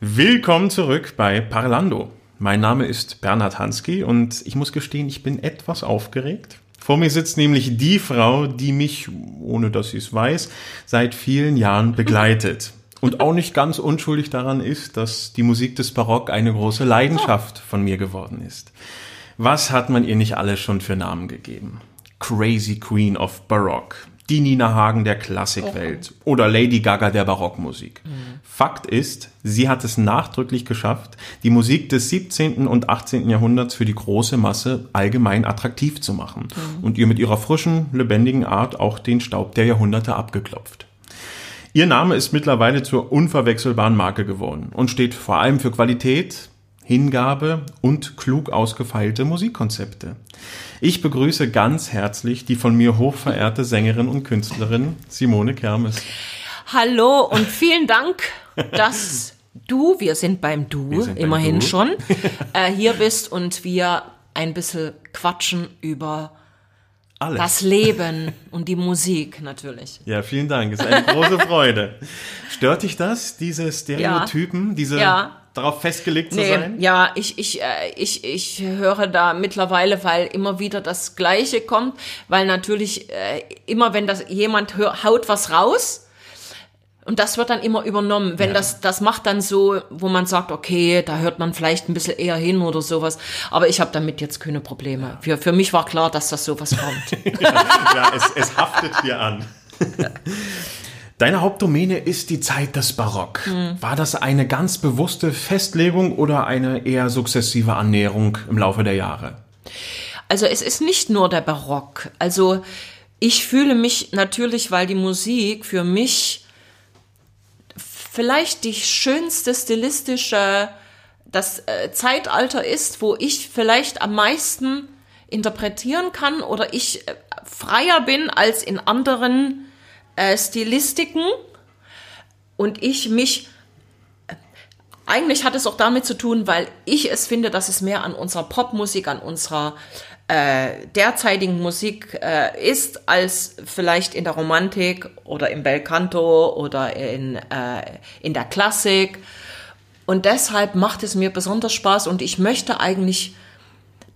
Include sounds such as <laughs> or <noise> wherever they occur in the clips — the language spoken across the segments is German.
Willkommen zurück bei Parlando. Mein Name ist Bernhard Hansky und ich muss gestehen, ich bin etwas aufgeregt. Vor mir sitzt nämlich die Frau, die mich, ohne dass sie es weiß, seit vielen Jahren <laughs> begleitet. Und auch nicht ganz unschuldig daran ist, dass die Musik des Barock eine große Leidenschaft von mir geworden ist. Was hat man ihr nicht alles schon für Namen gegeben? Crazy Queen of Baroque, die Nina Hagen der Klassikwelt oder Lady Gaga der Barockmusik. Fakt ist, sie hat es nachdrücklich geschafft, die Musik des 17. und 18. Jahrhunderts für die große Masse allgemein attraktiv zu machen und ihr mit ihrer frischen, lebendigen Art auch den Staub der Jahrhunderte abgeklopft. Ihr Name ist mittlerweile zur unverwechselbaren Marke geworden und steht vor allem für Qualität, Hingabe und klug ausgefeilte Musikkonzepte. Ich begrüße ganz herzlich die von mir hochverehrte Sängerin und Künstlerin Simone Kermes. Hallo und vielen Dank, <laughs> dass du, wir sind beim Du, sind beim immerhin Du. schon, <laughs> äh, hier bist und wir ein bisschen quatschen über Alles. das Leben und die Musik natürlich. Ja, vielen Dank. Ist eine große <laughs> Freude. Stört dich das, diese Stereotypen, diese Ja. Darauf festgelegt zu Nee, sein? ja, ich, ich, äh, ich, ich höre da mittlerweile, weil immer wieder das Gleiche kommt, weil natürlich äh, immer, wenn das jemand hör, haut was raus, und das wird dann immer übernommen. Wenn Ja. das, das macht dann so, wo man sagt, okay, da hört man vielleicht ein bisschen eher hin oder sowas. Aber ich habe damit jetzt keine Probleme. Für, für mich war klar, dass das sowas kommt. <laughs> ja, es, es haftet dir an. <laughs> Deine Hauptdomäne ist die Zeit des Barock. Hm. War das eine ganz bewusste Festlegung oder eine eher sukzessive Annäherung im Laufe der Jahre? Also es ist nicht nur der Barock. Also ich fühle mich natürlich, weil die Musik für mich vielleicht die schönste stilistische das äh, Zeitalter ist, wo ich vielleicht am meisten interpretieren kann oder ich äh, freier bin als in anderen äh, Stilistiken und ich mich eigentlich hat es auch damit zu tun, weil ich es finde, dass es mehr an unserer Popmusik, an unserer äh, derzeitigen Musik äh, ist, als vielleicht in der Romantik oder im Belcanto oder in, äh, in der Klassik. Und deshalb macht es mir besonders Spaß und ich möchte eigentlich,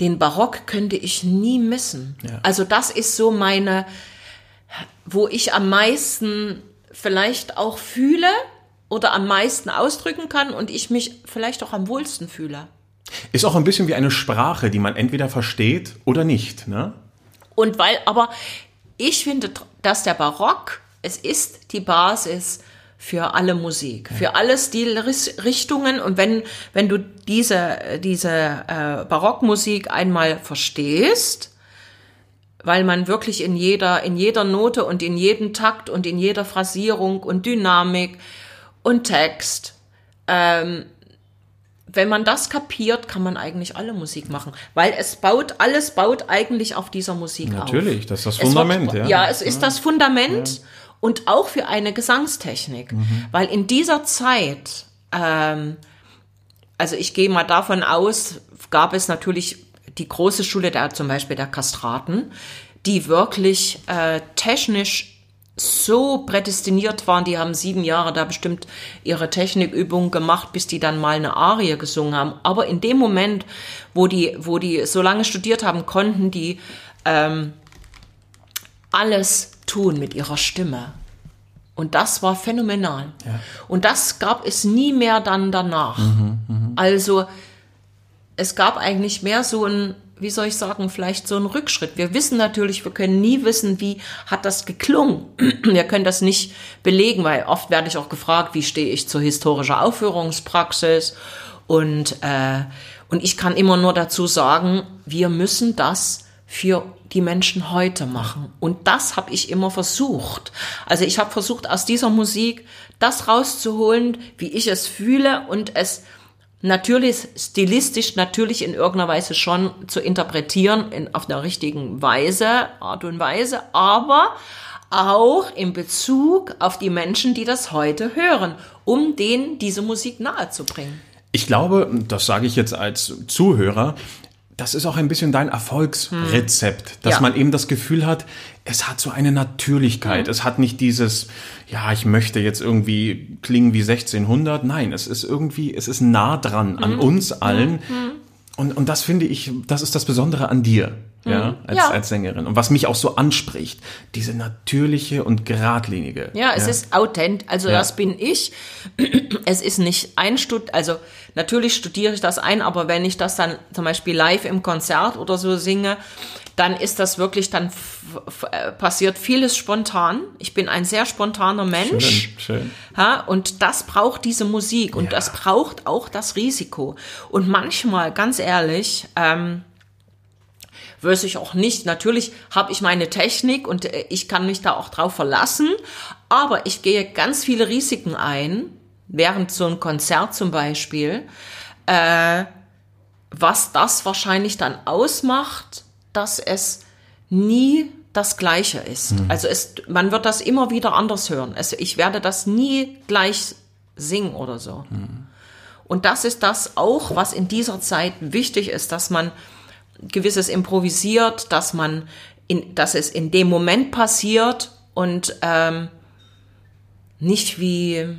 den Barock könnte ich nie missen. Ja. Also das ist so meine, wo ich am meisten vielleicht auch fühle oder am meisten ausdrücken kann und ich mich vielleicht auch am wohlsten fühle. Ist auch ein bisschen wie eine Sprache, die man entweder versteht oder nicht, ne? Und weil, aber ich finde, dass der Barock, es ist die Basis für alle Musik, für alle Stilrichtungen. Und wenn, wenn du diese, diese äh, Barockmusik einmal verstehst, weil man wirklich in jeder, in jeder Note und in jedem Takt und in jeder Phrasierung und Dynamik und Text, ähm, wenn man das kapiert, kann man eigentlich alle Musik machen, weil es baut, alles baut eigentlich auf dieser Musik auf. Natürlich, das ist das Es wird- Fundament, ja. Ja, es ist das Fundament und auch für eine Gesangstechnik, Mhm. weil in dieser Zeit, ähm, also ich gehe mal davon aus, gab es natürlich die große Schule der zum Beispiel der Kastraten, die wirklich äh, technisch so prädestiniert waren, die haben sieben Jahre da bestimmt ihre Technikübungen gemacht, bis die dann mal eine Arie gesungen haben. Aber in dem Moment, wo die, wo die so lange studiert haben, konnten die ähm, alles tun mit ihrer Stimme. Und das war phänomenal. Und das gab es nie mehr dann danach. Also es gab eigentlich mehr so ein, wie soll ich sagen, vielleicht so ein Rückschritt. Wir wissen natürlich, wir können nie wissen, wie hat das geklungen. <clears throat> Wir können das nicht belegen, weil oft werde ich auch gefragt, wie stehe ich zur historischer Aufführungspraxis. Und, äh, und ich kann immer nur dazu sagen, wir müssen das für die Menschen heute machen. Und das habe ich immer versucht. Also ich habe versucht, aus dieser Musik das rauszuholen, wie ich es fühle und es natürlich stilistisch natürlich in irgendeiner Weise schon zu interpretieren in, auf einer richtigen Weise, Art und Weise, aber auch in Bezug auf die Menschen, die das heute hören, um denen diese Musik nahezubringen. Ich glaube, das sage ich jetzt als Zuhörer, das ist auch ein bisschen dein Erfolgsrezept, dass Ja. man eben das Gefühl hat, es hat so eine Natürlichkeit. Es hat nicht dieses, ja, ich möchte jetzt irgendwie klingen wie 1600. Nein, es ist irgendwie, es ist nah dran an uns allen. Und, und das finde ich, das ist das Besondere an dir, ja, als, Ja. als Sängerin. Und was mich auch so anspricht, diese natürliche und geradlinige. Ja, es ist authentisch, also Ja. das bin ich. <clears throat> Es ist nicht ein Stud, also natürlich studiere ich das ein, aber wenn ich das dann zum Beispiel live im Konzert oder so singe, dann ist das wirklich, dann äh, passiert vieles spontan. Ich bin ein sehr spontaner Mensch. Schön, schön. Ja, und das braucht diese Musik und Ja. das braucht auch das Risiko. Und manchmal, ganz ehrlich, ähm, wüsste ich auch nicht. Natürlich habe ich meine Technik und äh, ich kann mich da auch drauf verlassen, aber ich gehe ganz viele Risiken ein, während so ein Konzert zum Beispiel, äh, was das wahrscheinlich dann ausmacht, dass es nie das Gleiche ist. Also es, man wird das immer wieder anders hören. Es, ich werde das nie gleich singen oder so. Und das ist das auch, was in dieser Zeit wichtig ist, dass man gewisses improvisiert, dass man, in, dass es in dem Moment passiert und ähm, nicht wie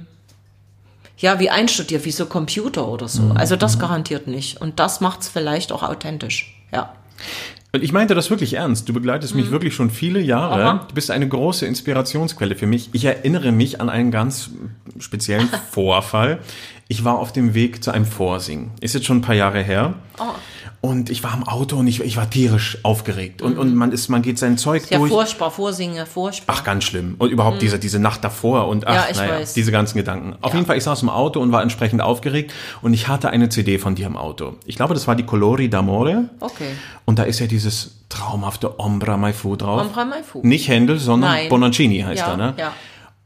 ja wie einstudiert, wie so Computer oder so. Also das garantiert nicht. Und das macht es vielleicht auch authentisch. Ja. Und ich meinte das wirklich ernst. Du begleitest mich wirklich schon viele Jahre. Mhm. Aha. Du bist eine große Inspirationsquelle für mich. Ich erinnere mich an einen ganz speziellen <laughs> Vorfall. Ich war auf dem Weg zu einem Vorsingen. Ist jetzt schon ein paar Jahre her. Oh. Und ich war im Auto und ich, ich war tierisch aufgeregt. Und, und man ist, man geht sein Zeug Mhm. Ja, durch. furchtbar, Vorsingen, furchtbar. Ach, ganz schlimm. Und überhaupt diese, diese Nacht davor und ach, Mhm. Ja, naja, weiß. diese ganzen Gedanken. Auf jeden Fall, ich saß im Auto und war entsprechend aufgeregt und ich hatte eine CD von dir im Auto. Ich glaube, das war die Colori d'Amore. Okay. Und da ist ja dieses traumhafte Ombra Mai Fu drauf. Ombra Mai Fu. Nicht Händel, sondern Nein. Bonaccini heißt Ja, er, ne? ja.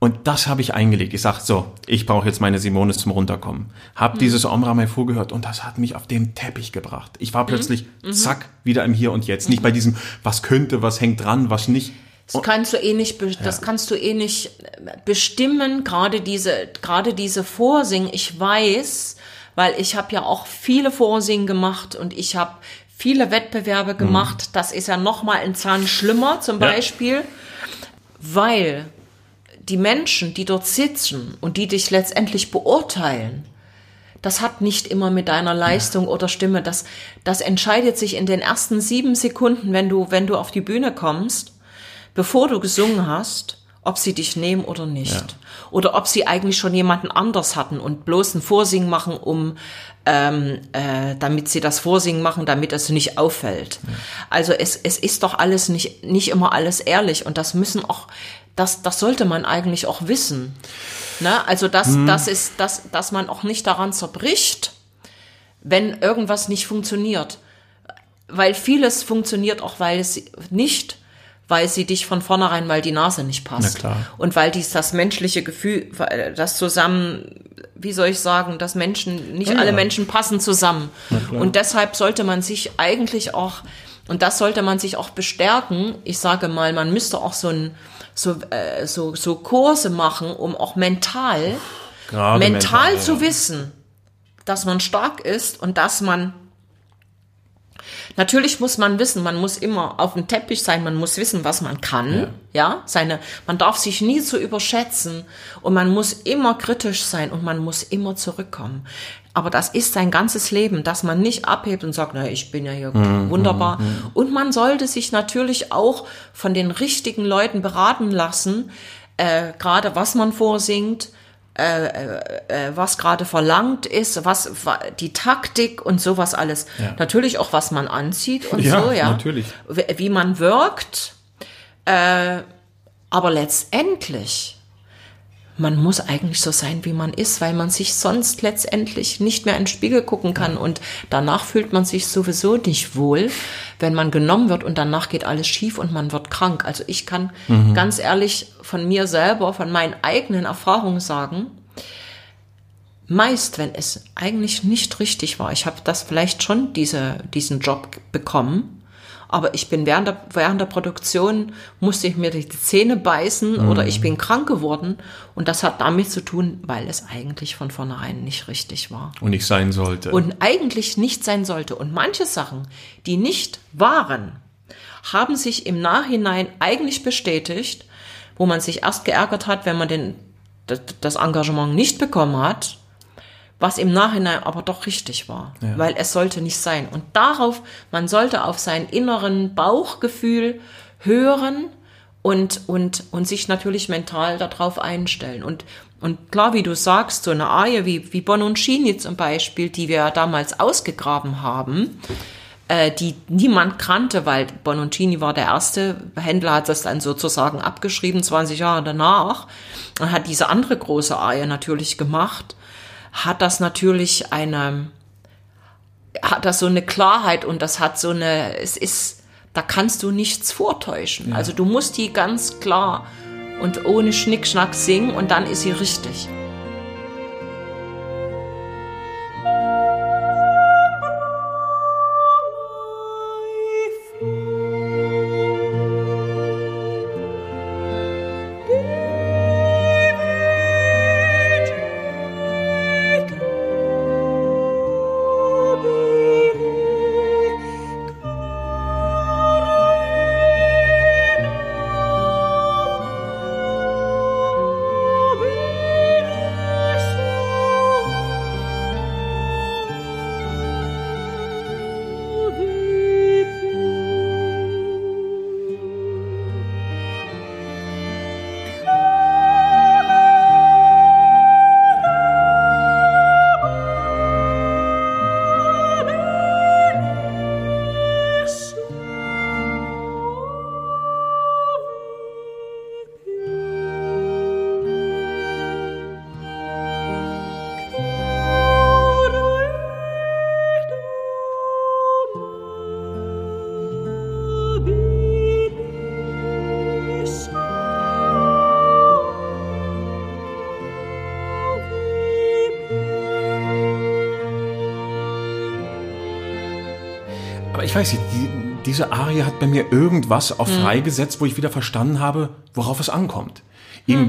Und das habe ich eingelegt. Ich sag so, ich brauche jetzt meine Simonis zum Runterkommen. Hab Hm. dieses Ombra Mai Fu gehört und das hat mich auf dem Teppich gebracht. Ich war plötzlich, Mhm. zack, wieder im Hier und Jetzt. Nicht bei diesem, was könnte, was hängt dran, was nicht. Das kannst du eh nicht, das kannst du eh nicht äh, bestimmen, gerade diese, gerade diese Vorsingen. Ich weiß, weil ich habe ja auch viele Vorsingen gemacht und ich habe viele Wettbewerbe gemacht. Das ist ja noch mal ein Zahn schlimmer zum Ja. Beispiel, weil die Menschen, die dort sitzen und die dich letztendlich beurteilen, das hat nicht immer mit deiner Leistung oder Stimme. Das, das entscheidet sich in den ersten sieben Sekunden, wenn du, wenn du auf die Bühne kommst, bevor du gesungen hast, ob sie dich nehmen oder nicht. Oder ob sie eigentlich schon jemanden anders hatten und bloß ein Vorsingen machen, um ähm, äh, damit sie das Vorsingen machen, damit es nicht auffällt. Also es, es ist doch alles nicht, nicht immer alles ehrlich und das müssen auch, das, das sollte man eigentlich auch wissen. Ne? Also das, das ist, dass, dass man auch nicht daran zerbricht, wenn irgendwas nicht funktioniert. Weil vieles funktioniert auch, weil es nicht, weil sie dich von vornherein, weil die Nase nicht passt. Und weil dies das menschliche Gefühl, das zusammen, wie soll ich sagen, dass Menschen, nicht Ja, alle. Menschen passen zusammen. Und deshalb sollte man sich eigentlich auch, und das sollte man sich auch bestärken, ich sage mal, man müsste auch so ein, so, äh, so, so Kurse machen, um auch mental, Gerade mental ja. zu wissen, dass man stark ist und dass man Natürlich muss man wissen, man muss immer auf dem Teppich sein, man muss wissen, was man kann, ja, seine, man darf sich nie zu überschätzen und man muss immer kritisch sein und man muss immer zurückkommen. Aber das ist sein ganzes Leben, dass man nicht abhebt und sagt, na, ich bin ja hier wunderbar. Und man sollte sich natürlich auch von den richtigen Leuten beraten lassen, äh, gerade was man vorsingt, äh, was gerade verlangt ist, was wa- die Taktik und sowas alles. Ja. Natürlich auch, was man anzieht und Ja, so, ja. natürlich. Wie, wie man wirkt. Äh, aber letztendlich, man muss eigentlich so sein, wie man ist, weil man sich sonst letztendlich nicht mehr in den Spiegel gucken kann. Und danach fühlt man sich sowieso nicht wohl, wenn man genommen wird und danach geht alles schief und man wird krank. Also ich kann ganz ehrlich von mir selber, von meinen eigenen Erfahrungen sagen, meist, wenn es eigentlich nicht richtig war, ich habe das vielleicht schon diese, diesen Job bekommen, aber ich bin während der, während der Produktion, musste ich mir die Zähne beißen oder ich bin krank geworden. Und das hat damit zu tun, weil es eigentlich von vornherein nicht richtig war. Und nicht sein sollte. Und eigentlich nicht sein sollte. Und manche Sachen, die nicht waren, haben sich im Nachhinein eigentlich bestätigt, wo man sich erst geärgert hat, wenn man den, das Engagement nicht bekommen hat, was im Nachhinein aber doch richtig war, Ja. weil es sollte nicht sein. Und darauf, man sollte auf sein inneren Bauchgefühl hören und, und, und sich natürlich mental darauf einstellen. Und, und klar, wie du sagst, so eine Arie wie, wie Bononcini zum Beispiel, die wir damals ausgegraben haben, äh, die niemand kannte, weil Bononcini war der erste. Händler hat das dann sozusagen abgeschrieben, 20 Jahre danach. Und hat diese andere große Arie natürlich gemacht. Hat das natürlich eine, hat das so eine Klarheit und das hat so eine, es ist, da kannst du nichts vortäuschen. Also du musst die ganz klar und ohne Schnickschnack singen und dann ist sie richtig. Ich weiß nicht, die, diese Arie hat bei mir irgendwas auf Hm. freigesetzt, wo ich wieder verstanden habe, worauf es ankommt. Eben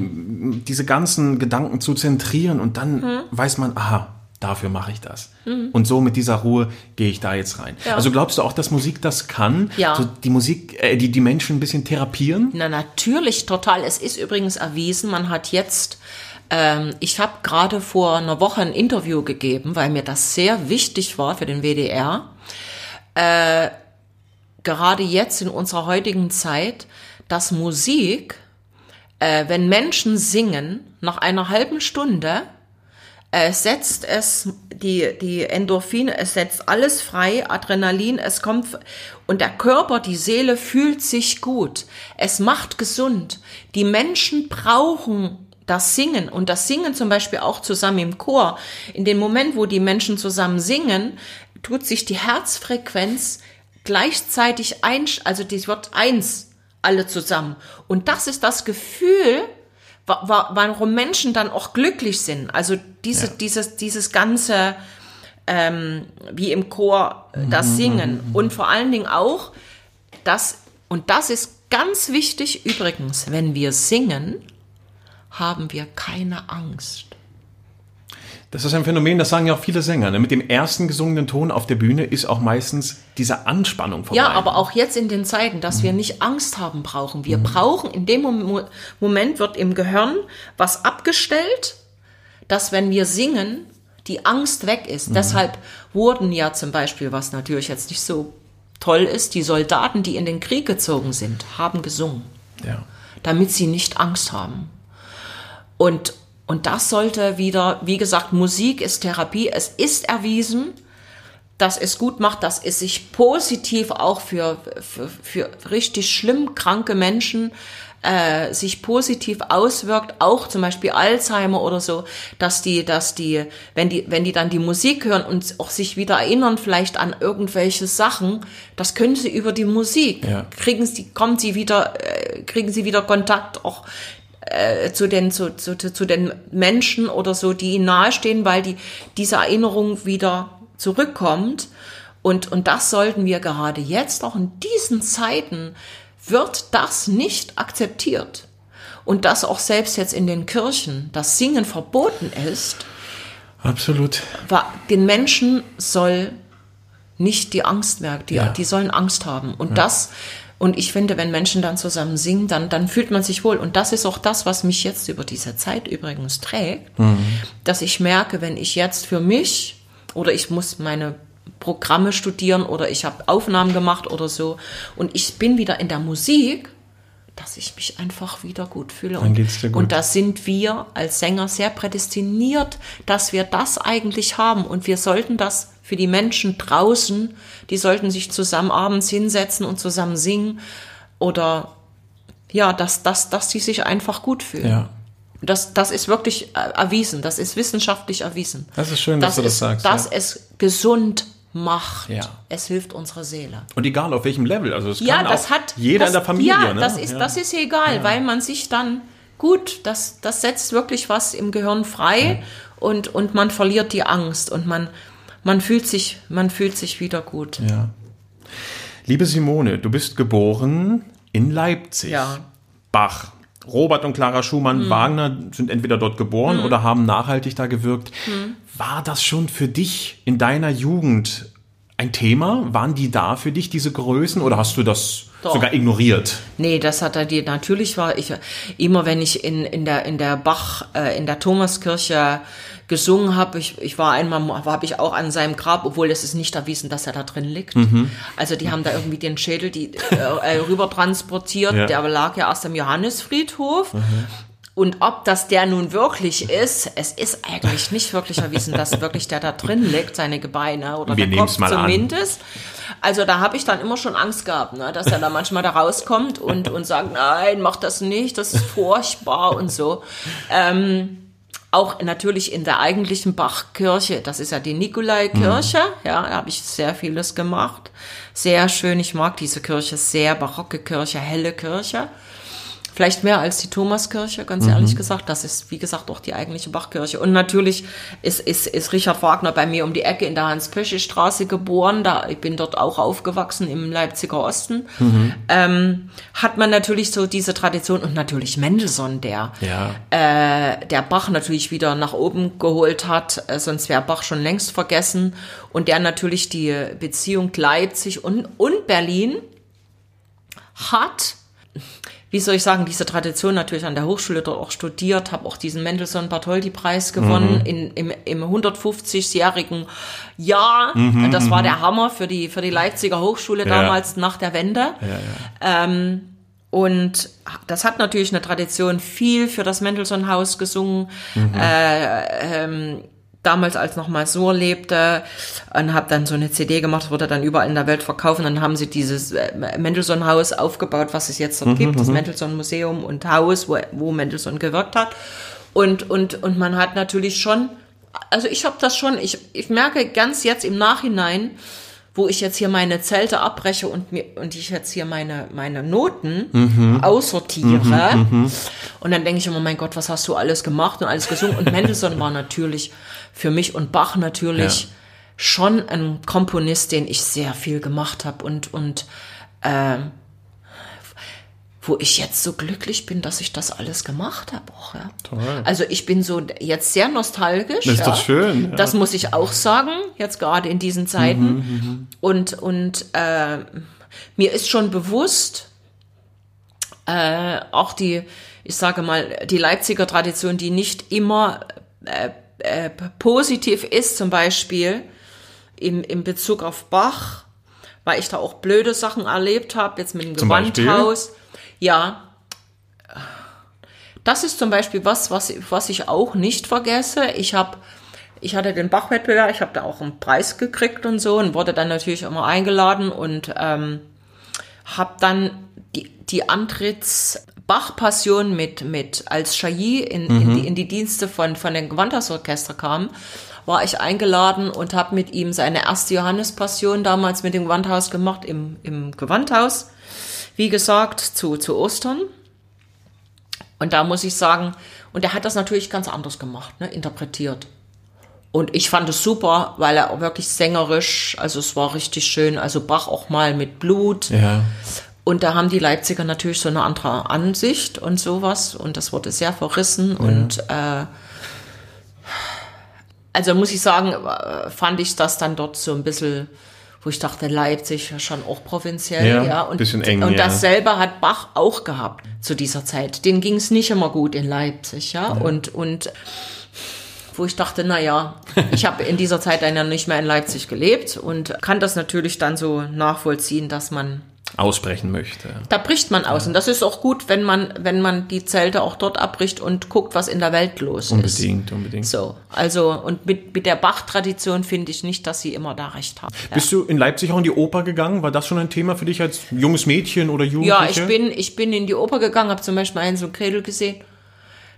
Hm. diese ganzen Gedanken zu zentrieren und dann Hm. weiß man, aha, dafür mache ich das. Und so mit dieser Ruhe gehe ich da jetzt rein. Ja. Also glaubst du auch, dass Musik das kann? Ja. So die Musik, äh, die, die Menschen ein bisschen therapieren? Na natürlich, total. Es ist übrigens erwiesen, man hat jetzt, ähm, ich habe gerade vor einer Woche ein Interview gegeben, weil mir das sehr wichtig war für den WDR. Äh, gerade jetzt in unserer heutigen Zeit, dass Musik, äh, wenn Menschen singen, nach einer halben Stunde äh, setzt es die, die Endorphine, es setzt alles frei, Adrenalin, es kommt und der Körper, die Seele fühlt sich gut. Es macht gesund. Die Menschen brauchen das Singen und das Singen zum Beispiel auch zusammen im Chor. In dem Moment, wo die Menschen zusammen singen, tut sich die Herzfrequenz gleichzeitig ein, also die wird eins, alle zusammen. Und das ist das Gefühl, wa- wa- warum Menschen dann auch glücklich sind. Also diese, Ja. dieses, dieses ganze, ähm, wie im Chor, äh, das Singen. Und vor allen Dingen auch, das, und das ist ganz wichtig übrigens, wenn wir singen, haben wir keine Angst. Das ist ein Phänomen, das sagen ja auch viele Sänger. Ne? Mit dem ersten gesungenen Ton auf der Bühne ist auch meistens diese Anspannung vorbei. Ja, aber auch jetzt in den Zeiten, dass wir nicht Angst haben brauchen. Wir brauchen, in dem Mo- Moment wird im Gehirn was abgestellt, dass wenn wir singen, die Angst weg ist. Deshalb wurden ja zum Beispiel, was natürlich jetzt nicht so toll ist, die Soldaten, die in den Krieg gezogen sind, haben gesungen Ja. damit sie nicht Angst haben. Und, und das sollte wieder, wie gesagt, Musik ist Therapie. Es ist erwiesen, dass es gut macht, dass es sich positiv auch für, für, für richtig schlimm kranke Menschen äh, sich positiv auswirkt, auch zum Beispiel Alzheimer oder so, dass die, dass die, wenn die, wenn die dann die Musik hören und auch sich wieder erinnern vielleicht an irgendwelche Sachen, das können sie über die Musik. Ja. Kriegen sie, kommen sie wieder, äh, kriegen sie wieder Kontakt auch äh, zu den, zu, zu, zu den Menschen oder so, die ihnen nahestehen, weil die, diese Erinnerung wieder zurückkommt. Und, und das sollten wir gerade jetzt, auch in diesen Zeiten, wird das nicht akzeptiert. Und dass auch selbst jetzt in den Kirchen das Singen verboten ist, Absolut. den Menschen soll nicht die Angst mehr, die, Ja. die sollen Angst haben. Und das, und ich finde, wenn Menschen dann zusammen singen, dann, dann fühlt man sich wohl. Und das ist auch das, was mich jetzt über diese Zeit übrigens trägt, dass ich merke, wenn ich jetzt für mich oder ich muss meine Programme studieren oder ich habe Aufnahmen gemacht oder so und ich bin wieder in der Musik, dass ich mich einfach wieder gut fühle. Dann geht's dir gut. Und da sind wir als Sänger sehr prädestiniert, dass wir das eigentlich haben. Und wir sollten das für die Menschen draußen, die sollten sich zusammen abends hinsetzen und zusammen singen oder ja, dass, dass, dass die sich einfach gut fühlen. Ja. Das, das ist wirklich erwiesen, das ist wissenschaftlich erwiesen. Das ist schön, dass du das ist, sagst, Dass ja. es gesund macht. Ja. Es hilft unserer Seele. Und egal auf welchem Level. Also es Ja, kann das auch hat jeder das, in der Familie. Ja, ne? das ist ja. das ist egal, weil man sich dann gut, das das setzt wirklich was im Gehirn frei und und man verliert die Angst und man man fühlt sich man fühlt sich wieder gut. Ja. Liebe Simone, du bist geboren in Leipzig. Ja. Mhm. Bach. Robert und Clara Schumann, Wagner sind entweder dort geboren oder haben nachhaltig da gewirkt. Mhm. War das schon für dich in deiner Jugend ein Thema? Waren die da für dich, diese Größen, oder hast du das Doch. sogar ignoriert? Nee, das hat er die natürlich war ich immer wenn ich in in der in der Bach äh, in der Thomaskirche gesungen habe, ich, ich war einmal habe ich auch an seinem Grab, obwohl es ist nicht erwiesen, dass er da drin liegt. Also die haben da irgendwie den Schädel die äh, äh, rüber transportiert, Ja. der lag ja erst am Johannisfriedhof. Und ob das der nun wirklich ist, es ist eigentlich nicht wirklich erwiesen, dass wirklich der da drin liegt, seine Gebeine oder Wir der Kopf mal an. zumindest. Also da habe ich dann immer schon Angst gehabt, ne, dass er da manchmal da rauskommt und, und sagt, nein, mach das nicht, das ist furchtbar und so. Ähm, auch natürlich in der eigentlichen Bachkirche, das ist ja die Nikolaikirche, ja, da habe ich sehr vieles gemacht. Sehr schön, ich mag diese Kirche, sehr barocke Kirche, helle Kirche. Vielleicht mehr als die Thomaskirche, ganz ehrlich gesagt. Das ist, wie gesagt, auch die eigentliche Bachkirche. Und natürlich ist, ist, ist Richard Wagner bei mir um die Ecke in der Hans-Pösche-Straße geboren. Da, ich bin dort auch aufgewachsen im Leipziger Osten. Ähm, hat man natürlich so diese Tradition und natürlich Mendelssohn, der, Ja. äh, der Bach natürlich wieder nach oben geholt hat, äh, sonst wäre Bach schon längst vergessen. Und der natürlich die Beziehung Leipzig und, und Berlin hat, wie soll ich sagen, diese Tradition natürlich an der Hochschule dort auch studiert, habe auch diesen Mendelssohn-Bartholdy-Preis gewonnen in, im, im 150-jährigen Jahr. das war der Hammer für die, für die Leipziger Hochschule Ja. damals nach der Wende. Ähm, und das hat natürlich eine Tradition, viel für das Mendelssohn-Haus gesungen. Äh, ähm, damals, als noch mal Sur lebte, und habe dann so eine CD gemacht, wurde dann überall in der Welt verkauft. Und dann haben sie dieses äh, Mendelssohn-Haus aufgebaut, was es jetzt dort gibt, das Mendelssohn-Museum und Haus, wo, wo Mendelssohn gewirkt hat. Und, und, und man hat natürlich schon, also ich habe das schon, ich, ich merke ganz jetzt im Nachhinein, wo ich jetzt hier meine Zelte abbreche und mir und ich jetzt hier meine meine Noten aussortiere. Und dann denke ich immer mein Gott was hast du alles gemacht und alles gesungen? Und Mendelssohn war natürlich für mich und Bach natürlich Ja. schon ein Komponist den ich sehr viel gemacht habe und und ähm, wo ich jetzt so glücklich bin, dass ich das alles gemacht habe. Auch, ja. Toll. Also ich bin so jetzt sehr nostalgisch. Das ist ja. doch schön, ja. Das muss ich auch sagen, jetzt gerade in diesen Zeiten. Und, und äh, mir ist schon bewusst, äh, auch die, ich sage mal, die Leipziger Tradition, die nicht immer äh, äh, positiv ist, zum Beispiel im, im Bezug auf Bach, weil ich da auch blöde Sachen erlebt habe, jetzt mit dem Zum Beispiel? Ja, das ist zum Beispiel was, was, was ich auch nicht vergesse. Ich habe, ich hatte den Bachwettbewerb, ich habe da auch einen Preis gekriegt und so und wurde dann natürlich immer eingeladen und ähm, habe dann die, die Antritts Bach-Passion mit, mit als Chailly in, in, die, in die Dienste von, von dem Gewandhausorchester kam, war ich eingeladen und habe mit ihm seine erste Johannespassion damals mit dem Gewandhaus gemacht, im, im Gewandhaus, wie gesagt, zu, zu Ostern. Und da muss ich sagen, und er hat das natürlich ganz anders gemacht, ne, interpretiert. Und ich fand es super, weil er auch wirklich sängerisch, also es war richtig schön, also Bach auch mal mit Blut. Ja. Und da haben die Leipziger natürlich so eine andere Ansicht und sowas. Und das wurde sehr verrissen. Und äh, also muss ich sagen, äh, fand ich das dann dort so ein bisschen, wo ich dachte, Leipzig ja schon auch provinziell, Ja, ja. Und, bisschen eng, und ja. dasselbe hat Bach auch gehabt zu dieser Zeit. Den ging es nicht immer gut in Leipzig, ja. Und, und wo ich dachte, na ja, ich habe in dieser Zeit dann ja nicht mehr in Leipzig gelebt und kann das natürlich dann so nachvollziehen, dass man Aussprechen möchte. da bricht man aus. Und das ist auch gut, wenn man, wenn man die Zelte auch dort abbricht und guckt, was in der Welt los ist. Unbedingt, unbedingt. So, also, und mit, mit der Bach-Tradition finde ich nicht, dass sie immer da recht haben. Ja. Bist du in Leipzig auch in die Oper gegangen? War das schon ein Thema für dich als junges Mädchen oder Jugendliche? Ja, ich bin, ich bin in die Oper gegangen, habe zum Beispiel einen so Kredel gesehen.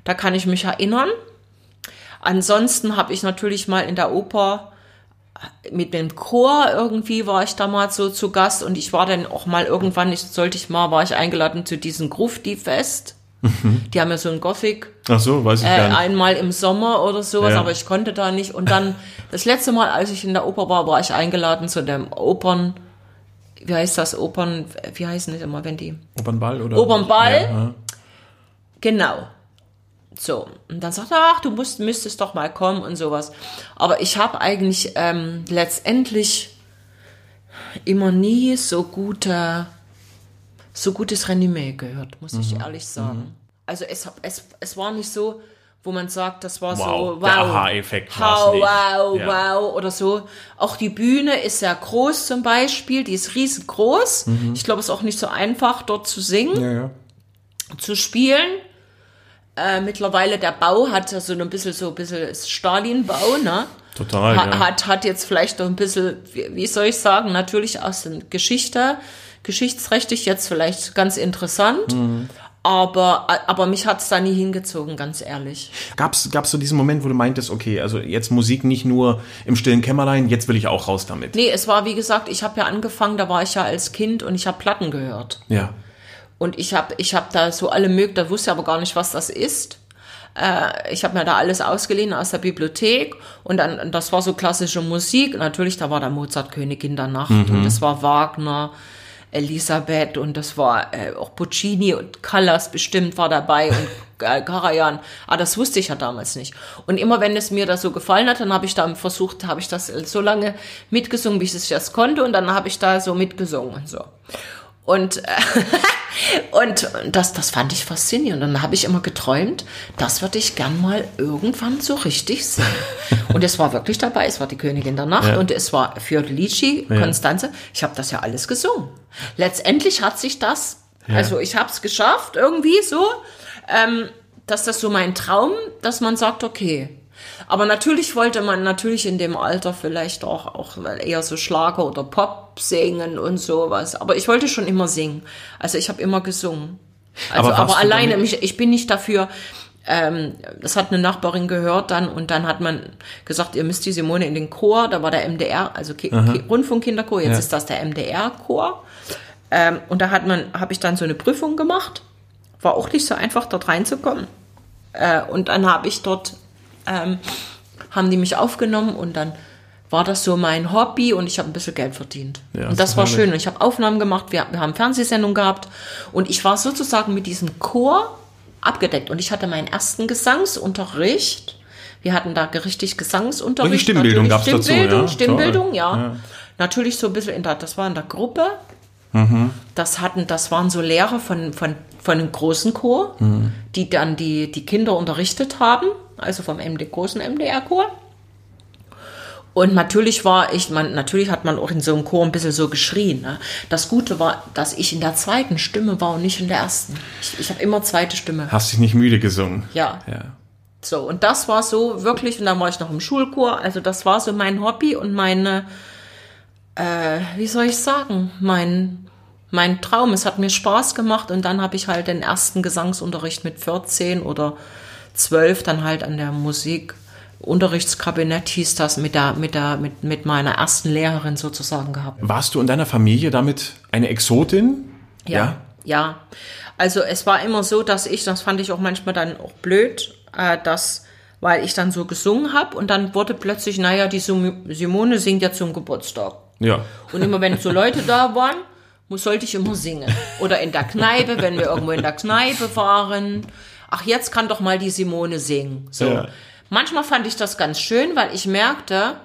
Da kann ich mich erinnern. Ansonsten habe ich natürlich mal in der Oper mit dem Chor irgendwie war ich damals so zu Gast und ich war dann auch mal irgendwann, ich sollte ich mal, war ich eingeladen zu diesem Grufti Fest. Die haben ja so ein Gothic Ach so, weiß ich äh, gar nicht. einmal im Sommer oder sowas, Ja. aber ich konnte da nicht. Und dann das letzte Mal, als ich in der Oper war, war ich eingeladen zu dem Opern, wie heißt das, Opern, wie heißen die immer, wenn die? Opernball oder? Opernball? Ja, ja. Genau. So, und dann sagt er, ach, du musst, müsstest doch mal kommen und sowas. Aber ich habe eigentlich ähm, letztendlich immer nie so gute, so gutes Renommee gehört, muss Mhm. ich ehrlich sagen. Also es, es, es war nicht so, wo man sagt, das war Wow, so, wow, der Aha-Effekt wow, wow, Ja. wow oder so. Auch die Bühne ist sehr groß zum Beispiel, die ist riesengroß. Mhm. Ich glaube, es ist auch nicht so einfach, dort zu singen Ja, ja. zu spielen. Äh, mittlerweile der Bau hat ja so ein bisschen so ein bisschen Stalin-Bau, ne? Total, Ha, ja. hat, hat jetzt vielleicht noch ein bisschen, wie, wie soll ich sagen, natürlich aus der Geschichte, geschichtsrechtlich jetzt vielleicht ganz interessant. Mhm. Aber, aber mich hat's da nie hingezogen, ganz ehrlich. Gab's, gab's so diesen Moment, wo du meintest, okay, also jetzt Musik nicht nur im stillen Kämmerlein, jetzt will ich auch raus damit. Nee, es war wie gesagt, ich habe ja angefangen, da war ich ja als Kind und ich habe Platten gehört. Ja. Und ich habe ich hab da so alle möglichen, da wusste aber gar nicht, was das ist. Äh, ich habe mir da alles ausgeliehen aus der Bibliothek und dann, das war so klassische Musik. Natürlich, da war der Mozart Königin der Nacht und das war Wagner, Elisabeth und das war äh, auch Puccini und Callas bestimmt war dabei und <laughs> äh, Karajan. Aber das wusste ich ja damals nicht. Und immer wenn es mir da so gefallen hat, dann habe ich da versucht, habe ich das so lange mitgesungen, bis ich das konnte und dann habe ich da so mitgesungen und so. Und, äh, <laughs> und das, das fand ich faszinierend. Und dann habe ich immer geträumt, das würde ich gern mal irgendwann so richtig sehen. Und es war wirklich dabei. Es war die Königin der Nacht Ja. und es war Fiordalici, Konstanze. Ich habe das ja alles gesungen. Letztendlich hat sich das, also ich habe es geschafft, irgendwie so, ähm, dass das so mein Traum, dass man sagt, okay. Aber natürlich wollte man natürlich in dem Alter vielleicht auch, auch eher so Schlager oder Pop singen und sowas. Aber ich wollte schon immer singen. Also ich habe immer gesungen. Also, Aber aber, alleine, mich, ich bin nicht dafür, ähm, das hat eine Nachbarin gehört dann und dann hat man gesagt, ihr müsst die Simone in den Chor, da war der MDR, also Ki Ki Rundfunkkinderchor, jetzt Ja. ist das der MDR-Chor. Ähm, und da hat man, habe ich dann so eine Prüfung gemacht. War auch nicht so einfach, dort reinzukommen. Äh, und dann habe ich dort, ähm, haben die mich aufgenommen und dann war das so mein Hobby und ich habe ein bisschen Geld verdient. Ja, und das doch war schön. Und ich habe Aufnahmen gemacht, wir, wir haben Fernsehsendungen gehabt und ich war sozusagen mit diesem Chor abgedeckt. Und ich hatte meinen ersten Gesangsunterricht. Wir hatten da richtig Gesangsunterricht. Richtig Stimmbildung Natürlich gab's dazu, Stimmbildung, ja? Stimmbildung, ja. Ja. Natürlich so ein bisschen in der, das war in der Gruppe. Mhm. Das hatten, das waren so Lehrer von, von, von einem großen Chor, Mhm. die dann die, die Kinder unterrichtet haben, also vom MD, großen MDR-Chor. Und natürlich war ich, man, natürlich hat man auch in so einem Chor ein bisschen so geschrien. Ne? Das Gute war, dass ich in der zweiten Stimme war und nicht in der ersten. Ich, ich habe immer zweite Stimme. Hast dich nicht müde gesungen. Ja. Ja. So, und das war so wirklich, und dann war ich noch im Schulchor, also das war so mein Hobby und meine, äh, wie soll ich sagen, mein, mein Traum. Es hat mir Spaß gemacht und dann habe ich halt den ersten Gesangsunterricht mit 14 oder 12 dann halt an der Musikunterrichtskabinett hieß das mit der, mit der, mit, mit meiner ersten Lehrerin sozusagen gehabt. Warst du in deiner Familie damit eine Exotin? Ja, ja. Also es war immer so, dass ich, das fand ich auch manchmal dann auch blöd, äh, dass weil ich dann so gesungen habe und dann wurde plötzlich, naja, die Sim- Simone singt ja zum Geburtstag. Ja. Und immer wenn so Leute da waren, muss, sollte ich immer singen. Oder in der Kneipe, wenn wir irgendwo in der Kneipe waren. Ach, jetzt kann doch mal die Simone singen. So. Ja. Manchmal fand ich das ganz schön, weil ich merkte,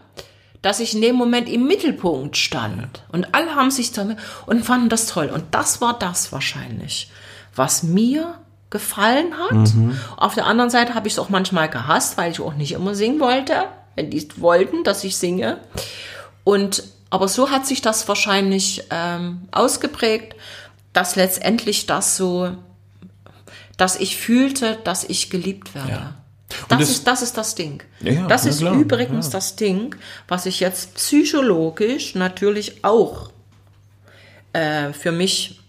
dass ich in dem Moment im Mittelpunkt stand. Und alle haben sich damit und fanden das toll. Und das war das wahrscheinlich, was mir gefallen hat. Auf der anderen Seite habe ich es auch manchmal gehasst, weil ich auch nicht immer singen wollte, wenn die wollten, dass ich singe. Und aber so hat sich das wahrscheinlich ähm, ausgeprägt, dass letztendlich das so, dass ich fühlte, dass ich geliebt werde. Ja. Das das- ist, das ist das Ding. Ja, das ist klar, übrigens ja. das Ding, was ich jetzt psychologisch natürlich auch äh, für mich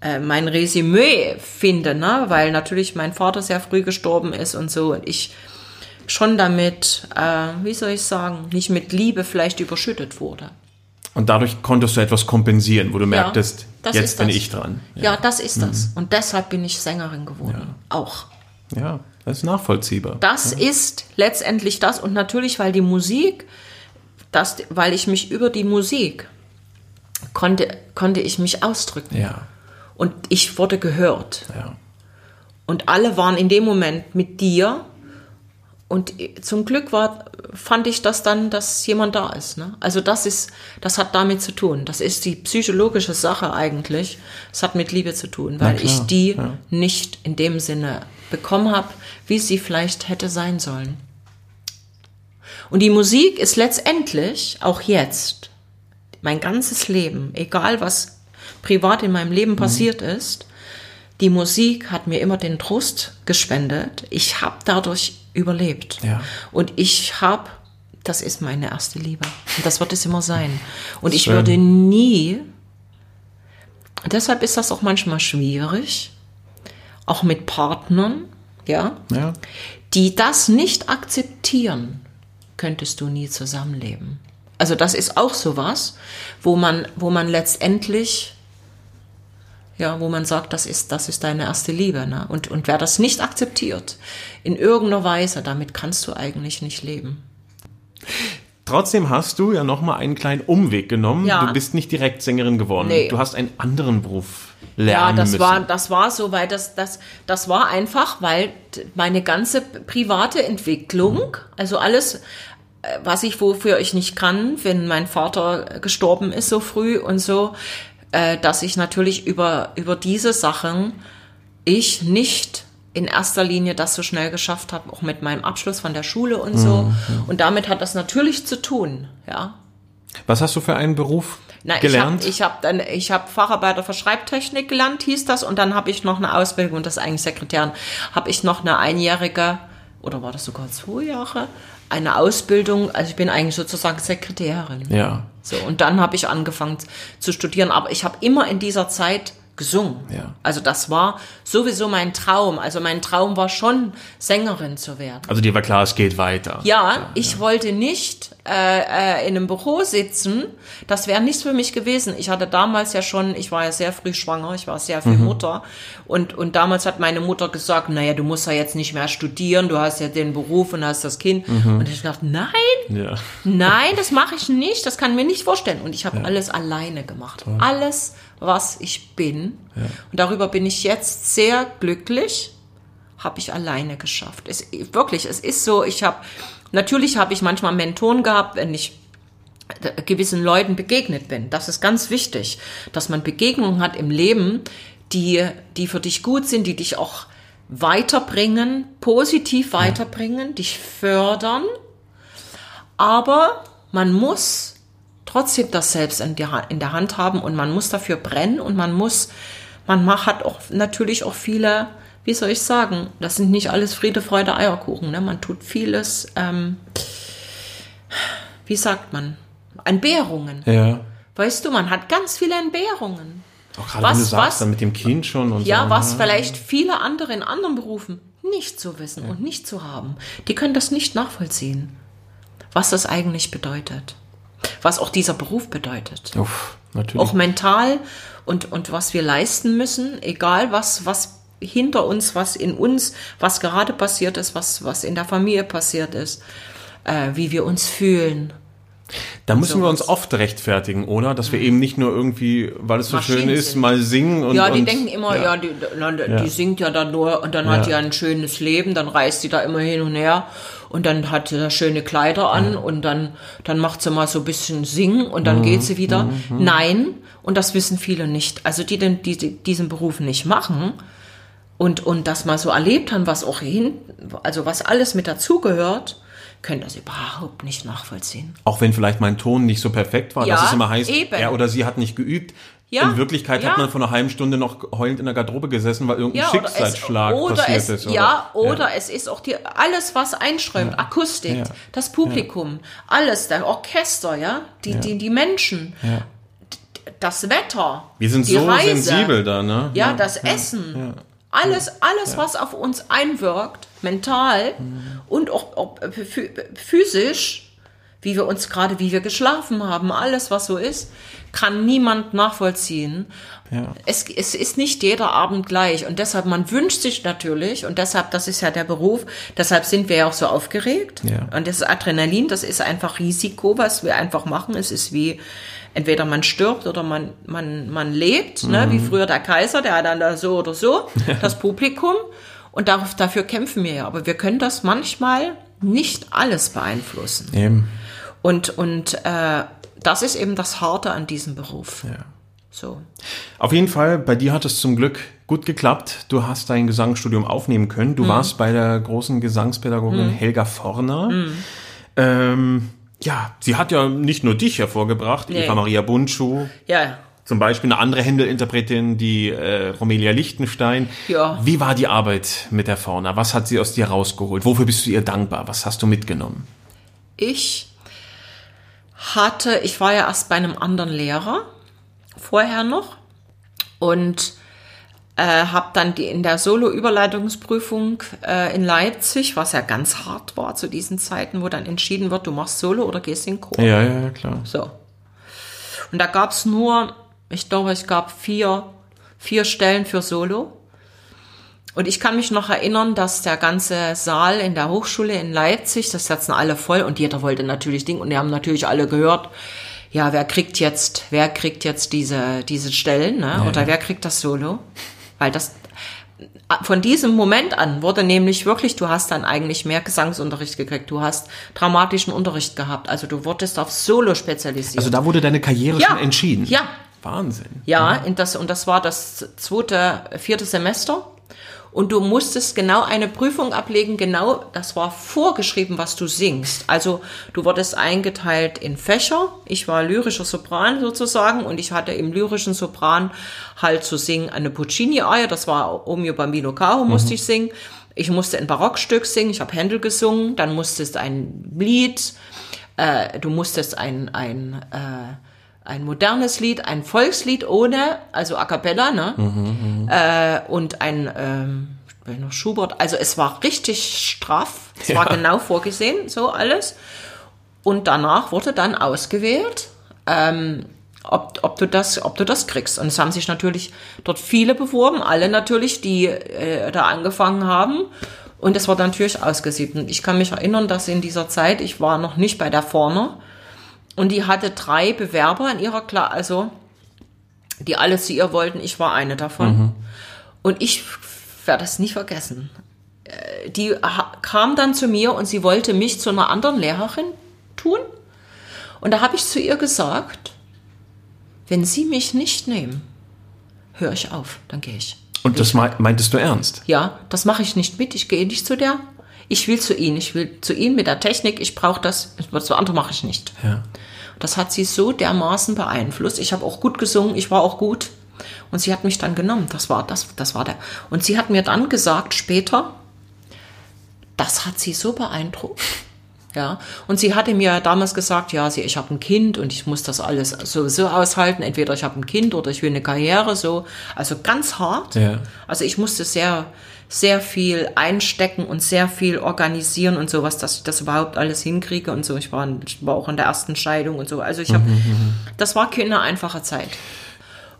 äh, mein Resümee finde, ne? weil natürlich mein Vater sehr früh gestorben ist und so und ich schon damit, äh, wie soll ich sagen, nicht mit Liebe vielleicht überschüttet wurde. Und dadurch konntest du etwas kompensieren, wo du merktest, das jetzt bin das. ich dran. Ja, das ist das. Mhm. Und deshalb bin ich Sängerin geworden. Auch. Ja, das ist nachvollziehbar. Das ist letztendlich das und natürlich, weil die Musik, das, weil ich mich über die Musik konnte, konnte ich mich ausdrücken. ja, Und ich wurde gehört. ja. Und alle waren in dem Moment mit dir. Und zum Glück war, fand ich das dann, dass jemand da ist. Ne? Also das ist, das hat damit zu tun. Das ist die psychologische Sache eigentlich. Es hat mit Liebe zu tun, weil klar, ich die ja. nicht in dem Sinne bekommen habe, wie sie vielleicht hätte sein sollen. Und die Musik ist letztendlich, auch jetzt, mein ganzes Leben, egal was privat in meinem Mhm. Leben passiert ist, die Musik hat mir immer den Trost gespendet. Ich habe dadurch überlebt. Ja. Und ich habe, das ist meine erste Liebe. Und das wird es immer sein. Und ich Schön. würde nie, deshalb ist das auch manchmal schwierig, auch mit Partnern, ja, ja. die das nicht akzeptieren, könntest du nie zusammenleben. Also das ist auch sowas, wo man, wo man letztendlich, ja, wo man sagt, das ist, das ist deine erste Liebe, ne? Und, und wer das nicht akzeptiert, in irgendeiner Weise, damit kannst du eigentlich nicht leben. Trotzdem hast du ja nochmal einen kleinen Umweg genommen. Ja. Du bist nicht direkt Sängerin geworden. Nee. Du hast einen anderen Beruf Ja, lernen das müssen. war, das war so, weil das, das, das war einfach, weil meine ganze private Entwicklung, also alles, äh, was ich wofür ich nicht kann, wenn mein Vater gestorben ist so früh und so, äh, dass ich natürlich über, über diese Sachen ich nicht in erster Linie das so schnell geschafft habe, auch mit meinem Abschluss von der Schule und so. Und damit hat das natürlich zu tun, ja. Was hast du für einen Beruf Na, gelernt? ich habe ich hab dann ich habe Facharbeiter für Schreibtechnik gelernt, hieß das, und dann habe ich noch eine Ausbildung, und das ist eigentlich Sekretärin, habe ich noch eine einjährige oder war das sogar zwei Jahre eine Ausbildung. Also ich bin eigentlich sozusagen Sekretärin. ja, So und dann habe ich angefangen zu studieren, aber ich habe immer in dieser Zeit gesungen. Ja. Also das war sowieso mein Traum. Also mein Traum war schon Sängerin zu werden. also dir war klar, es geht weiter. Ja, ich wollte nicht äh, äh, in einem Büro sitzen. Das wäre nichts für mich gewesen. Ich hatte damals ja schon, ich war ja sehr früh schwanger, ich war sehr viel Mutter. Und, und damals hat meine Mutter gesagt, naja, du musst ja jetzt nicht mehr studieren, du hast ja den Beruf und hast das Kind. Und ich dachte, nein, Ja. nein, das mache ich nicht, das kann ich mir nicht vorstellen. Und ich habe alles alleine gemacht. Alles, was ich bin. Und darüber bin ich jetzt sehr glücklich habe ich alleine geschafft. Es, wirklich, es ist so, ich habe, natürlich habe ich manchmal Mentoren gehabt, wenn ich äh, gewissen Leuten begegnet bin. Das ist ganz wichtig, dass man Begegnungen hat im Leben, die, die für dich gut sind, die dich auch weiterbringen, positiv weiterbringen, dich fördern. Aber man muss trotzdem das selbst in, der, in der Hand haben und man muss dafür brennen und man muss, man macht, hat auch natürlich auch viele, wie soll ich sagen, das sind nicht alles Friede, Freude, Eierkuchen. Ne? Man tut vieles, ähm, wie sagt man, Entbehrungen. Ja. Weißt du, man hat ganz viele Entbehrungen. Auch gerade Was- wenn du sagst, was- dann mit dem Kind schon und Ja, so. was vielleicht viele andere in anderen Berufen nicht zu wissen und nicht zu haben. Die können das nicht nachvollziehen, was das eigentlich bedeutet. Was auch dieser Beruf bedeutet. Uff, natürlich. Auch mental und, und was wir leisten müssen, egal was, was, hinter uns, was in uns, was gerade passiert ist, was, was in der Familie passiert ist, äh, wie wir uns fühlen. Da müssen wir uns oft rechtfertigen, oder? Dass wir eben nicht nur irgendwie, weil es so Maschinen schön ist, sind. mal singen und. Ja, die und, denken immer, ja, die, na, die singt ja dann nur und dann hat die ja ein schönes Leben, dann reist sie da immer hin und her und dann hat sie da schöne Kleider an und dann, dann macht sie mal so ein bisschen singen und Mhm, dann geht sie wieder. Nein, und das wissen viele nicht. Also die, die, die diesen Beruf nicht machen und, und das mal so erlebt haben, was auch hin, also was alles mit dazugehört, können das überhaupt nicht nachvollziehen. Auch wenn vielleicht mein Ton nicht so perfekt war, Ja, dass es immer heißt, eben. er oder sie hat nicht geübt. Ja, in Wirklichkeit ja. hat man vor einer halben Stunde noch heulend in der Garderobe gesessen, weil irgendein Ja, oder es, Schicksalsschlag oder passiert es, ist. Oder? Ja, oder es ist auch die, alles, was einströmt, Akustik, Ja. das Publikum, alles, der Orchester, ja, die, die, die Menschen, das Wetter, Wir sind die so Reise, sensibel da, ne? ja, das Essen, alles, alles, was auf uns einwirkt, mental Mhm. und auch, auch phy- physisch, wie wir uns gerade, wie wir geschlafen haben, alles, was so ist, kann niemand nachvollziehen. Ja. Es, es ist nicht jeder Abend gleich und deshalb, man wünscht sich natürlich und deshalb, das ist ja der Beruf, deshalb sind wir ja auch so aufgeregt. Ja. Und das Adrenalin, das ist einfach Risiko, was wir einfach machen. Es ist wie, entweder man stirbt oder man, man, man lebt, ne? Mhm. wie früher der Kaiser, der hat dann da so oder so, <laughs> das Publikum. Und darauf, dafür kämpfen wir ja. Aber wir können das manchmal nicht alles beeinflussen. Eben. Und, und äh, das ist eben das Harte an diesem Beruf. Ja. So. Auf jeden Fall, bei dir hat es zum Glück gut geklappt. Du hast dein Gesangsstudium aufnehmen können. Mhm. Du warst bei der großen Gesangspädagogin Helga Forner. Ähm, ja, sie hat ja nicht nur dich hervorgebracht, Nee. Eva Maria Bundschuh, Ja, zum Beispiel eine andere Händel-Interpretin, die äh, Romelia Lichtenstein. Ja. Wie war die Arbeit mit der Fauna? Was hat sie aus dir rausgeholt? Wofür bist du ihr dankbar? Was hast du mitgenommen? ich hatte, ich war ja erst bei einem anderen Lehrer vorher noch und äh, habe dann die in der Solo-Überleitungsprüfung äh, in Leipzig, was ja ganz hart war zu diesen Zeiten, wo dann entschieden wird, du machst Solo oder gehst in Chor. Ja, ja, ja, klar. So. Und da gab's nur, ich glaube, es gab vier, vier Stellen für Solo. Und ich kann mich noch erinnern, dass der ganze Saal in der Hochschule in Leipzig, das setzen alle voll und jeder wollte natürlich Ding und die haben natürlich alle gehört, ja, wer kriegt jetzt, wer kriegt jetzt diese, diese Stellen, ne? oder wer kriegt das Solo? Weil das, von diesem Moment an wurde nämlich wirklich, du hast dann eigentlich mehr Gesangsunterricht gekriegt, du hast dramatischen Unterricht gehabt, also du wurdest auf Solo spezialisiert. Also da wurde deine Karriere Ja. schon entschieden. Ja. Wahnsinn. Ja, in das, und das war das zweite, vierte Semester. Und du musstest genau eine Prüfung ablegen, genau, das war vorgeschrieben, was du singst. Also du wurdest eingeteilt in Fächer. Ich war lyrischer Sopran sozusagen und ich hatte im lyrischen Sopran halt zu singen eine Puccini-Arie, das war O mio bambino caro, musste ich singen. Ich musste ein Barockstück singen, ich habe Händel gesungen, dann musstest ein Lied, äh, du musstest ein, ein äh, ein modernes Lied, ein Volkslied ohne, also a cappella, ne? Äh, und ein ähm, noch Schubert. Also es war richtig straff. Es war Ja. genau vorgesehen, so alles. Und danach wurde dann ausgewählt, ähm, ob, ob, du das, ob du das kriegst. Und es haben sich natürlich dort viele beworben, alle natürlich, die äh, da angefangen haben. Und es wurde natürlich ausgesiebt. Und ich kann mich erinnern, dass in dieser Zeit, ich war noch nicht bei der Vorne, und die hatte drei Bewerber in ihrer Klasse, also die alle zu ihr wollten. Ich war eine davon. Und ich werde das nie vergessen. Äh, Die kam dann zu mir und sie wollte mich zu einer anderen Lehrerin tun. Und da habe ich zu ihr gesagt, wenn Sie mich nicht nehmen, höre ich auf, dann gehe ich. Und das mei- meintest du ernst? Ja, das mache ich nicht mit. Ich gehe nicht zu der. Ich will zu Ihnen. Ich will zu Ihnen mit der Technik. Ich brauche das. Das andere mache ich nicht. Ja. Das hat sie so dermaßen beeinflusst. Ich habe auch gut gesungen. Ich war auch gut. Und sie hat mich dann genommen. Das war das. Das war der. Und sie hat mir dann gesagt später, das hat sie so beeindruckt. Ja, und sie hatte mir damals gesagt, ja, sie, ich habe ein Kind und ich muss das alles sowieso aushalten. Entweder ich habe ein Kind oder ich will eine Karriere, so. Also ganz hart. Ja. Also ich musste sehr, sehr viel einstecken und sehr viel organisieren und sowas, dass ich das überhaupt alles hinkriege und so. Ich war, ich war auch in der ersten Scheidung und so. Also ich habe, das war keine einfache Zeit.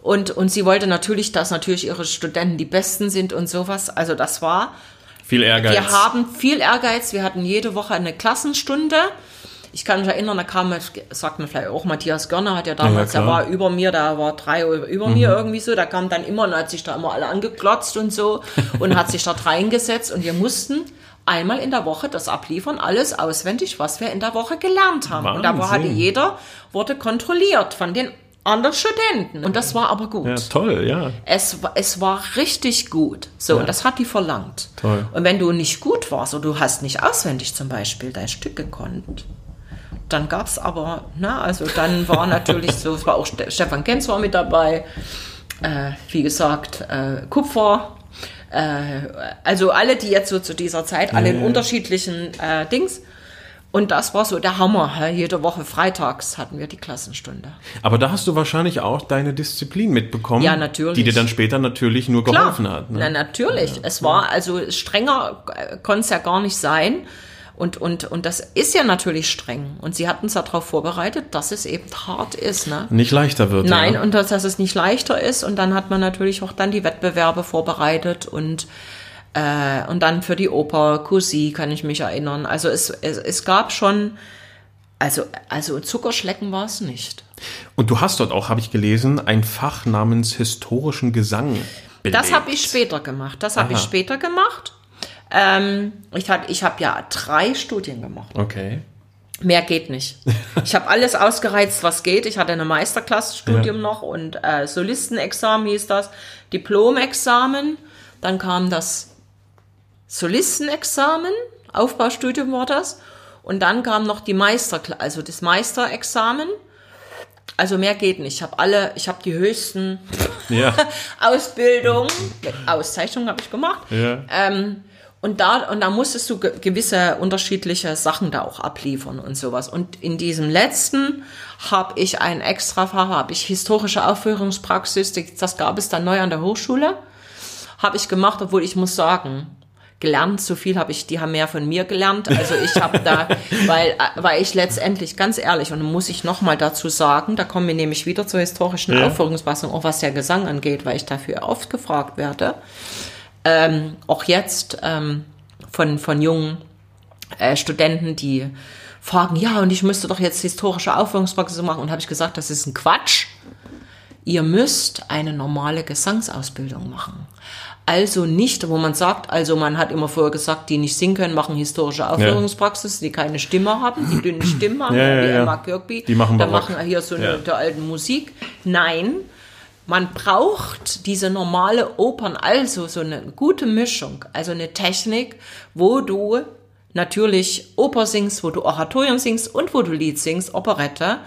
Und, und sie wollte natürlich, dass natürlich ihre Studenten die Besten sind und sowas. Also das war. Viel Ehrgeiz. Wir haben viel Ehrgeiz. Wir hatten jede Woche eine Klassenstunde. Ich kann mich erinnern, da kam, sagt man vielleicht auch, Matthias Görner hat ja damals, Ja, der war über mir, da war drei über Mhm. mir irgendwie so, da kam dann immer und hat sich da immer alle angeklotzt und so <laughs> und hat sich dort reingesetzt und wir mussten einmal in der Woche das abliefern, alles auswendig, was wir in der Woche gelernt haben. Und da Wahnsinn. hatte jeder, wurde kontrolliert von den anderen Studenten. Und das war aber gut. Ja, toll, ja. Es, es war richtig gut. So, und das hat die verlangt. Toll. Und wenn du nicht gut warst oder du hast nicht auswendig zum Beispiel dein Stück gekonnt, dann gab es aber, na, also dann war <laughs> natürlich so, es war auch Ste Stefan Kenz war mit dabei, äh, wie gesagt, äh, Kupfer, äh, also alle, die jetzt so zu dieser Zeit, alle in ja. unterschiedlichen äh, Dings. Und das war so der Hammer. Jede Woche freitags hatten wir die Klassenstunde. Aber da hast du wahrscheinlich auch deine Disziplin mitbekommen. Ja, natürlich. Die dir dann später natürlich nur Klar. geholfen hat. Na, Ne? natürlich. Es war, also strenger äh, konnte es ja gar nicht sein. Und, und, und das ist ja natürlich streng. Und sie hatten uns darauf vorbereitet, dass es eben hart ist. Ne? Nicht leichter wird. Nein, ja. und dass, dass es nicht leichter ist. Und dann hat man natürlich auch dann die Wettbewerbe vorbereitet und, äh, und dann für die Oper Cousy kann ich mich erinnern. Also es, es, es gab schon, also, also Zuckerschlecken war es nicht. Und du hast dort auch, habe ich gelesen, ein Fach namens historischen Gesang belegt. Das habe ich später gemacht. Das habe ich später gemacht. Ähm, ich hat- ich habe ja drei Studien gemacht. Okay. Mehr geht nicht. <laughs> Ich habe alles ausgereizt, was geht. Ich hatte eine Meisterklassenstudium Ja. noch und äh, Solistenexamen hieß das, Diplomexamen. Dann kam das Solistenexamen, Aufbaustudium war das. Und dann kam noch die Meister, also das Meisterexamen. Also mehr geht nicht. Ich habe alle, ich habe die höchsten Ja. <laughs> Ausbildungen, Auszeichnung habe ich gemacht. ja. Ähm, und da, und da musstest du ge gewisse unterschiedliche Sachen da auch abliefern und sowas. Und in diesem letzten habe ich ein extra Fach, habe ich historische Aufführungspraxis, das gab es dann neu an der Hochschule, habe ich gemacht, obwohl ich muss sagen, gelernt, so viel habe ich, die haben mehr von mir gelernt. Also ich habe da, <laughs> weil, weil ich letztendlich, ganz ehrlich, und muss ich nochmal dazu sagen, da kommen wir nämlich wieder zur historischen Ja. Aufführungspraxis, auch was der Gesang angeht, weil ich dafür oft gefragt werde ähm, auch jetzt ähm, von, von jungen äh, Studenten, die fragen, ja, und ich müsste doch jetzt historische Aufführungspraxis machen. Und habe ich gesagt, das ist ein Quatsch. Ihr müsst eine normale Gesangsausbildung machen. Also nicht, wo man sagt, also man hat immer vorher gesagt, die nicht singen können, machen historische Aufführungspraxis, die keine Stimme haben, die dünne Stimmen haben, Ja, ja, wie ja. Emma Kirkby. Die machen da machen hier so eine der alten Musik. Nein, man braucht diese normale Opern, also so eine gute Mischung, also eine Technik, wo du natürlich Oper singst, wo du Oratorium singst und wo du Lied singst, Operette.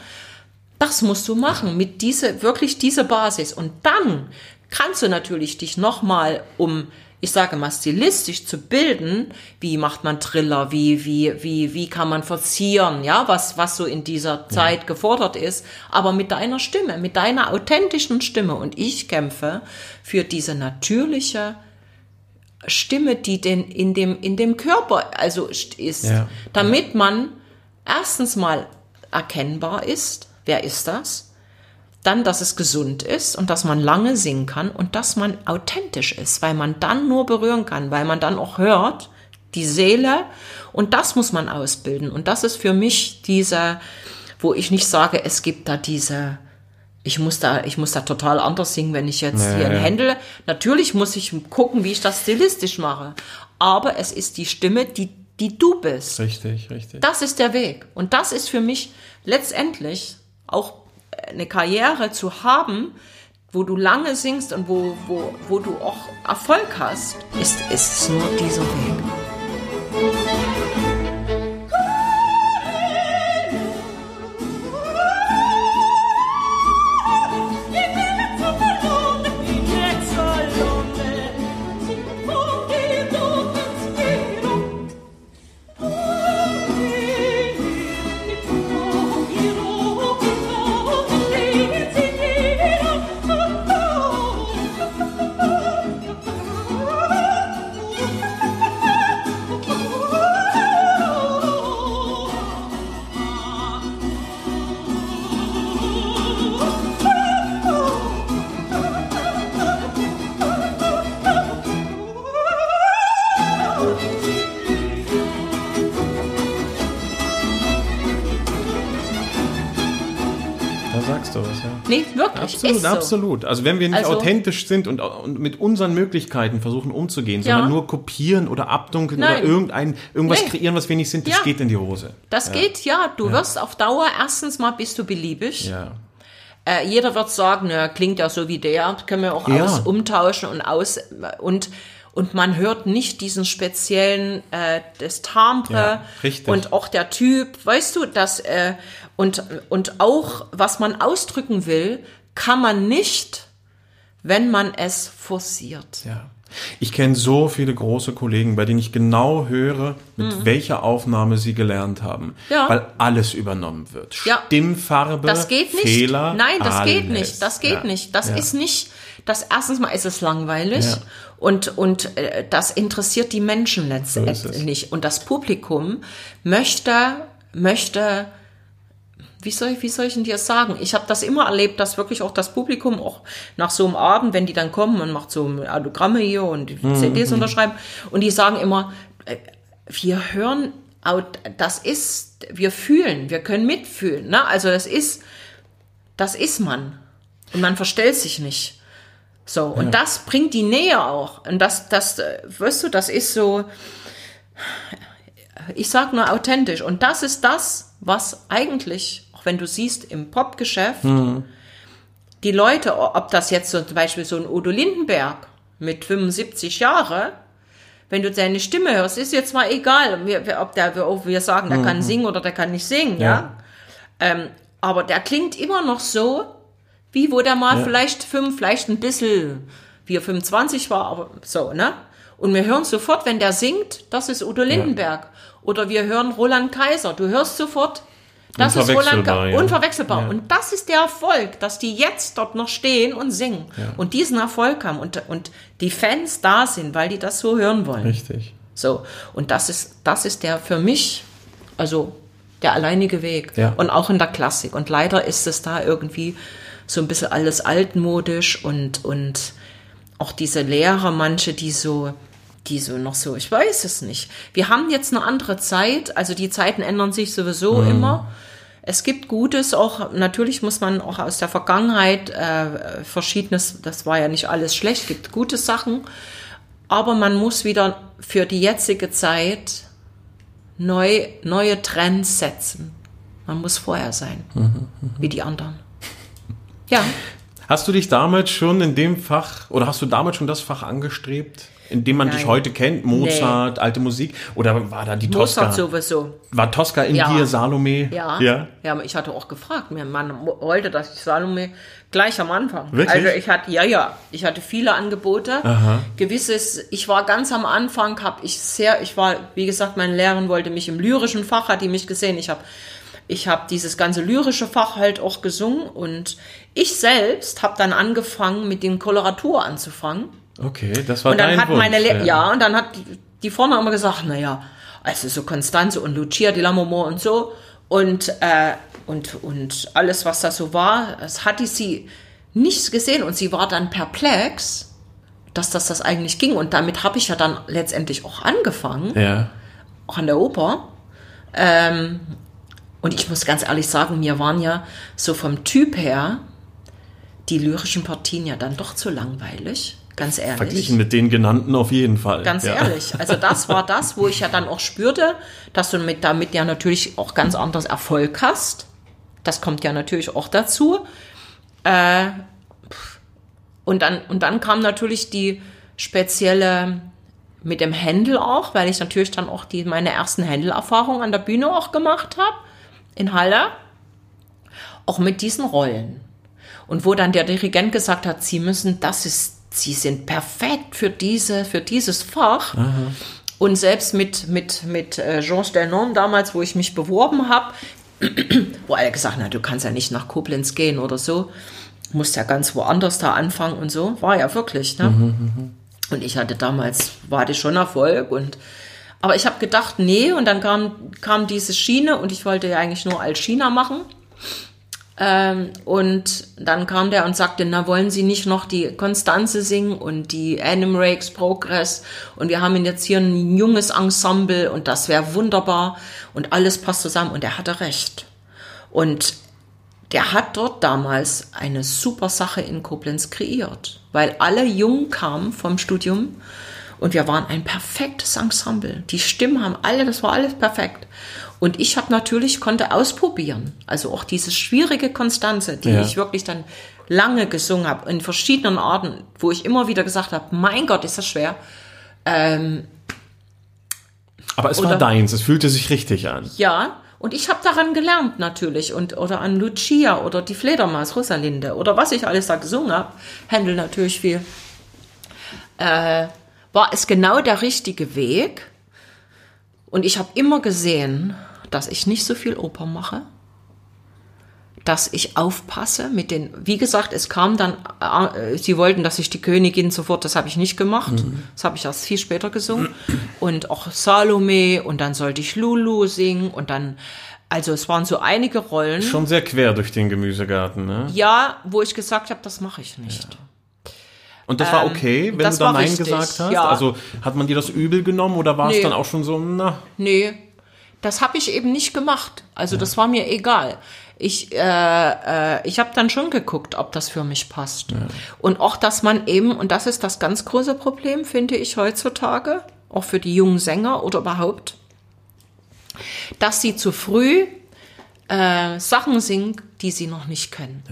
Das musst du machen mit diese, wirklich diese Basis. Und dann kannst du natürlich dich nochmal um, ich sage mal, stilistisch zu bilden. Wie macht man Triller? Wie, wie, wie, wie kann man verzieren? Ja, was, was so in dieser Zeit gefordert ist. Aber mit deiner Stimme, mit deiner authentischen Stimme. Und ich kämpfe für diese natürliche, Stimme, die den in dem in dem Körper also st- ist, Ja. damit man erstens mal erkennbar ist, wer ist das? Dann, dass es gesund ist und dass man lange singen kann und dass man authentisch ist, weil man dann nur berühren kann, weil man dann auch hört, die Seele und das muss man ausbilden und das ist für mich diese, wo ich nicht sage, es gibt da diese ich muss da, ich muss da total anders singen, wenn ich jetzt Ja, hier ja. Händel. Natürlich muss ich gucken, wie ich das stilistisch mache. Aber es ist die Stimme, die, die du bist. Richtig, richtig. Das ist der Weg. Und das ist für mich letztendlich auch eine Karriere zu haben, wo du lange singst und wo, wo, wo du auch Erfolg hast, ist, ist nur dieser Weg. Absolut, so. absolut. Also wenn wir nicht Also- authentisch sind und, und mit unseren Möglichkeiten versuchen umzugehen, Ja. sondern nur kopieren oder abdunkeln Nein. oder irgendein, irgendwas Nee. kreieren, was wir nicht sind, das Ja. geht in die Hose. Das geht, ja. Du wirst auf Dauer, erstens mal bist du beliebig. Ja. Äh, jeder wird sagen, na, klingt ja so wie der, können wir auch Ja. aus, umtauschen und aus und und man hört nicht diesen speziellen äh, das Timbre Ja, richtig. und auch der Typ, weißt du, dass äh, und und auch was man ausdrücken will, kann man nicht, wenn man es forciert. Ja. Ich kenne so viele große Kollegen, bei denen ich genau höre, mit welcher Aufnahme sie gelernt haben. Mhm. Ja. Weil alles übernommen wird. Ja. Stimmfarbe, Das geht nicht. Fehler. Nein, das geht alles. nicht. Das geht Ja. nicht. Das ist nicht. Das erstens mal ist es langweilig und und äh, das interessiert die Menschen letztendlich nicht. Und das Publikum möchte möchte wie soll, ich, wie soll ich denn dir sagen? Ich habe das immer erlebt, dass wirklich auch das Publikum auch nach so einem Abend, wenn die dann kommen, man macht so Autogramme hier und die Mhm, CDs unterschreiben und die sagen immer, äh, wir hören, das ist, wir fühlen, wir können mitfühlen. Ne? Also das ist, das ist man. Und man verstellt sich nicht. So, und das bringt die Nähe auch. Und das, das, äh, weißt du, das ist so, ich sag nur authentisch. Und das ist das, was eigentlich, auch wenn du siehst, im Popgeschäft, die Leute, ob das jetzt so zum Beispiel so ein Udo Lindenberg mit 75 Jahre, wenn du seine Stimme hörst, ist jetzt mal egal, ob der, ob wir sagen, der kann singen oder der kann nicht singen, ja. Ja. Ähm, aber der klingt immer noch so, wie wo der mal Ja. vielleicht fünf, vielleicht ein bisschen, wie er 25 war, aber so, ne? Und wir hören sofort, wenn der singt, das ist Udo Lindenberg. Oder wir hören Roland Kaiser. Du hörst sofort, das ist Roland Unverwechselbar, Kaiser. ja. Unverwechselbar. Ja. Und das ist der Erfolg, dass die jetzt dort noch stehen und singen und diesen Erfolg haben und, und die Fans da sind, weil die das so hören wollen. Richtig. So. Und das ist, das ist der für mich, also der alleinige Weg. Ja. Und auch in der Klassik. Und leider ist es da irgendwie so ein bisschen alles altmodisch und, und auch diese Lehrer, manche, die so, die so noch so, ich weiß es nicht. Wir haben jetzt eine andere Zeit, also die Zeiten ändern sich sowieso immer. Es gibt Gutes, auch natürlich muss man auch aus der Vergangenheit äh, verschiedenes, das war ja nicht alles schlecht, gibt gute Sachen, aber man muss wieder für die jetzige Zeit neu, neue Trends setzen. Man muss vorher sein, wie die anderen. Ja, Hast du dich damals schon in dem Fach, oder hast du damals schon das Fach angestrebt, in dem man dich Nein. heute kennt? Mozart, alte Musik? Oder war da die Tosca? Mozart sowieso. War Tosca in Ja. dir, Salome? Ja. Ja. ja, ich hatte auch gefragt. Mein Mann wollte, dass ich Salome gleich am Anfang. Wirklich? Also ich hatte, ja, ja, ich hatte viele Angebote. Gewisses, ich war ganz am Anfang, habe ich sehr, ich war, wie gesagt, meine Lehrerin wollte mich im lyrischen Fach, hat die mich gesehen. Ich habe ich habe dieses ganze lyrische Fach halt auch gesungen und ich selbst habe dann angefangen, mit dem Koloratur anzufangen. Okay, das war Und dann dein hat Wunsch. meine Le ja. und dann hat die, vorne immer gesagt, naja, also so Constanze und Lucia di Lammermoor und so und äh, und und alles was da so war, das hatte sie nicht gesehen und sie war dann perplex, dass das das eigentlich ging und damit habe ich ja dann letztendlich auch angefangen, Ja. auch an der Oper. Ähm, und ich muss ganz ehrlich sagen, mir waren ja so vom Typ her die lyrischen Partien ja dann doch zu langweilig, ganz ehrlich. Verglichen mit den genannten auf jeden Fall. Ganz ja. ehrlich. Also <laughs> das war das, wo ich ja dann auch spürte, dass du mit, damit ja natürlich auch ganz anders Erfolg hast. Das kommt ja natürlich auch dazu. Äh, und, dann, und dann kam natürlich die spezielle mit dem Händel auch, weil ich natürlich dann auch die, meine ersten Händelerfahrungen an der Bühne auch gemacht habe, in Halle. Auch mit diesen Rollen. Und wo dann der Dirigent gesagt hat, Sie müssen, das ist, Sie sind perfekt für diese, für dieses Fach. Und selbst mit, mit, mit äh, Jean Sternon damals, wo ich mich beworben habe, <clears throat> wo alle gesagt haben, du kannst ja nicht nach Koblenz gehen oder so, musst ja ganz woanders da anfangen und so, war ja wirklich, ne? Und ich hatte damals, war das schon Erfolg und aber ich habe gedacht, nee, und dann kam, kam diese Schiene und ich wollte ja eigentlich nur als China machen. Ähm, und dann kam der und sagte, na, wollen Sie nicht noch die Konstanze singen und die Anim Rakes Progress und wir haben jetzt hier ein junges Ensemble und das wäre wunderbar und alles passt zusammen und er hatte recht. Und der hat dort damals eine super Sache in Koblenz kreiert, weil alle Jungen kamen vom Studium und wir waren ein perfektes Ensemble. Die Stimmen haben alle, das war alles perfekt. Und ich habe natürlich, konnte ausprobieren. Also auch diese schwierige Konstanze, die Ja. ich wirklich dann lange gesungen habe, in verschiedenen Arten, wo ich immer wieder gesagt habe, mein Gott, ist das schwer. Aber es war Oder- deins, es fühlte sich richtig an. Ja, und ich habe daran gelernt natürlich. Und, oder an Lucia oder die Fledermaus, Rosalinde oder was ich alles da gesungen habe. Händel natürlich viel. Äh, war es genau der richtige Weg. Und ich habe immer gesehen, dass ich nicht so viel Oper mache. Dass ich aufpasse mit den, wie gesagt, es kam dann, äh, sie wollten, dass ich die Königin sofort, das habe ich nicht gemacht. Das habe ich erst viel später gesungen. Und auch Salome und dann sollte ich Lulu singen und dann, also es waren so einige Rollen. Schon sehr quer durch den Gemüsegarten, ne? Ja, wo ich gesagt habe, das mache ich nicht. Und das war okay, wenn du da Nein richtig, gesagt hast? ja. Also hat man dir das übel genommen oder war es Nee. dann auch schon so, na, Nee, das habe ich eben nicht gemacht. Also das war mir egal. Ich, äh, äh, ich habe dann schon geguckt, ob das für mich passt. Und auch, dass man eben, und das ist das ganz große Problem, finde ich heutzutage, auch für die jungen Sänger oder überhaupt, dass sie zu früh äh, Sachen singen, die sie noch nicht können.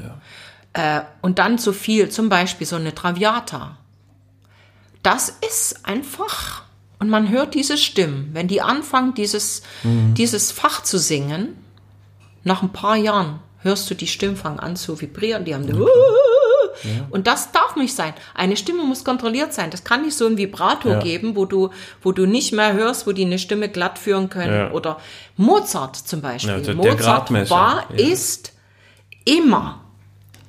Äh, und dann zu viel, zum Beispiel so eine Traviata. Das ist einfach, und man hört diese Stimmen, wenn die anfangen, dieses, dieses Fach zu singen, nach ein paar Jahren hörst du die Stimmen fangen an zu vibrieren, die haben die <laughs> und das darf nicht sein. Eine Stimme muss kontrolliert sein. Das kann nicht so ein Vibrato Ja. geben, wo du, wo du nicht mehr hörst, wo die eine Stimme glatt führen können. Ja. Oder Mozart zum Beispiel. Ja, der Mozart war, ja. ist immer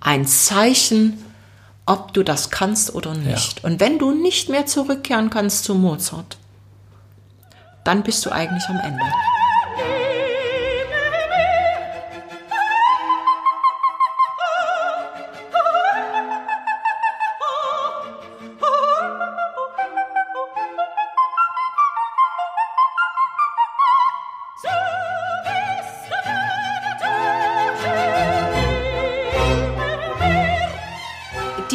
ein Zeichen, ob du das kannst oder nicht. Und wenn du nicht mehr zurückkehren kannst zu Mozart, dann bist du eigentlich am Ende.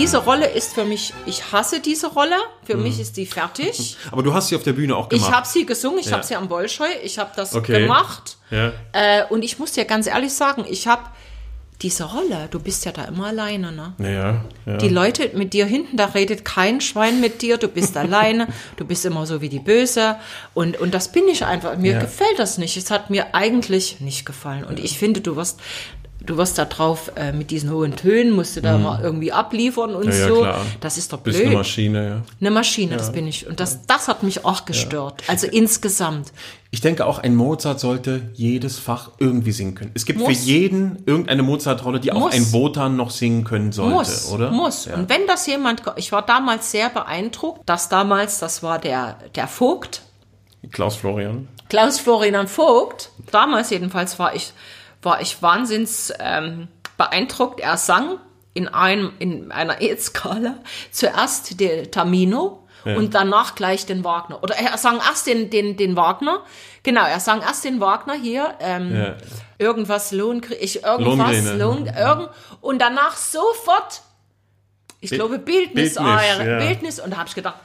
Diese Rolle ist für mich, ich hasse diese Rolle. Für mich ist die fertig. <laughs> aber du hast sie auf der Bühne auch Ich gemacht. habe sie gesungen, ich Ja. habe sie am Bolschoi, ich habe das Okay. gemacht. ja. Äh, und ich muss dir ganz ehrlich sagen, ich habe diese Rolle, du bist ja da immer alleine, ne? Ja, ja. Die Leute mit dir hinten, da redet kein Schwein mit dir, du bist <laughs> alleine, du bist immer so wie die Böse. Und, und das bin ich einfach. Mir Ja. gefällt das nicht. Es hat mir eigentlich nicht gefallen. Und ich finde, du wirst, du wirst da drauf äh, mit diesen hohen Tönen, musst du da mal irgendwie abliefern und Mhm. Ja, ja, so. klar. Das ist doch Bist blöd. eine Maschine, ja. Eine Maschine, das bin ich. Und das, das hat mich auch gestört. Also insgesamt. Ich denke auch, ein Mozart sollte jedes Fach irgendwie singen können. Es gibt für Muss. jeden irgendeine Mozart-Rolle, die auch Muss. ein Wotan noch singen können sollte, Muss, oder? muss. Ja. Und wenn das jemand, ich war damals sehr beeindruckt, dass damals, das war der, der Vogt, Klaus Florian. Klaus Florian Vogt, damals jedenfalls war ich, war ich wahnsinns ähm, beeindruckt. Er sang in einem, in einer E-Skala zuerst den Tamino und danach gleich den Wagner. Oder er sang erst den, den, den Wagner. Genau, er sang erst den Wagner hier, ähm, Ja. irgendwas Lohn, ich, irgendwas. Lohn, irgend, und danach sofort, ich glaube, Bildnis, Bildnis, ah, ja. Bildnis, und da habe ich gedacht,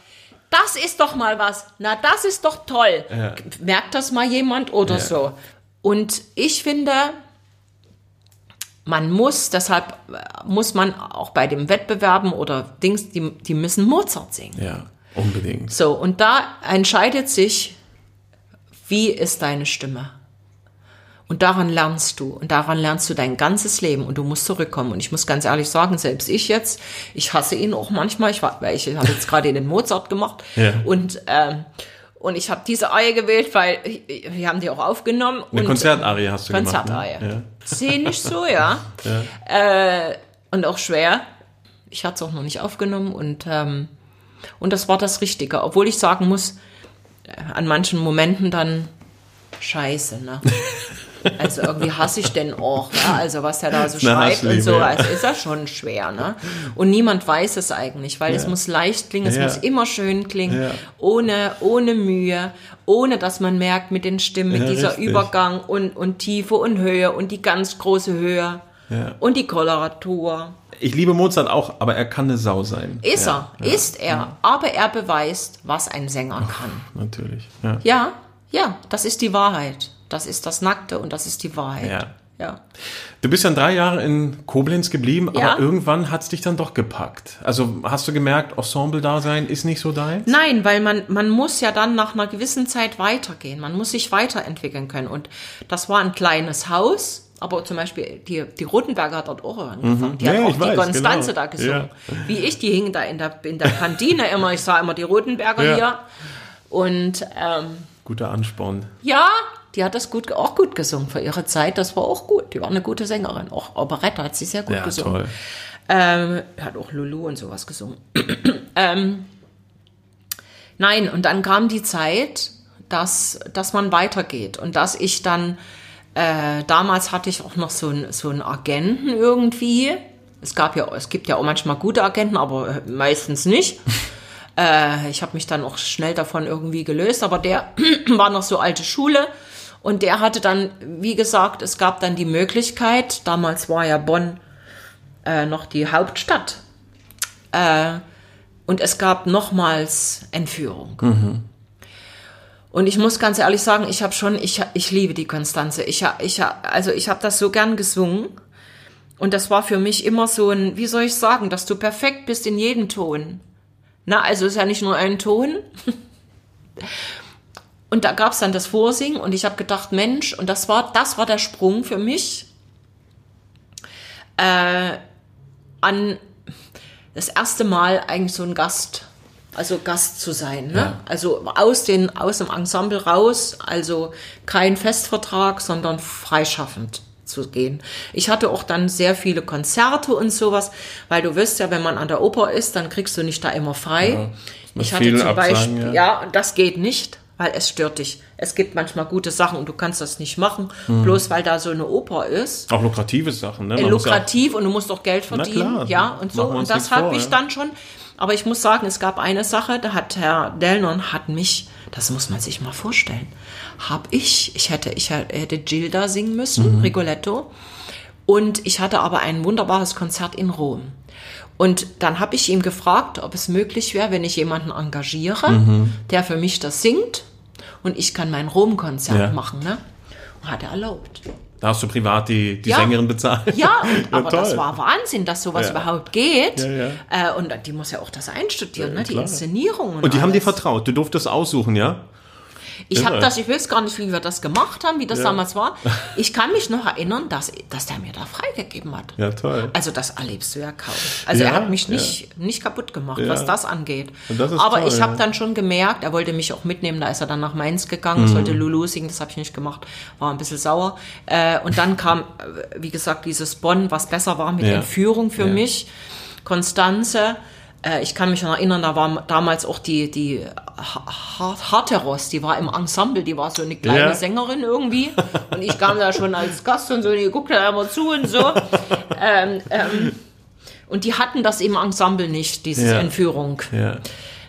das ist doch mal was, na, das ist doch toll. Ja. Merkt das mal jemand oder Ja. so? Und ich finde, man muss, deshalb äh, muss man auch bei den Wettbewerben oder Dings, die, die müssen Mozart singen. Ja, unbedingt. So, und da entscheidet sich, wie ist deine Stimme? Und daran lernst du. Und daran lernst du dein ganzes Leben. Und du musst zurückkommen. Und ich muss ganz ehrlich sagen, selbst ich jetzt, ich hasse ihn auch manchmal. Ich, war, ich habe jetzt gerade den Mozart gemacht. Ja. Und, ähm, und ich habe diese Eier gewählt, weil wir haben die auch aufgenommen. Eine Konzertarie hast du Konzertarie. gemacht. Ne? Sehe nicht so, <laughs> ja. Äh, und auch schwer. Ich hatte es auch noch nicht aufgenommen und, ähm, und das war das Richtige. Obwohl ich sagen muss, äh, an manchen Momenten dann scheiße, ne? <laughs> Also irgendwie hasse ich den auch, ja? Also was er da so schreibt und so, ja. also ist das schon schwer, ne? Und niemand weiß es eigentlich, weil es muss leicht klingen, es Ja. muss immer schön klingen, Ja. ohne, ohne Mühe, ohne dass man merkt mit den Stimmen, mit Ja, dieser richtig. Übergang und, und Tiefe und Höhe und die ganz große Höhe. Ja. und die Koloratur. Ich liebe Mozart auch, aber er kann eine Sau sein. Ist ja, er, ist er. Aber er beweist, was ein Sänger kann. Natürlich. Ja. Ja, ja, das ist die Wahrheit. Das ist das Nackte und das ist die Wahrheit. Ja. ja. Du bist dann drei Jahre in Koblenz geblieben, Ja. aber irgendwann hat's dich dann doch gepackt. Also hast du gemerkt, Ensemble-Dasein ist nicht so deins? Nein, weil man, man muss ja dann nach einer gewissen Zeit weitergehen. Man muss sich weiterentwickeln können. Und das war ein kleines Haus. Aber zum Beispiel die, die Rotenberger hat dort auch angefangen. Die Ja, hat ja, auch die weiß, Konstanze genau. da gesungen. Wie ich, die hingen da in der, in der Kantine immer. Ich sah immer die Rotenberger Ja. hier. Und ähm, Guter Ansporn. ja, die hat das gut, auch gut gesungen für ihre Zeit. Das war auch gut. Die war eine gute Sängerin. Auch Operette hat sie sehr gut Ja, gesungen. toll. Ähm, hat auch Lulu und sowas gesungen. <clears throat> ähm, nein, und dann kam die Zeit, dass, dass man weitergeht und dass ich dann, äh, damals hatte ich auch noch so, einen so einen Agenten irgendwie. Es gab ja, es gibt ja auch manchmal gute Agenten, aber äh, meistens nicht. <laughs> Äh, ich habe mich dann auch schnell davon irgendwie gelöst, aber der <clears throat> war noch so alte Schule und der hatte dann, wie gesagt, es gab dann die Möglichkeit, damals war ja Bonn äh, noch die Hauptstadt. Äh, und es gab nochmals Entführung. Und ich muss ganz ehrlich sagen, ich habe schon, ich, ich liebe die Konstanze. Ich, ich, also ich habe das so gern gesungen. Und das war für mich immer so ein, wie soll ich sagen, dass du perfekt bist in jedem Ton. Na, also ist ja nicht nur ein Ton. <laughs> Und da gab es dann das Vorsingen und ich habe gedacht, Mensch, und das war, das war der Sprung für mich äh, an das erste Mal eigentlich so ein Gast, also Gast zu sein. Ne? Ja. Also aus, den, aus dem Ensemble raus, also kein Festvertrag, sondern freischaffend zu gehen. Ich hatte auch dann sehr viele Konzerte und sowas, weil du wirst ja, wenn man an der Oper ist, dann kriegst du nicht da immer frei. muss ich hatte zum absagen, Beispiel, ja. ja, das geht nicht, weil es stört dich. Es gibt manchmal gute Sachen und du kannst das nicht machen, bloß weil da so eine Oper ist Auch lukrative Sachen, ne? Man ja auch- lukrativ und du musst doch Geld verdienen. klar, ja, und so. Und das habe ich ja. dann schon. Aber ich muss sagen, es gab eine Sache, da hat Herr Dellnon hat mich, das muss man sich mal vorstellen, habe ich, ich hätte, ich hätte Gilda singen müssen, Mhm. Rigoletto, und ich hatte aber ein wunderbares Konzert in Rom. Und dann habe ich ihm gefragt, ob es möglich wäre, wenn ich jemanden engagiere, Mhm. der für mich das singt und ich kann mein Rom-Konzert Ja. machen. Ne? Und hat er erlaubt. Da hast du privat die, die Ja. Sängerin bezahlt. Ja, und, <laughs> aber das toll. war Wahnsinn, dass sowas Ja. überhaupt geht. Ja. Äh, und die muss ja auch das einstudieren, ne? die. Inszenierung. Und die haben dir alles. vertraut. Du durftest aussuchen, ja? Ich habe das, ich weiß gar nicht, wie wir das gemacht haben, wie das Ja. damals war. <laughs> Ich kann mich noch erinnern, dass, dass der mir da freigegeben hat. Ja, toll. Also das erlebst du ja kaum. Also Ja, er hat mich ja. nicht, nicht kaputt gemacht, was das angeht. Das Aber toll, ich habe dann schon gemerkt, er wollte mich auch mitnehmen, da ist er dann nach Mainz gegangen, Mhm. sollte Lulu singen, das habe ich nicht gemacht, war ein bisschen sauer. Äh, und dann kam, äh, wie gesagt, dieses Bonn, was besser war mit. Entführung für mich. Konstanze, ich kann mich noch erinnern, da war damals auch die, die Ha- Harteros, die war im Ensemble, die war so eine kleine Ja. Sängerin irgendwie. <laughs> Und ich kam da schon als Gast und so, und die guckte da immer zu und so. <laughs> ähm, ähm, und die hatten das im Ensemble nicht, diese Ja. Entführung. Ja.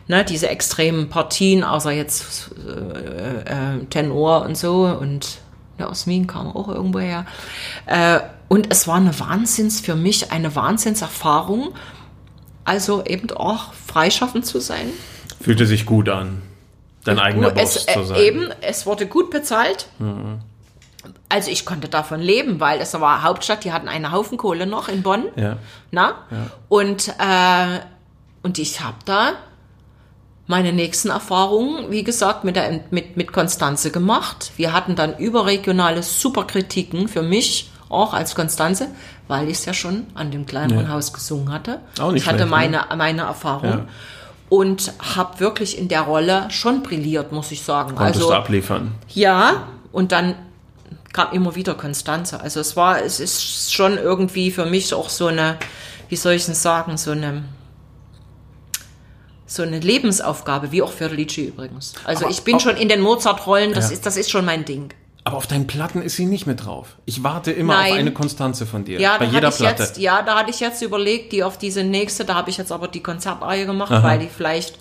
Ne, diese extremen Partien, außer jetzt äh, äh, Tenor und so und der Osmin kam auch irgendwo her. Äh, und es war eine Wahnsinns, für mich eine Wahnsinnserfahrung, also eben auch freischaffend zu sein. Fühlte sich gut an, dein eigener Gut, Boss es, zu äh, sein. Eben, es wurde gut bezahlt. Also ich konnte davon leben, weil es war Hauptstadt, die hatten einen Haufen Kohle noch in Bonn. Ja. Na? Und, äh, und ich habe da meine nächsten Erfahrungen, wie gesagt, mit, der, mit, mit Konstanze gemacht. Wir hatten dann überregionale Superkritiken für mich, auch als Konstanze, weil ich es ja schon an dem kleineren Ja. Haus gesungen hatte. Auch nicht ich hatte schlecht, meine, meine Erfahrung. Ja. Und habe wirklich in der Rolle schon brilliert, muss ich sagen. Konntest also du abliefern. ja, und dann kam immer wieder Konstanze. Also es war, es ist schon irgendwie für mich auch so eine, wie soll ich denn sagen, so eine so eine Lebensaufgabe, wie auch für Lici übrigens. Also Aber ich bin auch- schon in den Mozart-Rollen, das, Ja. ist, das ist schon mein Ding. Aber auf deinen Platten ist sie nicht mit drauf. Ich warte immer Nein. auf eine Konstanze von dir. Ja, bei da jeder ich Platte. jetzt, ja, da hatte ich jetzt überlegt, die auf diese nächste, da habe ich jetzt aber die Konzertarie gemacht, Aha. weil die vielleicht,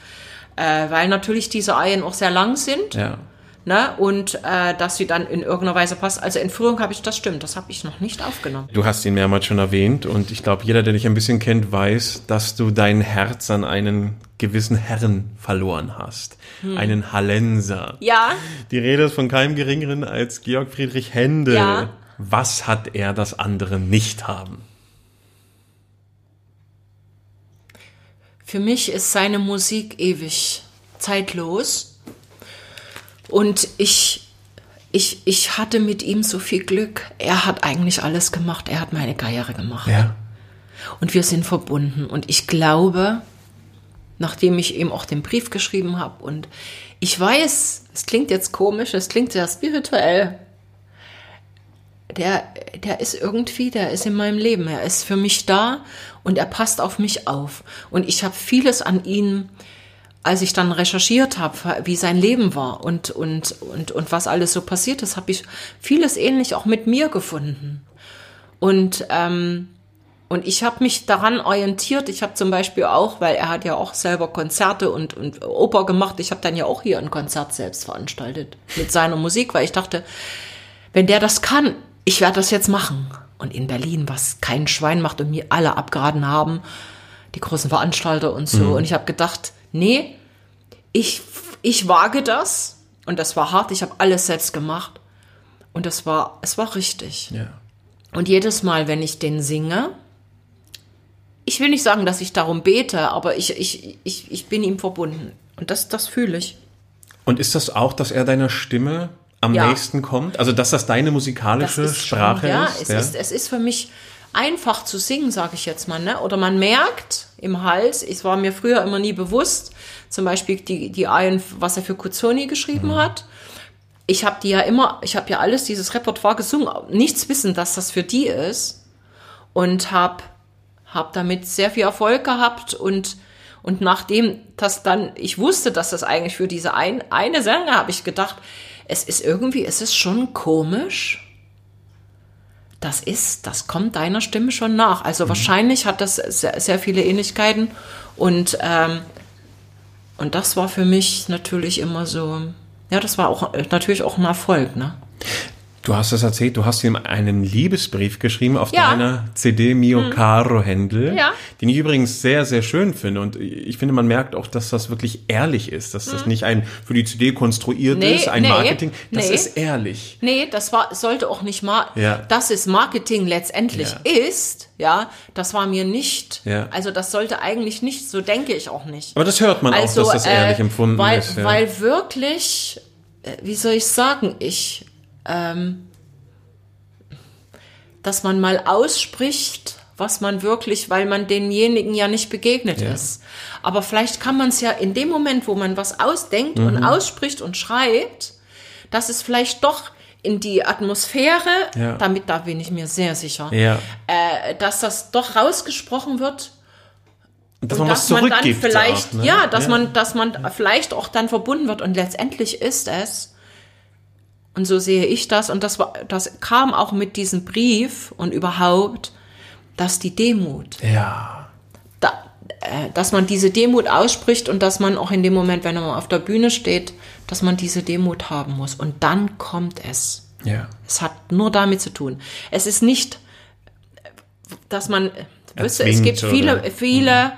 äh, weil natürlich diese Arien auch sehr lang sind. ja. Ne? Und äh, dass sie dann in irgendeiner Weise passt. Also Entführung habe ich, das stimmt, das habe ich noch nicht aufgenommen. Du hast ihn mehrmals schon erwähnt und ich glaube, jeder, der dich ein bisschen kennt, weiß, dass du dein Herz an einen gewissen Herrn verloren hast. Einen Hallenser. Ja, Die Rede ist von keinem geringeren als Georg Friedrich Händel. Ja. Was hat er, das andere nicht haben? Für mich ist seine Musik ewig zeitlos. Und ich, ich, ich hatte mit ihm so viel Glück. Er hat eigentlich alles gemacht. Er hat meine Karriere gemacht. Ja. Und wir sind verbunden. Und ich glaube, nachdem ich ihm auch den Brief geschrieben habe und ich weiß, es klingt jetzt komisch, es klingt sehr spirituell. Der, der ist irgendwie, der ist in meinem Leben. Er ist für mich da und er passt auf mich auf. Und ich habe vieles an ihn, als ich dann recherchiert habe, wie sein Leben war und, und, und, und was alles so passiert ist, habe ich vieles ähnlich auch mit mir gefunden. Und ähm, und ich habe mich daran orientiert. Ich habe zum Beispiel auch, weil er hat ja auch selber Konzerte und, und Oper gemacht. Ich habe dann ja auch hier ein Konzert selbst veranstaltet mit seiner Musik, weil ich dachte, wenn der das kann, ich werde das jetzt machen. Und in Berlin, was kein Schwein macht und mir alle abgeraten haben, die großen Veranstalter und so. Und ich habe gedacht, nee, ich, ich wage das. Und das war hart. Ich habe alles selbst gemacht. Und das war, es war richtig. Ja. Und jedes Mal, wenn ich den singe, ich will nicht sagen, dass ich darum bete, aber ich, ich, ich, ich bin ihm verbunden. Und das, das fühle ich. Und ist das auch, dass er deiner Stimme am Ja. nächsten kommt? Also, dass das deine Das musikalische ist schon- Sprache ja, ist? Es ist, es ist für mich einfach zu singen, sage ich jetzt mal. Ne? Oder man merkt im Hals, es war mir früher immer nie bewusst, zum Beispiel die, die Aien, was er für Cuzzoni geschrieben Mhm. hat. Ich habe die ja immer, ich habe ja alles dieses Repertoire gesungen, nichts wissen, dass das für die ist. Und habe hab damit sehr viel Erfolg gehabt und und nachdem das dann, ich wusste, dass das eigentlich für diese ein, eine Sänger, habe ich gedacht, es ist irgendwie, es ist schon komisch, das ist, das kommt deiner Stimme schon nach. Also wahrscheinlich hat das sehr, sehr viele Ähnlichkeiten und ähm, und das war für mich natürlich immer so, ja, das war auch äh, natürlich auch ein Erfolg, ne? Du hast es erzählt, du hast ihm einen Liebesbrief geschrieben auf Ja. deiner CD Mio Caro Händel, Ja. den ich übrigens sehr, sehr schön finde. Und ich finde, man merkt auch, dass das wirklich ehrlich ist, dass das nicht ein für die CD konstruiert Nee, ist, ein nee, Marketing. Das nee. ist ehrlich. Nee, das war, sollte auch nicht mal, Ja. dass es Marketing letztendlich Ja. ist, ja, das war mir nicht, Ja. also das sollte eigentlich nicht, so denke ich auch nicht. Aber das hört man auch, dass das ehrlich empfunden Also, äh, weil, ist. Weil wirklich, äh, wie soll ich sagen, ich, ähm, dass man mal ausspricht, was man wirklich, weil man denjenigen ja nicht begegnet Ja. ist. Aber vielleicht kann man es ja in dem Moment, wo man was ausdenkt Mhm. und ausspricht und schreibt, dass es vielleicht doch in die Atmosphäre, Ja. damit da bin ich mir sehr sicher, ja. äh, dass das doch rausgesprochen wird Und dass und man was dass man dann vielleicht, auch, ne? ja, dass man, dass man vielleicht auch dann verbunden wird und letztendlich ist es, und so sehe ich das, und das war, das kam auch mit diesem Brief und überhaupt, dass die Demut, Ja. da, äh, dass man diese Demut ausspricht und dass man auch in dem Moment, wenn man auf der Bühne steht, dass man diese Demut haben muss. Und dann kommt es. Ja. Es hat nur damit zu tun. Es ist nicht, dass man, wisst ihr, es gibt viele, oder- viele,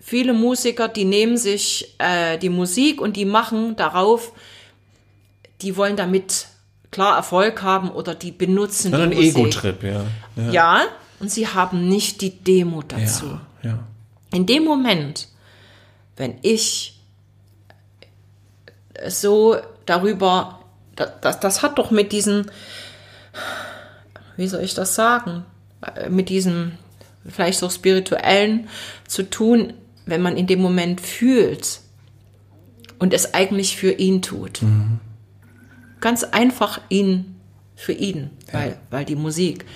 viele Musiker, die nehmen sich äh, die Musik und die machen darauf, die wollen damit klar Erfolg haben oder die benutzen ein die Musik. Ego-Trip, ja. Ja. Ja, und sie haben nicht die Demut dazu. ja. ja. In dem Moment, wenn ich so darüber, das, das, das hat doch mit diesen, wie soll ich das sagen, mit diesem vielleicht so spirituellen zu tun, wenn man in dem Moment fühlt und es eigentlich für ihn tut. Ganz einfach ihn, für ihn, weil, weil die Musik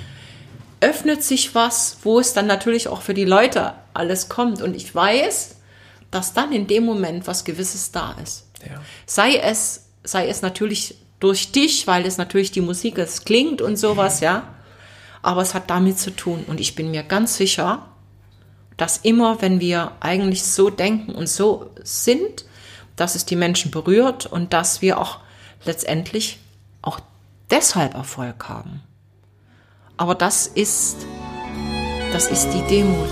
öffnet sich was, wo es dann natürlich auch für die Leute alles kommt. Und ich weiß, dass dann in dem Moment was Gewisses da ist. Ja. Sei es, sei es natürlich durch dich, weil es natürlich die Musik, es klingt und sowas, ja. Aber es hat damit zu tun. Und ich bin mir ganz sicher, dass immer, wenn wir eigentlich so denken und so sind, dass es die Menschen berührt und dass wir auch letztendlich auch deshalb Erfolg haben. Aber das ist, das ist die Demut.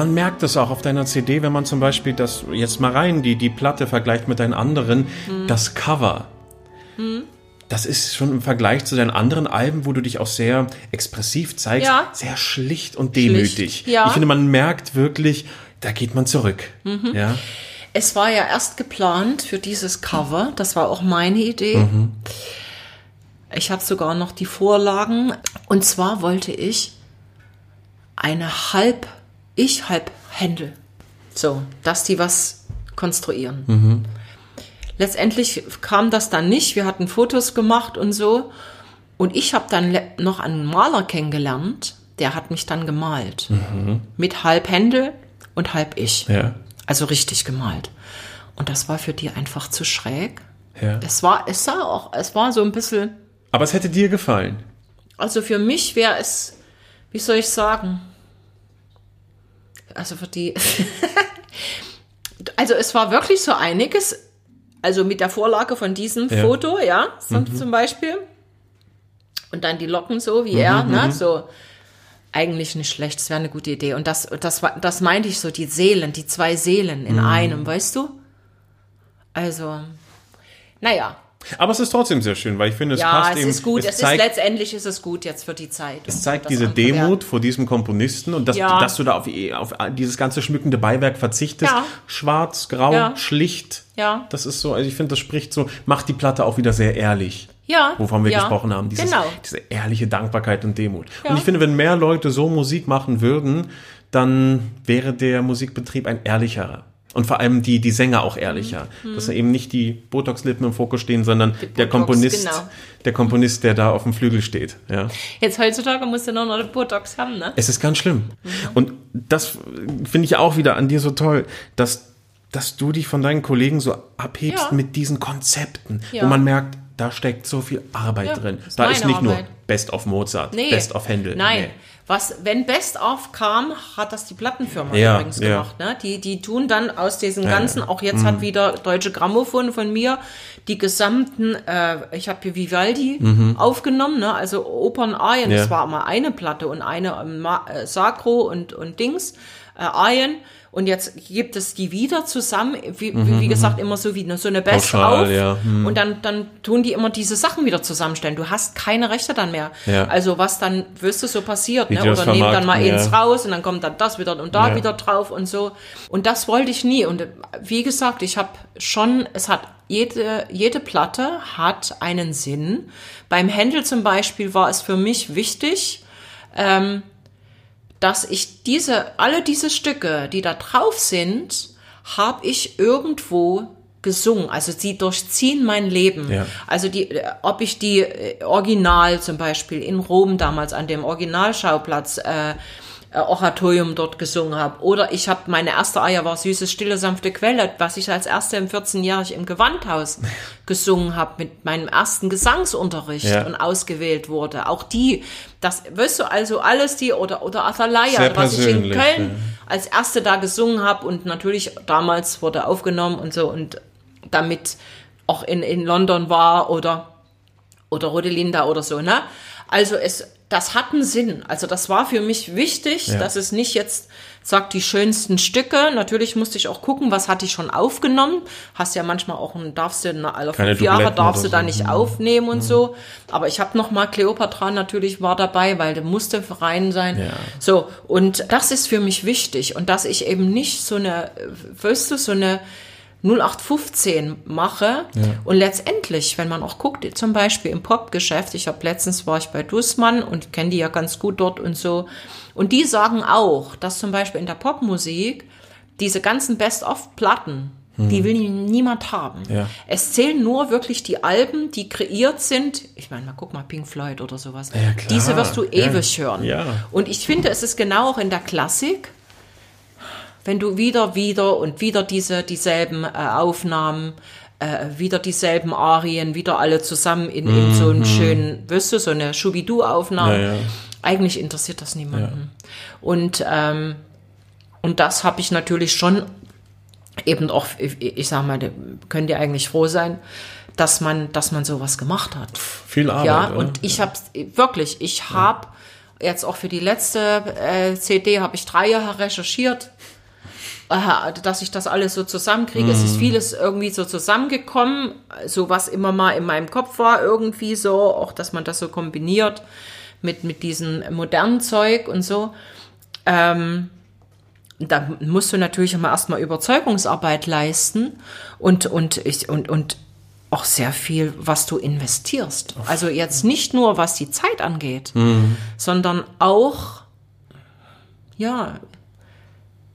Man merkt es auch auf deiner CD, wenn man zum Beispiel das jetzt mal rein, die, die Platte vergleicht mit deinen anderen, Hm. das Cover. Das ist schon im Vergleich zu deinen anderen Alben, wo du dich auch sehr expressiv zeigst, Ja. sehr schlicht und demütig. Schlicht, ja. Ich finde, man merkt wirklich, da geht man zurück. Mhm. Ja. Es war ja erst geplant für dieses Cover, das war auch meine Idee. Mhm. Ich habe sogar noch die Vorlagen. Und zwar wollte ich eine halb, ich halb Händel. So, dass die was konstruieren. Mhm. Letztendlich kam das dann nicht. Wir hatten Fotos gemacht und so. Und ich habe dann noch einen Maler kennengelernt, der hat mich dann gemalt. Mit halb Händel und halb ich. Mhm. Ja. Also richtig gemalt. Und das war für die einfach zu schräg. ja. Es war, es sah auch, es war so ein bisschen, Aber es hätte dir gefallen. also für mich wäre es, wie soll ich sagen? Also für die, <laughs> also es war wirklich so einiges, also mit der Vorlage von diesem Ja. Foto, ja, so zum Beispiel. Und dann die Locken so wie er, ne, so. Eigentlich nicht schlecht, das wäre eine gute Idee. Und das, das, war- das meinte ich so, die Seelen, die zwei Seelen in einem, weißt du? Also, naja, Aber es ist trotzdem sehr schön, weil ich finde, es ja, passt es eben. ist gut. Es, zeigt, ist letztendlich ist es gut jetzt für die Zeit. Es zeigt diese Demut vor diesem Komponisten und dass, Ja. dass du da auf, auf dieses ganze schmückende Beiwerk verzichtest. Ja. Schwarz, grau, schlicht. Ja. Das ist so, also ich finde, das spricht so, macht die Platte auch wieder sehr ehrlich. Ja, Wovon wir gesprochen haben. Dieses, Genau. Diese ehrliche Dankbarkeit und Demut. Und ich finde, wenn mehr Leute so Musik machen würden, dann wäre der Musikbetrieb ein ehrlicherer. Und vor allem die, die Sänger auch ehrlicher. Dass da eben nicht die Botox-Lippen im Fokus stehen, sondern der Mhm. Botox, Komponist, genau. der Komponist, der da auf dem Flügel steht. Ja. Jetzt heutzutage musst du nur noch den Botox haben, ne? Es ist ganz schlimm. Mhm. Und das finde ich auch wieder an dir so toll, dass, dass du dich von deinen Kollegen so abhebst Ja. mit diesen Konzepten, Ja. wo man merkt, da steckt so viel Arbeit Ja, drin. ist Da ist nicht nur Arbeit. Best of Mozart, Nee. Best of Händel. Nein. Nee. Was, wenn Best of kam, hat das die Plattenfirma Ja, übrigens ja. gemacht. Ne? Die, die tun dann aus diesem Ja, ganzen. Mhm. auch jetzt hat wieder Deutsche Grammophon von mir die gesamten, äh, ich habe hier Vivaldi aufgenommen, ne? also Opern-Arien, Mhm. Ja. das war mal eine Platte und eine ähm, äh, Sacro und, und Dings, äh, Arien. Und jetzt gibt es die wieder zusammen, wie, wie gesagt, immer so wie eine- so eine Best Mhm, Pauschal, auf. ja. Mhm. Und dann, dann tun die immer diese Sachen wieder zusammenstellen. Du hast keine Rechte dann mehr. Ja. Also was dann, wirst du so passiert, ne? Oder nehmen dann mal ja. raus und dann kommt dann das wieder und da Ja. wieder drauf und so. Und das wollte ich nie. Und äh, wie gesagt, ich habe schon, es hat jede, jede Platte hat einen Sinn. Beim Händel zum Beispiel war es für mich wichtig, ähm, dass ich diese, alle diese Stücke, die da drauf sind, habe ich irgendwo gesungen. Also sie durchziehen mein Leben. Ja. Also die, äh, ob ich die äh, Original zum Beispiel in Rom damals an dem Originalschauplatz äh, äh, Oratorium dort gesungen habe. Oder ich habe, meine erste Eier war Süße, stille, sanfte Quelle, was ich als erste im 14-Jährig im Gewandhaus <laughs> gesungen habe mit meinem ersten Gesangsunterricht Ja. und ausgewählt wurde. Auch die, das, weißt du, also alles die, oder, oder Athalaya, was ich in Köln als erste da gesungen habe und natürlich damals wurde aufgenommen und so und damit auch in, in London war oder oder Rodelinda oder so, ne? Also es, das hat einen Sinn. Also das war für mich wichtig, Ja. dass es nicht jetzt sagt, die schönsten Stücke. Natürlich musste ich auch gucken, was hatte ich schon aufgenommen. Hast ja manchmal auch, ein, darfst du, alle Keine fünf Jahre darfst du oder da so. nicht Mhm. aufnehmen und so. Aber ich habe noch mal Cleopatra natürlich war dabei, weil der musste rein sein. Ja. So, und das ist für mich wichtig. Und dass ich eben nicht so eine, weißt du, so eine 0815 mache. Und letztendlich, wenn man auch guckt, zum Beispiel im Popgeschäft, ich habe letztens war ich bei Dussmann und kenne die ja ganz gut dort und so. Und die sagen auch, dass zum Beispiel in der Popmusik diese ganzen Best-of-Platten, die will niemand haben. Ja. Es zählen nur wirklich die Alben, die kreiert sind. Ich meine, mal guck mal, Pink Floyd oder sowas. Ja. Diese wirst du Ja. ewig hören. Ja. Und ich finde, es ist genau auch in der Klassik, wenn du wieder, wieder und wieder diese, dieselben äh, Aufnahmen, äh, wieder dieselben Arien, wieder alle zusammen in, in so einen schönen, weißt du, so eine Schubidu-Aufnahme. Mhm. Ja, ja. Eigentlich interessiert das niemanden. Und, ähm, und das habe ich natürlich schon eben auch, ich, ich sag mal, könnt ihr eigentlich froh sein, dass man, dass man sowas gemacht hat. Viel Arbeit. Ja, und ich habe wirklich, ich habe jetzt auch für die letzte äh, CD habe ich drei Jahre recherchiert, dass ich das alles so zusammenkriege. Es ist vieles irgendwie so zusammengekommen, so was immer mal in meinem Kopf war, irgendwie so, auch dass man das so kombiniert mit, mit diesem modernen Zeug und so. Ähm, da musst du natürlich immer erstmal Überzeugungsarbeit leisten und, und, ich, und, und auch sehr viel, was du investierst. Also jetzt nicht nur, was die Zeit angeht, sondern auch, ja,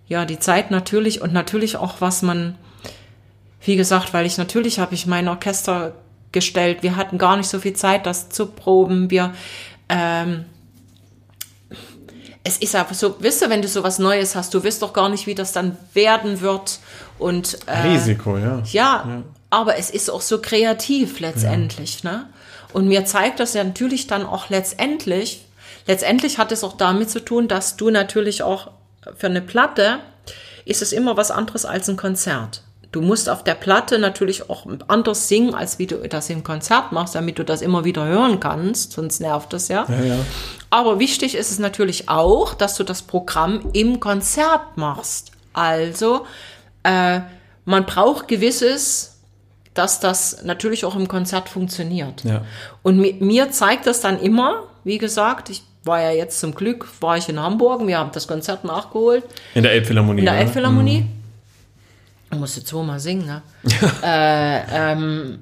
ja, die Zeit natürlich und natürlich auch, was man, wie gesagt, weil ich natürlich habe ich mein Orchester gestellt. Wir hatten gar nicht so viel Zeit, das zu proben. Wir, ähm, es ist einfach so, wisst ihr, wenn du so was Neues hast, du weißt doch gar nicht, wie das dann werden wird. Und äh, Risiko, ja. ja, aber es ist auch so kreativ letztendlich, ne? Und mir zeigt das ja natürlich dann auch letztendlich, letztendlich hat es auch damit zu tun, dass du natürlich auch für eine Platte ist es immer was anderes als ein Konzert. Du musst auf der Platte natürlich auch anders singen, als wie du das im Konzert machst, damit du das immer wieder hören kannst, sonst nervt das ja. Ja, ja. Aber wichtig ist es natürlich auch, dass du das Programm im Konzert machst. Also, äh, man braucht gewisses, dass das natürlich auch im Konzert funktioniert. Ja. Und mi mir zeigt das dann immer, wie gesagt, ich war ja jetzt zum Glück, war ich in Hamburg, wir haben das Konzert nachgeholt In der Elbphilharmonie. in der ja. Elbphilharmonie. Ich musste zweimal singen, ne? <laughs> äh, ähm,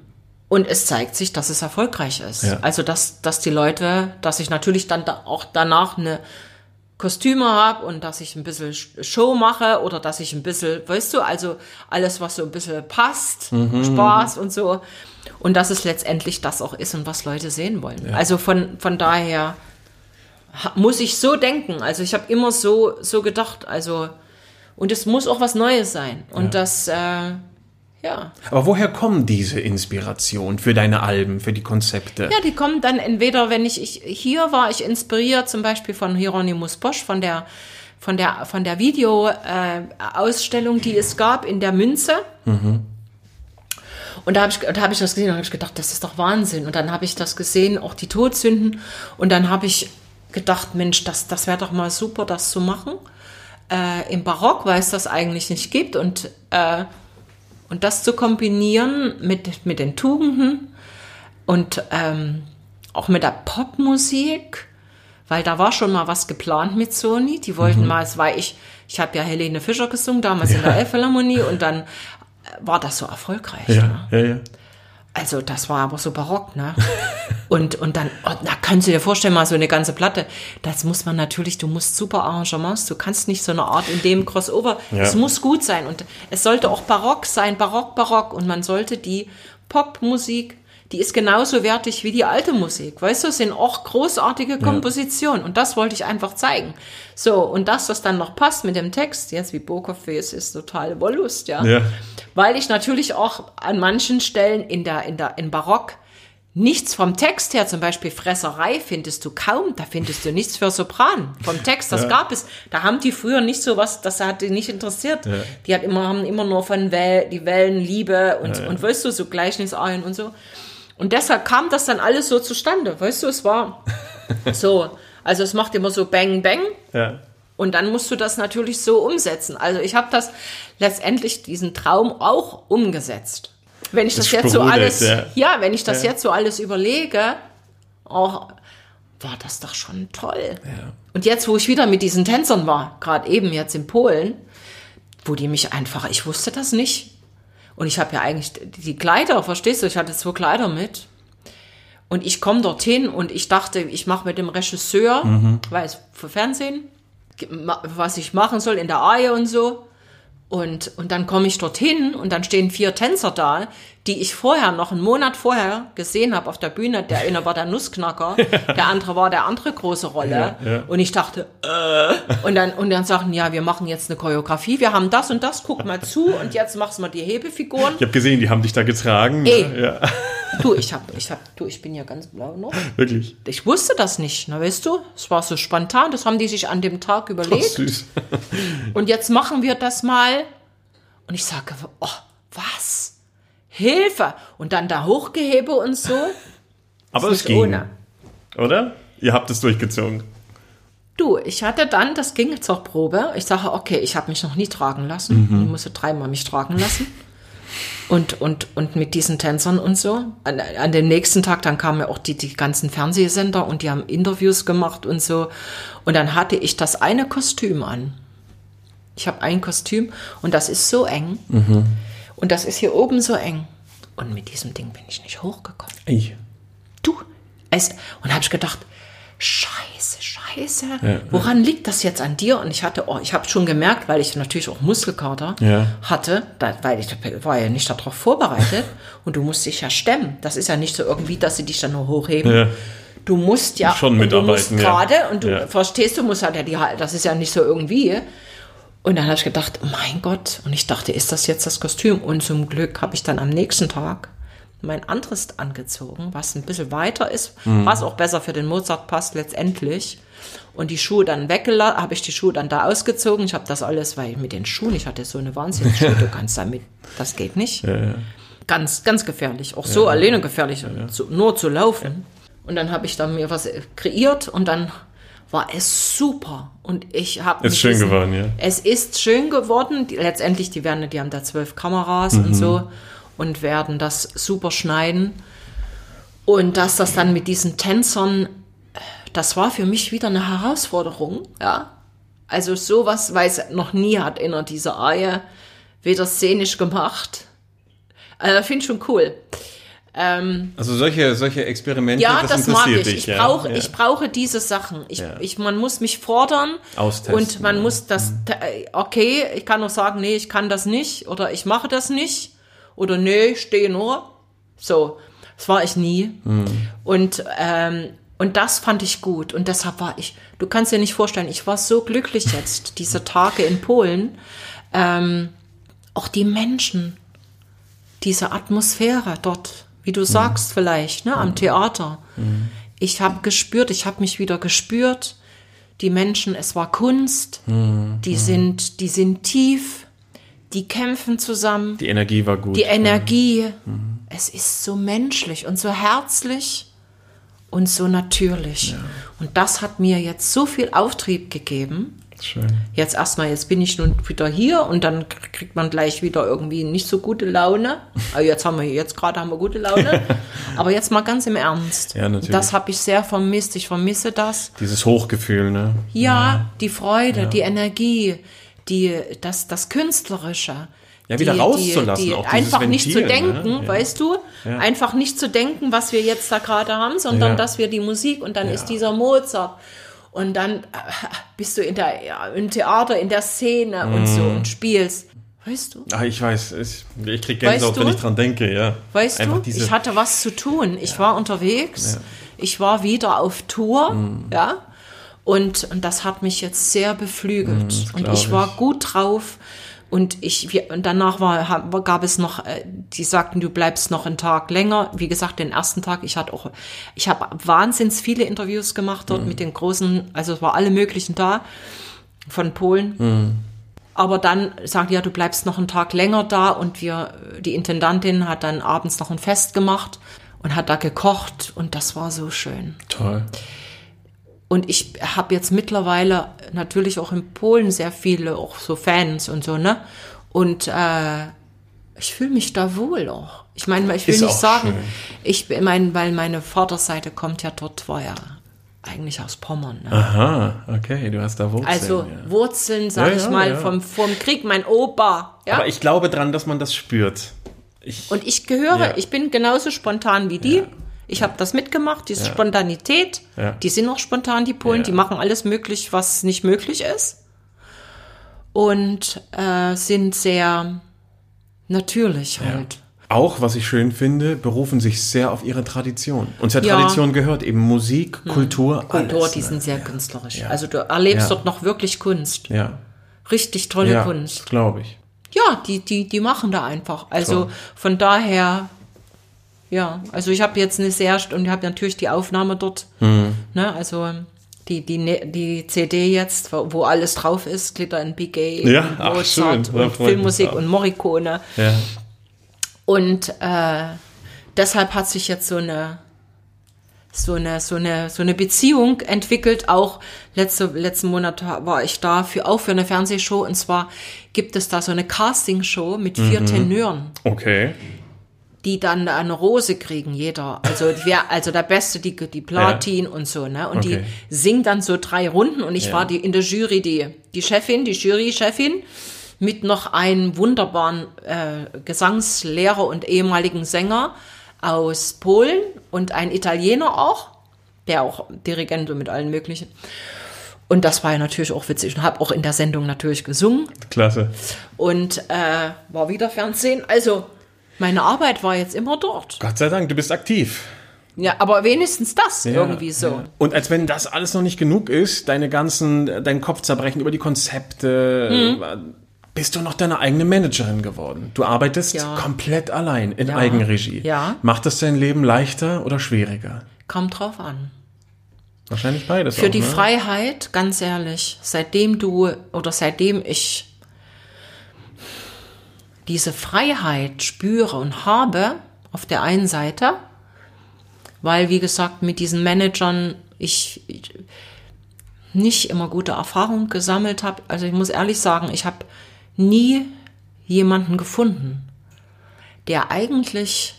und es zeigt sich, dass es erfolgreich ist. Ja. Also, dass, dass die Leute, dass ich natürlich dann da auch danach eine Kostüme habe und dass ich ein bisschen Show mache oder dass ich ein bisschen, weißt du, also alles, was so ein bisschen passt, Spaß und so. Und dass es letztendlich das auch ist und was Leute sehen wollen. Also von, von daher muss ich so denken. Also ich habe immer so, so gedacht, also, und es muss auch was Neues sein. Und das, äh, ja. Aber woher kommen diese Inspiration für deine Alben, für die Konzepte? Ja, die kommen dann entweder, wenn ich, ich hier war ich inspiriert, zum Beispiel von Hieronymus Bosch, von der von der von der Video-Ausstellung, äh, die es gab in der Münze. Und da habe ich, da hab ich das gesehen und habe ich gedacht, das ist doch Wahnsinn. Und dann habe ich das gesehen, auch die Todsünden. Und dann habe ich gedacht, Mensch, das, das wäre doch mal super, das zu machen. äh, im Barock, weil es das eigentlich nicht gibt und, äh, und das zu kombinieren mit, mit den Tugenden und ähm, auch mit der Popmusik, weil da war schon mal was geplant mit Sony. Die wollten Mhm. mal, es war ich, ich habe ja Helene Fischer gesungen, damals in der Elbphilharmonie und dann äh, war das so erfolgreich. Ne? Ja, ja, ja. Also das war aber so barock, ne? <laughs> Und, und dann, oh, na, kannst du dir vorstellen, mal so eine ganze Platte, das muss man natürlich, du musst super Arrangements, du kannst nicht so eine Art in dem Crossover, es Ja. muss gut sein und es sollte auch barock sein, barock, barock und man sollte die Popmusik, die ist genauso wertig wie die alte Musik, weißt du, es sind auch großartige Kompositionen und das wollte ich einfach zeigen. So, und dass das dann noch passt mit dem Text, jetzt wie Bokerfes ist total Wollust, ja Ja. weil ich natürlich auch an manchen Stellen in der, in der, in Barock nichts vom Text her, zum Beispiel Fresserei findest du kaum, da findest du nichts für Sopran. Vom Text, das gab es. Da haben die früher nicht so was, das hat die nicht interessiert. Die hat immer, haben immer nur von Well, die Wellen, Liebe und, und weißt du, so Gleichnisarien und so. Und deshalb kam das dann alles so zustande, weißt du, es war <laughs> so, also es macht immer so Bang, Bang. ja. Und dann musst du das natürlich so umsetzen. Also ich habe das letztendlich diesen Traum auch umgesetzt. Wenn ich das, Es jetzt so alles, ja. ja. wenn ich das jetzt so alles überlege, auch war das doch schon toll. Und jetzt, wo ich wieder mit diesen Tänzern war, gerade eben jetzt in Polen, wo die mich einfach, ich wusste das nicht. Und ich habe ja eigentlich die Kleider, verstehst du? Ich hatte zwei Kleider mit. Und ich komme dorthin und ich dachte, ich mache mit dem Regisseur, weil es für Fernsehen, was ich machen soll in der Aie und so. Und, und dann komme ich dorthin und dann stehen vier Tänzer da, die ich vorher, noch einen Monat vorher gesehen habe auf der Bühne. Der eine war der Nussknacker, <laughs> der andere war der andere große Rolle. Ja, ja. Und ich dachte, äh. Und dann, und dann sagten, ja, wir machen jetzt eine Choreografie, wir haben das und das, guck mal zu und jetzt machst du mal die Hebefiguren. Ich habe gesehen, die haben dich da getragen. Ey. Ne? Ja, Du, ich hab, ich hab, du, ich bin ja ganz blau noch. wirklich. Ich wusste das nicht, na weißt du? Es war so spontan, das haben die sich an dem Tag Oh, überlegt. süß. Und jetzt machen wir das mal. Und ich sage, oh, was? Hilfe! Und dann da hochgehebe und so. <laughs> Aber es ging. ohne. Oder? Ihr habt es durchgezogen. Du, ich hatte dann, das ging zur Probe. Ich sage, okay, ich habe mich noch nie tragen lassen. Ich musste dreimal mich tragen lassen. Und, und, und mit diesen Tänzern und so. An, an dem nächsten Tag, dann kamen ja auch die, die ganzen Fernsehsender und die haben Interviews gemacht und so. Und dann hatte ich das eine Kostüm an. Ich habe ein Kostüm und das ist so eng. Und das ist hier oben so eng. Und mit diesem Ding bin ich nicht hochgekommen. Ey. Du, es, und habe ich gedacht, scheiße, scheiße, woran liegt das jetzt an dir? Und ich hatte, oh, ich habe schon gemerkt, weil ich natürlich auch Muskelkater Ja. hatte, da, weil ich war ja nicht darauf vorbereitet <laughs> und du musst dich ja stemmen. Das ist ja nicht so irgendwie, dass sie dich dann nur hochheben. Ja. Du musst ja Schon und du musst mitarbeiten, ja. gerade und du Ja. verstehst, du musst halt ja die, das ist ja nicht so irgendwie. Und dann habe ich gedacht, mein Gott, und ich dachte, ist das jetzt das Kostüm? Und zum Glück habe ich dann am nächsten Tag mein anderes angezogen, was ein bisschen weiter ist, Mhm. was auch besser für den Mozart passt letztendlich. Und die Schuhe dann weggelassen, habe ich die Schuhe dann da ausgezogen. Ich habe das alles, weil mit den Schuhen, ich hatte so eine Wahnsinnsschuhe, du kannst damit, das geht nicht. Ganz, ganz gefährlich, auch so alleine gefährlich, nur zu laufen. Und dann habe ich dann mir was kreiert und dann war es super. Und ich habe Ist schön geworden, ja. es ist schön geworden. Die, letztendlich, die werden, die haben da zwölf Kameras und so und werden das super schneiden. Und dass das dann mit diesen Tänzern, das war für mich wieder eine Herausforderung, ja. Also sowas, weil es noch nie hat in dieser Reihe weder szenisch gemacht. Also finde ich schon cool. Also solche, solche Experimente, Ja, das, das, mag ich. dich. Ich, ja? brauche, ja. ich brauche diese Sachen. Ich, Ja. ich, man muss mich fordern. Austesten, Und man. Mhm. muss das, okay, ich kann auch sagen, nee, ich kann das nicht oder ich mache das nicht oder nee, ich stehe nur. So, das war ich nie. Mhm. Und, ähm, und das fand ich gut. Und deshalb war ich, du kannst dir nicht vorstellen, ich war so glücklich jetzt, diese Tage in Polen. Ähm, auch die Menschen, diese Atmosphäre dort, wie du sagst vielleicht, ne, am Theater. Ich habe gespürt, ich habe mich wieder gespürt. Die Menschen, es war Kunst. Die sind, die sind tief. Die kämpfen zusammen. Die Energie war gut. Die Energie. Es ist so menschlich und so herzlich und so natürlich. Und das hat mir jetzt so viel Auftrieb gegeben. Schön. Jetzt erstmal, jetzt bin ich nun wieder hier und dann kriegt man gleich wieder irgendwie nicht so gute Laune. <laughs> Aber jetzt haben wir, jetzt gerade haben wir gute Laune. <laughs> Aber jetzt mal ganz im Ernst. Ja, natürlich. Das habe ich sehr vermisst. Ich vermisse das. Dieses Hochgefühl, ne? Ja, die Freude, die Energie, die, das, das Künstlerische. Ja, wieder die, rauszulassen, Die, die einfach nicht zu Ventil, ne? denken, Ja. weißt du? Ja. Einfach nicht zu denken, was wir jetzt da gerade haben, sondern Ja. dass wir die Musik und dann Ja. ist dieser Mozart. Und dann äh, bist du in der, ja, im Theater, in der Szene und so Mhm. und spielst. Weißt du? Ah, ich weiß, ich, ich krieg Gänsehaut, Weißt du? wenn ich dran denke, ja. Weißt Einfach du, diese, ich hatte was zu tun. Ich war unterwegs. Ich war wieder auf Tour. Mhm. Ja. Und, und das hat mich jetzt sehr beflügelt. und Mhm, glaub ich war gut drauf. Und ich, wir, und danach war, gab es noch, äh, die sagten, du bleibst noch einen Tag länger. Wie gesagt, den ersten Tag, ich hatte auch, ich habe wahnsinns viele Interviews gemacht Mhm. dort mit den großen, also es war alle möglichen da, von Polen. Aber dann sagt ja, du bleibst noch einen Tag länger da und wir, die Intendantin hat dann abends noch ein Fest gemacht und hat da gekocht und das war so schön. Toll. Und ich habe jetzt mittlerweile natürlich auch in Polen sehr viele, auch so Fans und so, ne? Und äh, ich fühle mich da wohl auch. Ich meine, ich will Ist nicht sagen, schön. ich meine, weil meine Vaterseite kommt ja dort, war ja eigentlich aus Pommern. Ne? Aha, okay, du hast da Wurzeln. also ja. Wurzeln, sag Ja, ich ja, mal, vom, vom Krieg, mein Opa. Ja? Aber ich glaube dran, dass man das spürt. Ich, Und ich gehöre, ich bin genauso spontan wie die. Ja. Ich habe das mitgemacht, diese Spontanität. Ja. Die sind auch spontan, die Polen. Ja. Die machen alles möglich, was nicht möglich ist. Und äh, sind sehr natürlich halt. auch, was ich schön finde, berufen sich sehr auf ihre Tradition. Und zur Ja. Hm. Tradition gehört eben Musik, Kultur, Kultur, alles. die ne? sind sehr künstlerisch. Also du erlebst Ja. dort noch wirklich Kunst. Ja, Richtig tolle ja Kunst. glaube ich. Ja, die, die, die machen da einfach. Also Toll. von daher, ja, also ich habe jetzt eine sehr, und ich habe natürlich die Aufnahme dort, Mhm. ne, also die, die, ne- die CD jetzt, wo, alles drauf ist, Glitter in Big Gay, Ja, und ach, schön. Und Filmmusik und Morricone. Ja. Und äh, deshalb hat sich jetzt so eine so eine so eine so eine Beziehung entwickelt. Auch letzte letzten Monat war ich da für auch für eine Fernsehshow und zwar gibt es da so eine Castingshow mit vier Mhm. Tenören, Okay. Die dann eine Rose kriegen jeder. Also wer also der Beste die die Platin und so ne und Okay. die singen dann so drei Runden und ich Ja. war die in der Jury die die Chefin die Jurychefin mit noch einem wunderbaren äh, Gesangslehrer und ehemaligen Sänger aus Polen und ein Italiener auch, der auch Dirigent und mit allen möglichen. Und das war ja natürlich auch witzig und habe auch in der Sendung natürlich gesungen Klasse. und äh, war wieder Fernsehen. Also meine Arbeit war jetzt immer dort. Gott sei Dank, du bist aktiv. Ja, aber wenigstens das Ja, irgendwie so. ja. Und als wenn das alles noch nicht genug ist, deine ganzen, dein Kopfzerbrechen über die Konzepte, Hm. bist du noch deine eigene Managerin geworden. Du arbeitest Ja. komplett allein in. Eigenregie. Ja. Macht das dein Leben leichter oder schwieriger? Kommt drauf an. Wahrscheinlich beides. Für auch, die ne? Freiheit, ganz ehrlich, seitdem du oder seitdem ich diese Freiheit spüre und habe, auf der einen Seite, weil, wie gesagt, mit diesen Managern ich ich nicht immer gute Erfahrungen gesammelt habe. Also ich muss ehrlich sagen, ich habe nie jemanden gefunden, der eigentlich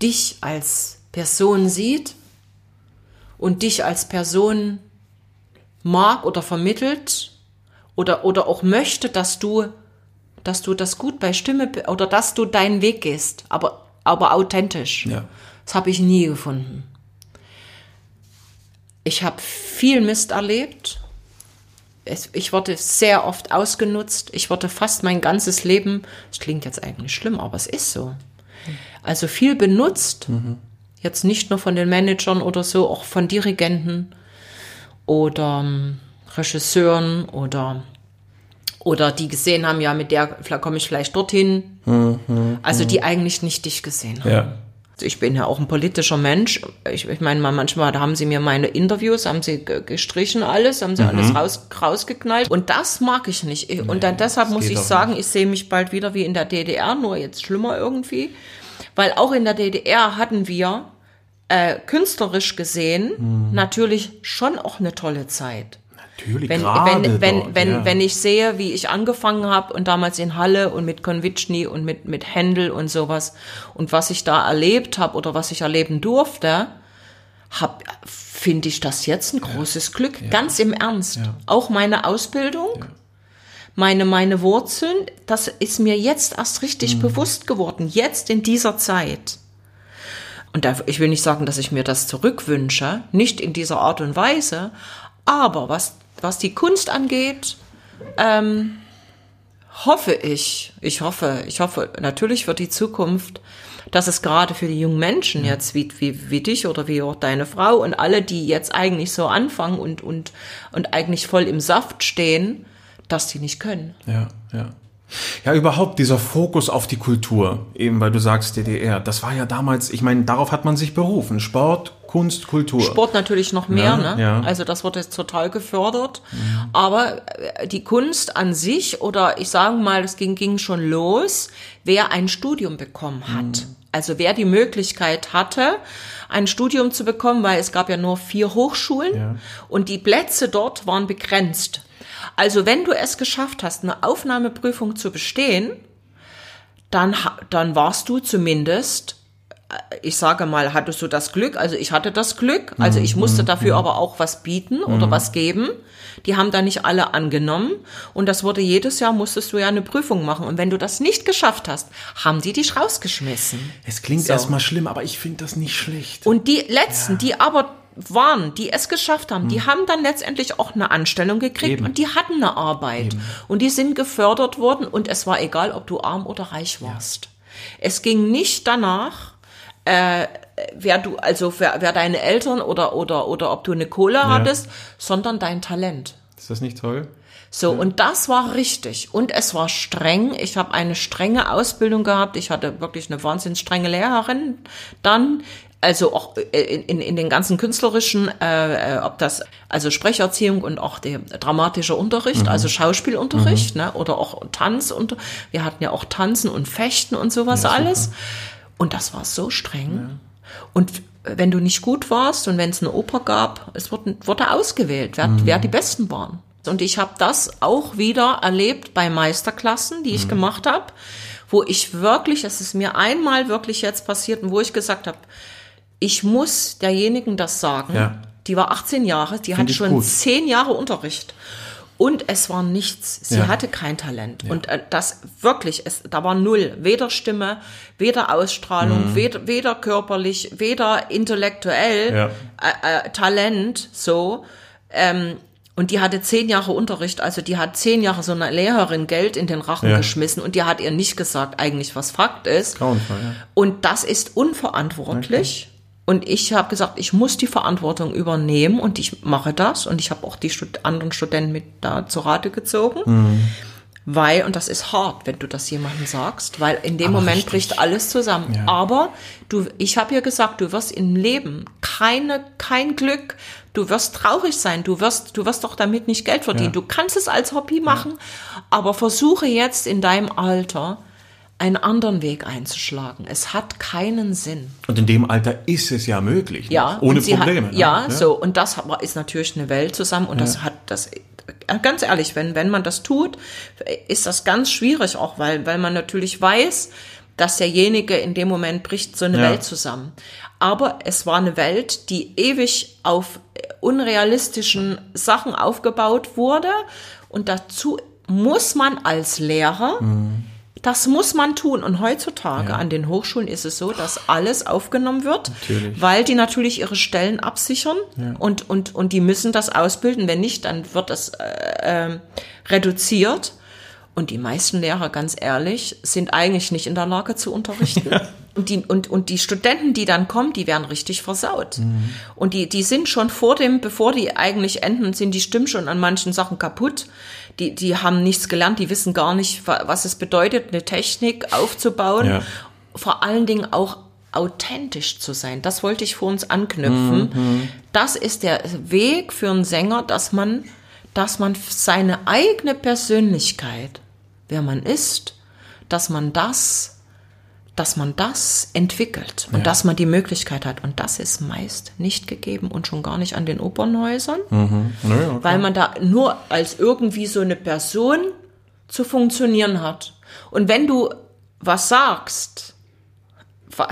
dich als Person sieht und dich als Person mag oder vermittelt oder, oder auch möchte, dass du, dass du das gut bei Stimme oder dass du deinen Weg gehst, aber, aber authentisch. Ja. Das habe ich nie gefunden. Ich habe viel Mist erlebt. Ich wurde sehr oft ausgenutzt. Ich wurde fast mein ganzes Leben, das klingt jetzt eigentlich schlimm, aber es ist so. Also viel benutzt. Jetzt nicht nur von den Managern oder so, auch von Dirigenten oder ähm, Regisseuren oder oder die gesehen haben, ja, mit der vielleicht komme ich vielleicht dorthin. also die eigentlich nicht dich gesehen haben. Ja. Also ich bin ja auch ein politischer Mensch. Ich, ich meine, mal manchmal da haben sie mir meine Interviews, haben sie ge- gestrichen alles, haben sie alles raus, rausgeknallt. Und das mag ich nicht. Ich- Und dann deshalb muss ich sagen, ich sehe mich bald wieder wie in der DDR, nur jetzt schlimmer irgendwie. Weil auch in der DDR hatten wir äh, künstlerisch gesehen natürlich schon auch eine tolle Zeit. Natürlich, wenn, wenn, wenn, dort, wenn, ja. wenn ich sehe, wie ich angefangen habe und damals in Halle und mit Konvitschny und mit, mit Händel und sowas und was ich da erlebt habe oder was ich erleben durfte, hab, finde ich das jetzt ein großes Glück. Ganz im Ernst. Auch meine Ausbildung, meine, meine Wurzeln, das ist mir jetzt erst richtig bewusst geworden. Jetzt in dieser Zeit. Und da, ich will nicht sagen, dass ich mir das zurückwünsche, nicht in dieser Art und Weise, aber was, was die Kunst angeht, ähm, hoffe ich, ich hoffe, ich hoffe natürlich für die Zukunft, dass es gerade für die jungen Menschen jetzt wie, wie, wie dich oder wie auch deine Frau und alle, die jetzt eigentlich so anfangen und, und, und eigentlich voll im Saft stehen, dass die nicht können. Ja, ja. Ja, überhaupt dieser Fokus auf die Kultur, eben weil du sagst DDR, das war ja damals, ich meine, darauf hat man sich berufen. Sport, Kunst, Kultur. Sport natürlich noch mehr, Ja, ne? ja. Also das wird jetzt total gefördert. Aber äh, die Kunst an sich, oder ich sage mal, es ging, ging schon los, wer ein Studium bekommen hat. Also wer die Möglichkeit hatte, ein Studium zu bekommen, weil es gab ja nur vier Hochschulen Ja. und die Plätze dort waren begrenzt. Also wenn du es geschafft hast, eine Aufnahmeprüfung zu bestehen, dann, dann warst du zumindest, äh, ich sage mal, hattest du das Glück, also ich hatte das Glück, also ich musste dafür aber auch was bieten oder was geben. Die haben da nicht alle angenommen und das wurde jedes Jahr, musstest du ja eine Prüfung machen und wenn du das nicht geschafft hast, haben die dich rausgeschmissen. Es klingt So. erstmal schlimm, aber ich finde das nicht schlecht. Und die letzten, die aber waren, die es geschafft haben, die haben dann letztendlich auch eine Anstellung gekriegt Eben. und die hatten eine Arbeit und die sind gefördert worden und es war egal, ob du arm oder reich warst. Es ging nicht danach, äh, wer du, also wer, wer deine Eltern oder oder oder ob du eine Kohle hattest, sondern dein Talent. Ist das nicht toll? So, und das war richtig. Und es war streng. Ich habe eine strenge Ausbildung gehabt. Ich hatte wirklich eine wahnsinnig strenge Lehrerin dann. Also auch in, in, in den ganzen künstlerischen, äh, äh, ob das, also Sprecherziehung und auch der dramatische Unterricht, also Schauspielunterricht, ne, oder auch Tanz und wir hatten ja auch Tanzen und Fechten und sowas alles. Und das war so streng. Und wenn du nicht gut warst und wenn es eine Oper gab, es wurde, wurde ausgewählt, wer, wer die Besten waren. Und ich habe das auch wieder erlebt bei Meisterklassen, die ich gemacht habe, wo ich wirklich, es ist mir einmal wirklich jetzt passiert und wo ich gesagt habe, ich muss derjenigen das sagen. Ja. Die war 18 Jahre, die hat ich schon gut. 10 Jahre Unterricht. Und es war nichts. Sie Ja. hatte kein Talent. Und äh, das wirklich, es, da war null. Weder Stimme, weder Ausstrahlung, Mhm. weder, weder körperlich, weder intellektuell Ja. äh, äh, Talent, so. Ähm, und die hatte zehn Jahre Unterricht, also die hat zehn Jahre so einer Lehrerin Geld in den Rachen Ja. geschmissen und die hat ihr nicht gesagt, eigentlich was Fakt ist. Grauenvoll, ja. Und das ist unverantwortlich. Und ich habe gesagt, ich muss die Verantwortung übernehmen und ich mache das. Und ich habe auch die Stud anderen Studenten mit da zur Rate gezogen. Weil, und das ist hart, wenn du das jemandem sagst, weil in dem Aber Moment richtig. bricht alles zusammen. Ja. Aber du, ich habe ja gesagt, du wirst im Leben keine, kein Glück, du wirst traurig sein, du wirst, du wirst doch damit nicht Geld verdienen. Ja. Du kannst es als Hobby machen, aber versuche jetzt in deinem Alter einen anderen Weg einzuschlagen. Es hat keinen Sinn. Und in dem Alter ist es ja möglich. ne? Ja, Ohne Probleme. Hat, ne? ja, so und das ist natürlich eine Welt zusammen und das hat das äh, ganz ehrlich, wenn wenn man das tut, ist das ganz schwierig auch, weil weil man natürlich weiß, dass derjenige in dem Moment bricht so eine Ja. Welt zusammen. Aber es war eine Welt, die ewig auf unrealistischen Sachen aufgebaut wurde und dazu muss man als Lehrer das muss man tun. Und heutzutage an den Hochschulen ist es so, dass alles aufgenommen wird, Natürlich. weil die natürlich ihre Stellen absichern und, und, und die müssen das ausbilden. Wenn nicht, dann wird das äh, äh, reduziert. Und die meisten Lehrer, ganz ehrlich, sind eigentlich nicht in der Lage zu unterrichten. <laughs> Und, die, und, und die Studenten, die dann kommen, die werden richtig versaut. Und die, die sind schon vor dem, bevor die eigentlich enden, sind die Stimmen schon an manchen Sachen kaputt. Die, die haben nichts gelernt, die wissen gar nicht, wa- was es bedeutet, eine Technik aufzubauen. Ja. Vor allen Dingen auch authentisch zu sein. Das wollte ich vor uns anknüpfen. Das ist der Weg für einen Sänger, dass man, dass man seine eigene Persönlichkeit, wer man ist, dass man das dass man das entwickelt und Ja. dass man die Möglichkeit hat. Und das ist meist nicht gegeben und schon gar nicht an den Opernhäusern, Naja, weil man da nur als irgendwie so eine Person zu funktionieren hat. Und wenn du was sagst, wa-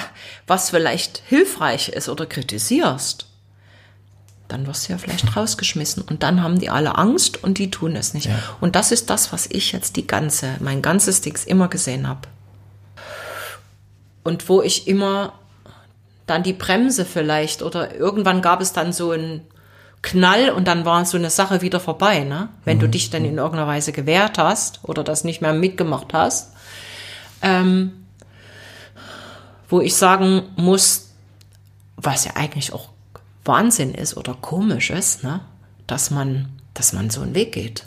was vielleicht hilfreich ist oder kritisierst, dann wirst du ja vielleicht rausgeschmissen. Und dann haben die alle Angst und die tun es nicht. Und das ist das, was ich jetzt die ganze, mein ganzes Dings immer gesehen habe. Und wo ich immer dann die Bremse vielleicht oder irgendwann gab es dann so einen Knall und dann war so eine Sache wieder vorbei, ne? Wenn du dich dann in irgendeiner Weise gewehrt hast oder das nicht mehr mitgemacht hast. Ähm, wo ich sagen muss, was ja eigentlich auch Wahnsinn ist oder komisch ist, ne? Dass man, dass man so einen Weg geht.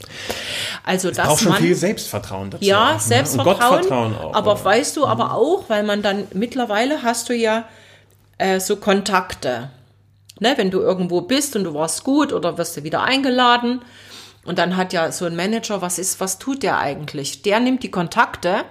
Also, dass Braucht schon man, viel Selbstvertrauen dazu. auch, ja, ne? Und Selbstvertrauen. Gottvertrauen auch. aber oder? weißt du, aber auch, weil man dann mittlerweile hast du ja äh, so Kontakte. Ne, wenn du irgendwo bist und du warst gut oder wirst du wieder eingeladen und dann hat ja so ein Manager, was ist, was tut der eigentlich? Der nimmt die Kontakte,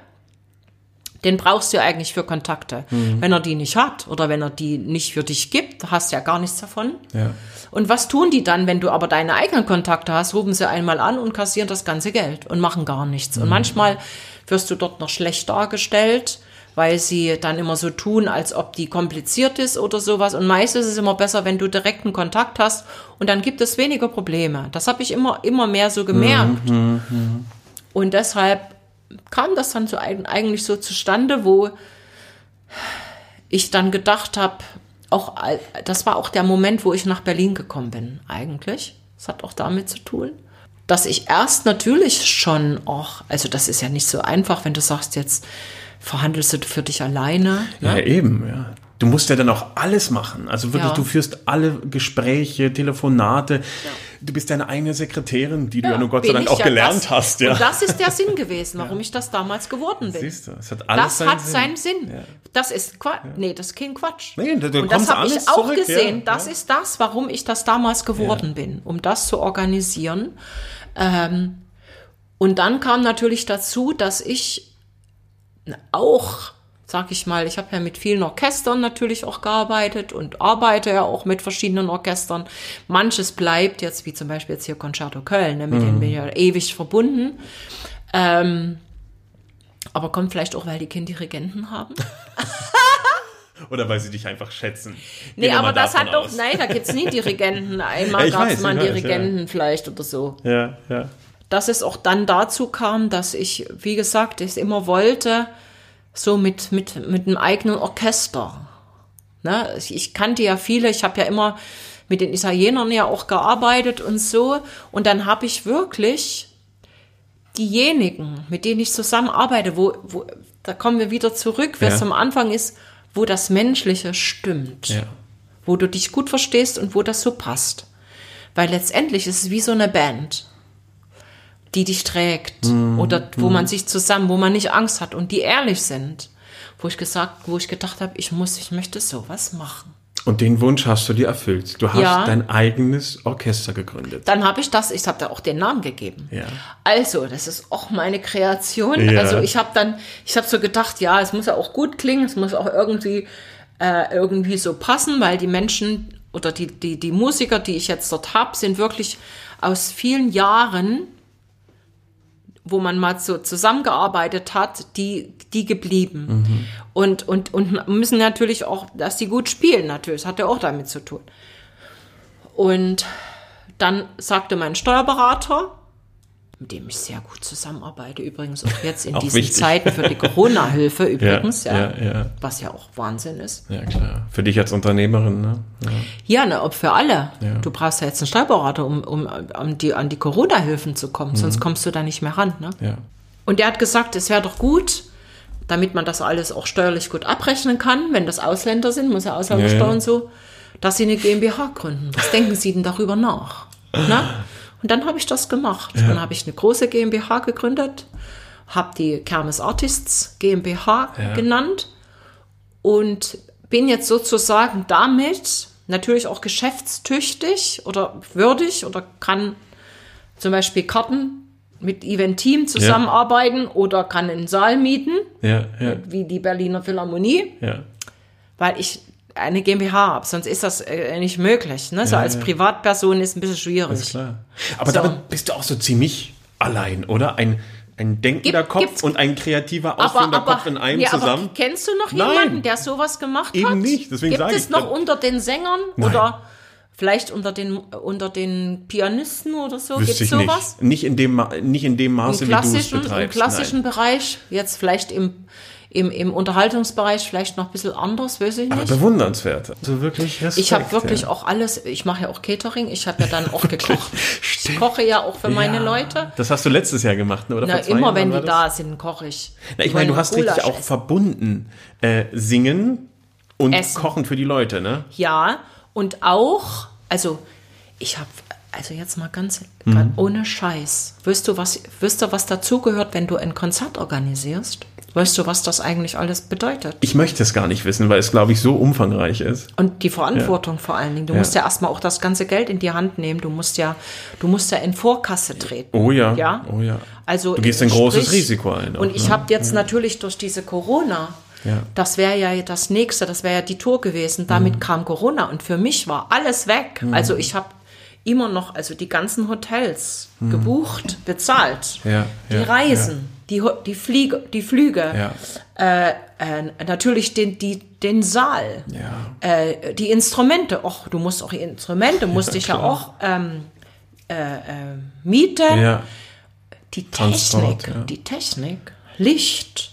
den brauchst du ja eigentlich für Kontakte. Mhm. Wenn er die nicht hat oder wenn er die nicht für dich gibt, hast du ja gar nichts davon. Ja. Und was tun die dann, wenn du aber deine eigenen Kontakte hast? Rufen sie einmal an und kassieren das ganze Geld und machen gar nichts. Und manchmal wirst du dort noch schlecht dargestellt, weil sie dann immer so tun, als ob die kompliziert ist oder sowas. Und meist ist es immer besser, wenn du direkten Kontakt hast und dann gibt es weniger Probleme. Das habe ich immer, immer mehr so gemerkt. Und deshalb kam das dann so eig- eigentlich so zustande, wo ich dann gedacht habe, auch das war auch der Moment, wo ich nach Berlin gekommen bin, eigentlich. Das hat auch damit zu tun, dass ich erst natürlich schon auch, also das ist ja nicht so einfach, wenn du sagst, jetzt verhandelst du für dich alleine. Ja, Ne? eben, ja. Du musst ja dann auch alles machen. Also wirklich, Ja. du führst alle Gespräche, Telefonate. Du bist deine eigene Sekretärin, die du ja, nun Gott sei Dank auch ja gelernt das, hast. Ja. Und das ist der Sinn gewesen, <laughs> warum ich das damals geworden bin. Siehst du, es hat alles Das seinen hat Sinn. seinen Sinn. Das ist Quatsch. Nee, das ist kein Quatsch. Nee, da- da und das habe ich auch zurück, gesehen. ja, das ja. ist das, warum ich das damals geworden bin, um das zu organisieren. Ähm, und dann kam natürlich dazu, dass ich auch, sag ich mal, ich habe ja mit vielen Orchestern natürlich auch gearbeitet und arbeite ja auch mit verschiedenen Orchestern. Manches bleibt jetzt, wie zum Beispiel jetzt hier Concerto Köln, ne, mit denen bin ich ja ewig verbunden. Ähm, aber kommt vielleicht auch, weil die Kind Dirigenten haben. <laughs> Oder weil sie dich einfach schätzen. Nee, Gehen wir aber das hat doch, nein, da gibt's nie Dirigenten. <laughs> Einmal Ja, gab's weiß, mal einen Dirigenten vielleicht oder so. Ja, ja. Dass es auch dann dazu kam, dass ich, wie gesagt, es immer wollte, so mit, mit, mit einem eigenen Orchester. Ne? Ich kannte ja viele, ich habe ja immer mit den Italienern ja auch gearbeitet und so. Und dann habe ich wirklich diejenigen, mit denen ich zusammenarbeite, wo, wo da kommen wir wieder zurück, wer Ja. es am Anfang ist, wo das Menschliche stimmt Ja. wo du dich gut verstehst und wo das so passt. Weil letztendlich ist es wie so eine Band, die dich trägt oder wo man sich zusammen, wo man nicht Angst hat und die ehrlich sind. Wo ich gesagt, wo ich gedacht habe, ich muss, ich möchte sowas machen. Und den Wunsch hast du dir erfüllt. Du hast Ja. dein eigenes Orchester gegründet. Dann habe ich das, ich habe da auch den Namen gegeben. Ja. Also, das ist auch meine Kreation. Ja. Also ich habe dann, ich habe so gedacht, ja, es muss ja auch gut klingen, es muss auch irgendwie äh, irgendwie so passen, weil die Menschen oder die die die Musiker, die ich jetzt dort habe, sind wirklich aus vielen Jahren, wo man mal so zusammengearbeitet hat, die die geblieben und und und müssen natürlich auch, dass die gut spielen natürlich, das hat ja auch damit zu tun. Und dann sagte mein Steuerberater, mit dem ich sehr gut zusammenarbeite, übrigens auch jetzt in Auch diesen wichtig. Zeiten für die Corona-Hilfe <laughs> übrigens, ja, ja, ja. was ja auch Wahnsinn ist. Ja, klar. Für dich als Unternehmerin, ne? Ja. Ja, ne, ob für alle. Ja. Du brauchst ja jetzt einen Steuerberater, um, um, um die, an die Corona-Hilfen zu kommen, sonst Mhm. kommst du da nicht mehr ran. Ne? ja. Und er hat gesagt, es wäre doch gut, damit man das alles auch steuerlich gut abrechnen kann, wenn das Ausländer sind, muss ja Ausländersteuer und so, dass sie eine GmbH gründen. Was denken Sie denn darüber nach? Na? <laughs> Und dann habe ich das gemacht. Dann habe ich eine große GmbH gegründet, habe die Kermes Artists GmbH Ja. genannt und bin jetzt sozusagen damit natürlich auch geschäftstüchtig oder würdig oder kann zum Beispiel Karten mit Event-Team zusammenarbeiten oder kann einen Saal mieten, Ja, ja, wie die Berliner Philharmonie, ja. weil ich eine GmbH habe. Sonst ist das äh, nicht möglich. Ne? So Ja, als. Privatperson ist ein bisschen schwierig. Aber So. damit bist du auch so ziemlich allein, oder? Ein, ein denkender Gibt- Kopf gibt's- und ein kreativer, ausführender Kopf in einem ja, zusammen. Aber kennst du noch Nein. jemanden, der sowas gemacht Eben hat? nicht, deswegen Gibt es ich, noch unter den Sängern Nein. oder vielleicht unter den unter den Pianisten oder so? Gibt es sowas? nicht. Nicht in dem, nicht in dem Maße, Im wie du es klassischen, im betreibst. klassischen Bereich, jetzt vielleicht im, im, im Unterhaltungsbereich vielleicht noch ein bisschen anders, weiß ich nicht. Aber bewundernswert. Also wirklich Respekt. Ich habe wirklich ja. auch alles, ich mache ja auch Catering, ich habe ja dann auch gekocht. <laughs> ich koche ja auch für meine Ja. Leute. Das hast du letztes Jahr gemacht, ne? oder? Na, vor zwei immer Jahren, wenn die da sind, koche ich. Na, ich meine, du hast richtig Gulasch auch essen. verbunden. Äh, singen und Essen. kochen für die Leute, ne? Ja, und auch, also ich habe, also jetzt mal ganz, Mhm. ganz ohne Scheiß. Weißt du, was, weißt du, was dazugehört, wenn du ein Konzert organisierst? Weißt du, was das eigentlich alles bedeutet? Ich möchte es gar nicht wissen, weil es, glaube ich, so umfangreich ist. Und die Verantwortung vor allen Dingen. Du Ja. musst ja erstmal auch das ganze Geld in die Hand nehmen. Du musst ja, du musst ja in Vorkasse treten. Oh ja. Ja. Oh ja. Also Du gehst ein großes sprich- Risiko ein. auch, Und ich ne? habe jetzt natürlich durch diese Corona, Ja. das wäre ja das nächste, das wäre ja die Tour gewesen. Mhm. Damit kam Corona und für mich war alles weg. Also ich habe immer noch, also die ganzen Hotels gebucht, bezahlt, Mhm. Ja, die ja, Reisen, die, Ho- die, Fliege, die Flüge, Ja. äh, natürlich den, die, den Saal, Ja. äh, die Instrumente. Och, du musst auch die Instrumente, musste ich ja auch ähm, äh, äh, mieten. Ja. Die Transport, Technik, ja. die Technik, Licht,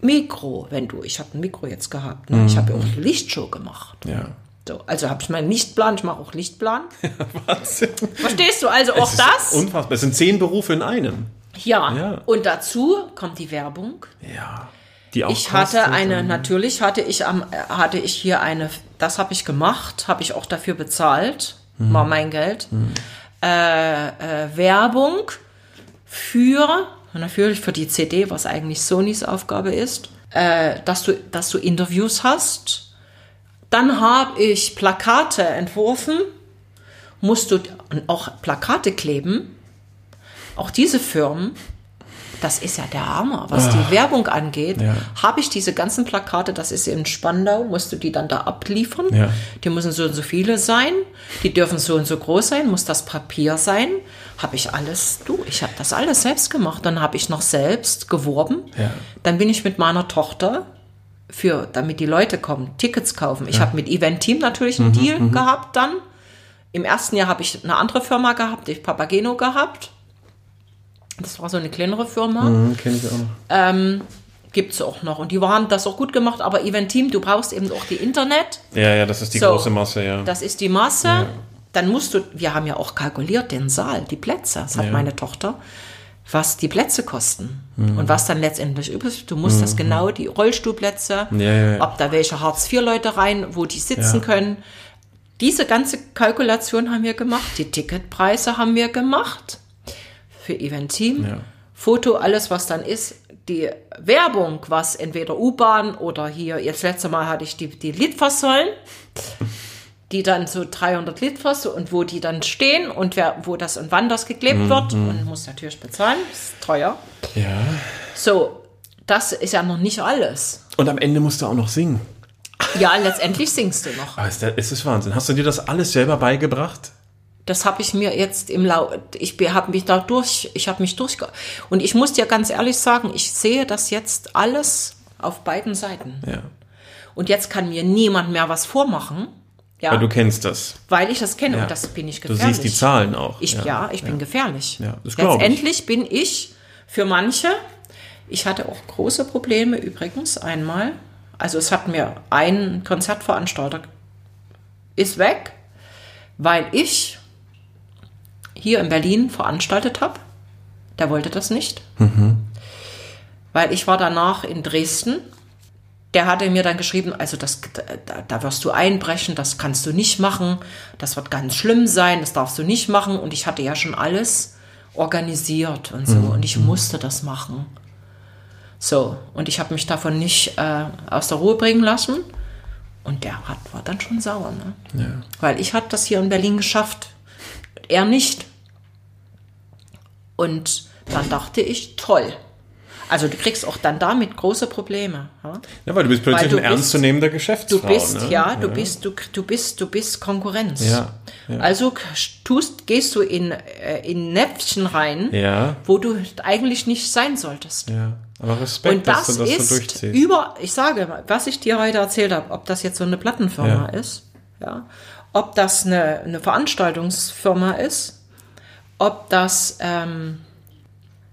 Mikro, wenn du, ich habe ein Mikro jetzt gehabt, ne? Mhm. ich habe ja auch eine Lichtshow gemacht. Ja. So, also habe ich meinen Lichtplan, ich mache auch Lichtplan. <laughs> Wahnsinn. Verstehst du also auch Es ist das? Unfassbar. Es sind zehn Berufe in einem. Ja. Ja. Und dazu kommt die Werbung. Ja. Die auch Ich hatte eine, natürlich hatte ich am, hatte ich hier eine, das habe ich gemacht, habe ich auch dafür bezahlt, Mhm. war mein Geld. Äh, äh, Werbung für, natürlich für die CD, was eigentlich Sonys Aufgabe ist, äh, dass du, dass du Interviews hast. Dann habe ich Plakate entworfen, musst du auch Plakate kleben. Auch diese Firmen, das ist ja der Hammer, was die Werbung angeht. Ah. Ja. Habe ich diese ganzen Plakate, das ist in Spandau, musst du die dann da abliefern. Ja. Die müssen so und so viele sein, die dürfen so und so groß sein, muss das Papier sein. Habe ich alles, du, ich habe das alles selbst gemacht. Dann habe ich noch selbst geworben. Ja. Dann bin ich mit meiner Tochter für, damit die Leute kommen, Tickets kaufen. Ich habe mit Event Team natürlich Mhm, einen Deal gehabt dann. Im ersten Jahr habe ich eine andere Firma gehabt, ich Papageno gehabt. Das war so eine kleinere Firma. Mhm, kenn ich auch noch. Gibt es auch noch. Und die haben das auch gut gemacht, aber Event Team, du brauchst eben auch die Internet. Ja, ja, das ist die So. große Masse, ja. Das ist die Masse. Dann musst du, wir haben ja auch kalkuliert, den Saal, die Plätze, das hat Ja. meine Tochter, was die Plätze kosten. Und was dann letztendlich übrig ist. Du musst das genau, die Rollstuhlplätze, Ja, ja, ja. ob da welche Hartz-IV-Leute rein, wo die sitzen können. Diese ganze Kalkulation haben wir gemacht. Die Ticketpreise haben wir gemacht für Event Team. Foto, alles was dann ist. Die Werbung, was entweder U-Bahn oder hier, jetzt letzte Mal hatte ich die, die Litfaßsäulen, die dann so 300 Litfaß und wo die dann stehen und wer, wo das und wann das geklebt wird und muss natürlich bezahlen, ist teuer. ja. So, das ist ja noch nicht alles. Und am Ende musst du auch noch singen. Ja, letztendlich singst du noch. Aber ist, der- ist das Wahnsinn. Hast du dir das alles selber beigebracht? Das habe ich mir jetzt im Lau ich habe mich da durch, ich habe mich durchge und ich muss dir ganz ehrlich sagen, ich sehe das jetzt alles auf beiden Seiten. Ja. Und jetzt kann mir niemand mehr was vormachen. Ja, Weil du kennst das. weil ich das kenne Ja. und das bin ich Du gefährlich. siehst die Zahlen auch. Ich, ja. ich bin gefährlich. Ja, das glaub ich. Letztendlich bin ich für manche, ich hatte auch große Probleme übrigens einmal. Also es hat mir ein Konzertveranstalter ist weg, weil ich hier in Berlin veranstaltet habe. Der wollte das nicht. Weil ich war danach in Dresden. Der hatte mir dann geschrieben, also das, da, da wirst du einbrechen, das kannst du nicht machen, das wird ganz schlimm sein, das darfst du nicht machen. Und ich hatte ja schon alles organisiert und so. Und ich musste das machen. So, und ich habe mich davon nicht äh, aus der Ruhe bringen lassen. Und der hat, war dann schon sauer, ne? Weil ich hatte das hier in Berlin geschafft. Er nicht. Und dann dachte ich, toll. Also du kriegst auch dann damit große Probleme. Ja? Ja, weil du bist plötzlich du ein ernstzunehmender Du Geschäftsfrau. bist, ne? ja, du bist, du, du bist, du bist Konkurrenz. Ja, ja. Also tust, gehst du in, äh, in Näpfchen rein, Ja, wo du eigentlich nicht sein solltest. ja. Aber Respekt, Und das, dass du das ist so durchziehst. über, ich sage, mal, was ich dir heute erzählt habe, ob das jetzt so eine Plattenfirma Ja. ist, ja, ob das eine, eine Veranstaltungsfirma ist, ob das ähm,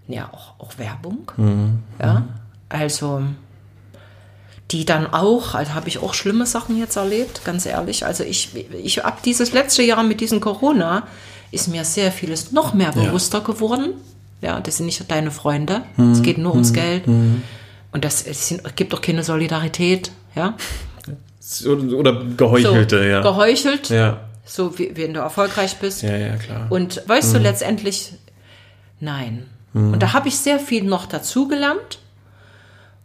ja auch, auch Werbung, Mhm. ja, also die dann auch, also habe ich auch schlimme Sachen jetzt erlebt, ganz ehrlich. Also ich, ich ab dieses letzte Jahr mit diesem Corona ist mir sehr vieles noch mehr bewusster geworden. Ja, das sind nicht deine Freunde. Mhm. Es geht nur ums Geld. Und das es gibt doch keine Solidarität. Ja, Oder, geheuchelte, ja. geheuchelt, ja. so wie, wenn du erfolgreich bist. Ja, ja, klar. Und weißt du, letztendlich, nein. Und da habe ich sehr viel noch dazugelernt.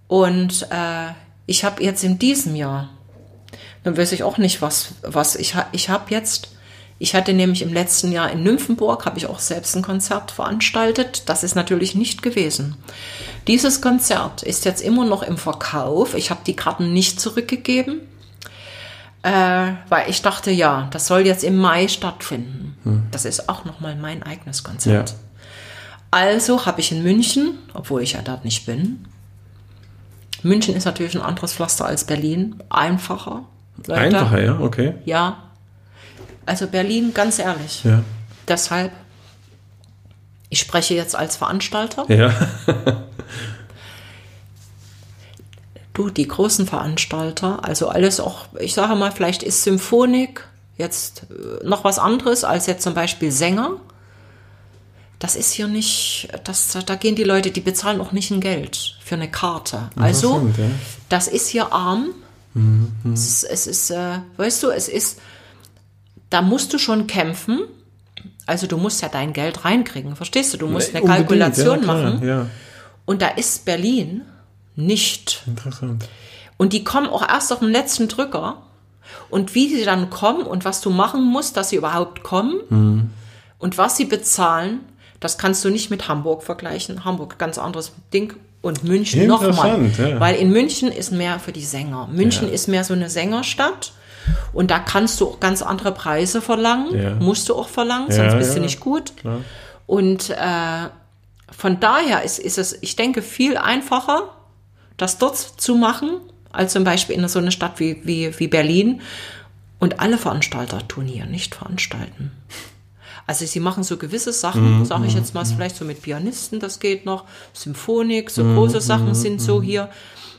Und äh, ich habe jetzt in diesem Jahr, dann weiß ich auch nicht, was, was ich, ich habe jetzt, ich hatte nämlich im letzten Jahr in Nymphenburg, habe ich auch selbst ein Konzert veranstaltet. Das ist natürlich nicht gewesen. Dieses Konzert ist jetzt immer noch im Verkauf. Ich habe die Karten nicht zurückgegeben, äh, weil ich dachte, ja, das soll jetzt im Mai stattfinden. Das ist auch nochmal mein eigenes Konzert. ja. Also habe ich in München, obwohl ich ja dort nicht bin. München ist natürlich ein anderes Pflaster als Berlin. Einfacher. Leute. Einfacher, ja, okay. Ja. Also Berlin, ganz ehrlich. Ja. Deshalb, ich spreche jetzt als Veranstalter. Ja. <laughs> Du, die großen Veranstalter, also alles auch, ich sage mal, vielleicht ist Symphonik jetzt äh, noch was anderes als jetzt zum Beispiel Sänger. Das ist hier nicht, das, da gehen die Leute, die bezahlen auch nicht ein Geld für eine Karte. Also, ja. das ist hier arm. Es ist, es ist äh, weißt du, es ist, da musst du schon kämpfen. Also du musst ja dein Geld reinkriegen, verstehst du? Du musst eine Unbedingt, Kalkulation ja, klar, machen. Ja, Und da ist Berlin nicht interessant. und die kommen auch erst auf den letzten Drücker. Und wie sie dann kommen und was du machen musst, dass sie überhaupt kommen und was sie bezahlen, das kannst du nicht mit Hamburg vergleichen. Hamburg, ganz anderes Ding. Und München nochmal. Ja. Weil in München ist mehr für die Sänger. München Ja. ist mehr so eine Sängerstadt. Und da kannst du auch ganz andere Preise verlangen. Ja. Musst du auch verlangen, sonst bist du nicht gut. Klar. Und äh, von daher ist, ist es, ich denke, viel einfacher, das dort zu machen, als zum Beispiel in so einer Stadt wie, wie, wie Berlin. Und alle Veranstalter tun hier nicht veranstalten. Also sie machen so gewisse Mhm, Sachen, sage ich jetzt mal, vielleicht so mit Pianisten, das geht noch, Symphonik, so Mhm, große Sachen sind so hier.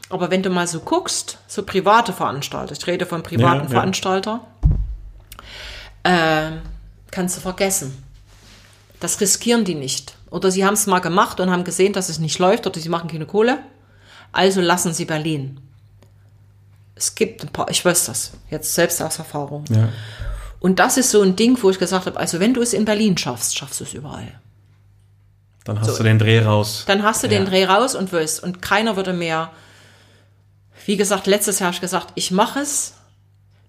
Aber wenn du mal so guckst, so private Veranstalter, ich rede von privaten Ja, ja. Veranstalter, äh, kannst du vergessen. Das riskieren die nicht. Oder sie haben es mal gemacht und haben gesehen, dass es nicht läuft oder sie machen keine Kohle. Also lassen sie Berlin. Es gibt ein paar, ich weiß das, jetzt selbst aus Erfahrung. Ja. Und das ist so ein Ding, wo ich gesagt habe, also wenn du es in Berlin schaffst, schaffst du es überall. Dann hast du den Dreh raus. Dann hast du den Ja. Dreh raus und wirst. Und keiner würde mehr, wie gesagt, letztes Jahr habe ich gesagt, ich mache es.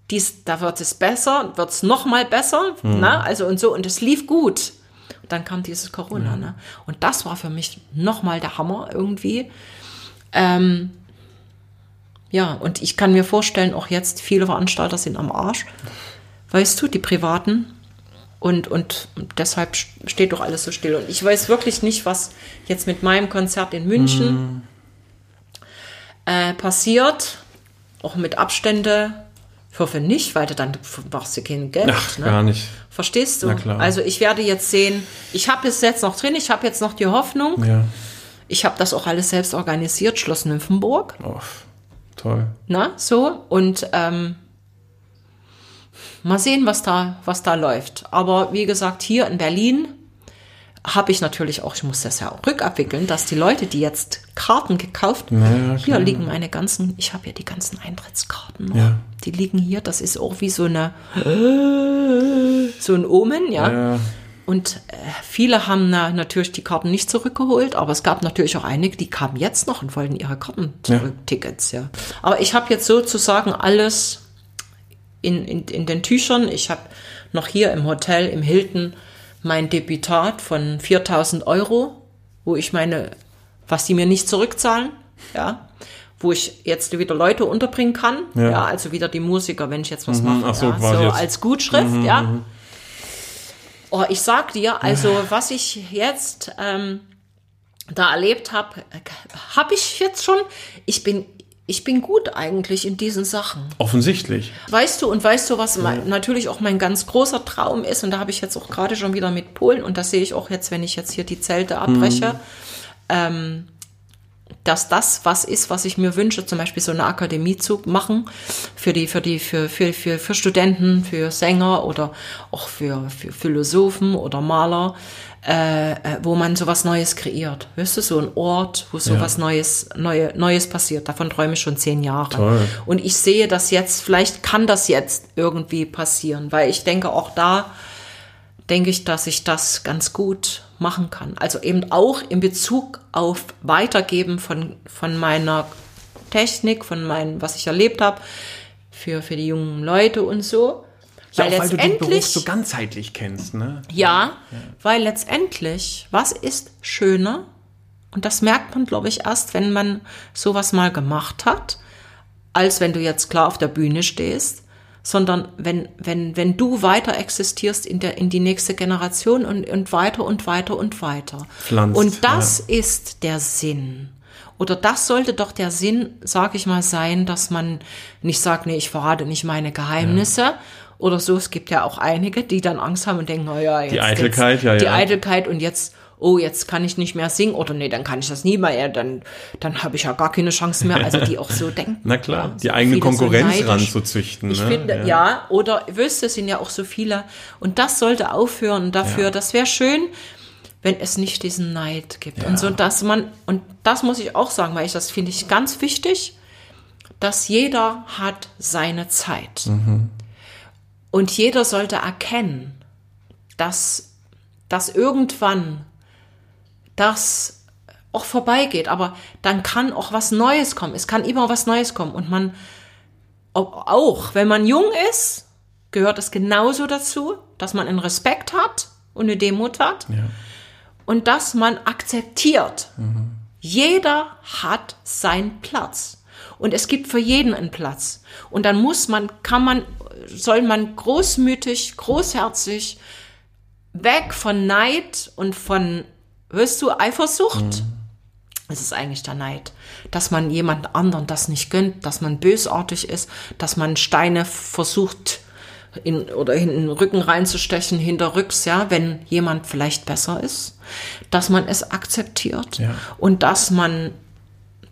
Dies, da wird es besser, wird es noch mal besser. Mhm. Ne? Also und so. Und es lief gut. Und dann kam dieses Corona. Ne? Und das war für mich noch mal der Hammer irgendwie. Ähm, ja, und ich kann mir vorstellen, auch jetzt viele Veranstalter sind am Arsch. Weißt du, die Privaten. Und, und deshalb steht doch alles so still. Und ich weiß wirklich nicht, was jetzt mit meinem Konzert in München äh, passiert. Auch mit Abstände. Ich hoffe nicht, weil du dann machst du kein Geld. Ach, ne? gar nicht. Verstehst du? Na klar. Also ich werde jetzt sehen, ich habe es jetzt noch drin, ich habe jetzt noch die Hoffnung. Ja. Ich habe das auch alles selbst organisiert, Schloss Nymphenburg. Oh, toll. Na, so. Und ähm, mal sehen, was da, was da läuft. Aber wie gesagt, hier in Berlin habe ich natürlich auch, ich muss das ja auch rückabwickeln, dass die Leute, die jetzt Karten gekauft, Ja, hier liegen meine ganzen, ich habe ja die ganzen Eintrittskarten noch. Ja. Die liegen hier, das ist auch wie so eine, so ein Omen, ja. Ja. Und äh, viele haben na, natürlich die Karten nicht zurückgeholt, aber es gab natürlich auch einige, die kamen jetzt noch und wollten ihre Karten zurück, Tickets, ja. Aber ich habe jetzt sozusagen alles in, in, in den Tüchern. Ich habe noch hier im Hotel, im Hilton, mein Debütat von 4000 Euro wo ich meine, was die mir nicht zurückzahlen, ja, wo ich jetzt wieder Leute unterbringen kann, Ja. ja, also wieder die Musiker, wenn ich jetzt was mache, ach so, ja, so als Gutschrift, ja. Oh, ich sag dir, also was ich jetzt ähm, da erlebt habe, habe ich jetzt schon, ich bin, ich bin gut eigentlich in diesen Sachen. Offensichtlich. Weißt du, und weißt du, was mein, natürlich auch mein ganz großer Traum ist, und da habe ich jetzt auch gerade schon wieder mit Polen, und das sehe ich auch jetzt, wenn ich jetzt hier die Zelte abbreche, ähm, dass das was ist, was ich mir wünsche, zum Beispiel so eine Akademie zu machen für die, für die, für, für, für, für Studenten, für Sänger oder auch für, für Philosophen oder Maler, äh, äh, wo man sowas Neues kreiert. Weißt du, so ein Ort, wo sowas Neues, neue, Neues passiert. Davon träume ich schon zehn Jahre. Toll. Und ich sehe das jetzt, vielleicht kann das jetzt irgendwie passieren, weil ich denke, auch da denke ich, dass ich das ganz gut machen kann. Also eben auch in Bezug auf Weitergeben von, von meiner Technik, von meinem, was ich erlebt habe, für, für die jungen Leute und so. Ja, weil weil du den Beruf letztendlich, so ganzheitlich kennst, ne? ja, weil letztendlich, was ist schöner? Und das merkt man, glaube ich, erst, wenn man sowas mal gemacht hat, als wenn du jetzt klar auf der Bühne stehst, sondern wenn, wenn, wenn du weiter existierst in, der, in die nächste Generation und, und weiter und weiter und weiter. Pflanzt, und das ist der Sinn. Oder das sollte doch der Sinn, sag ich mal, sein, dass man nicht sagt, nee, ich verrate nicht meine Geheimnisse. Oder so, es gibt ja auch einige, die dann Angst haben und denken, naja, jetzt. Eitelkeit, jetzt, ja, Die ja. Eitelkeit und jetzt, oh, jetzt kann ich nicht mehr singen oder nee, dann kann ich das nie mehr, ja, dann, dann habe ich ja gar keine Chance mehr. Also die auch so <laughs> denken. Na klar, ja, die so eigene so Konkurrenz neidisch. ranzuzüchten. Ich ne? finde, ja. oder wisst ihr, es sind ja auch so viele. Und das sollte aufhören. Dafür, Ja. das wäre schön, wenn es nicht diesen Neid gibt. Und so, dass man, und das muss ich auch sagen, weil ich das finde ich ganz wichtig, dass jeder hat seine Zeit. Und jeder sollte erkennen, dass, dass irgendwann das auch vorbeigeht. Aber dann kann auch was Neues kommen. Es kann immer was Neues kommen. Und man, auch wenn man jung ist, gehört es genauso dazu, dass man einen Respekt hat und eine Demut hat und dass man akzeptiert. Jeder hat seinen Platz. Und es gibt für jeden einen Platz. Und dann muss man, kann man, soll man großmütig, großherzig weg von Neid und von, hörst du, Eifersucht? Es ist eigentlich der Neid, dass man jemand anderen das nicht gönnt, dass man bösartig ist, dass man Steine versucht in, oder in den Rücken reinzustechen, hinterrücks, ja, wenn jemand vielleicht besser ist, dass man es akzeptiert Ja. und dass man,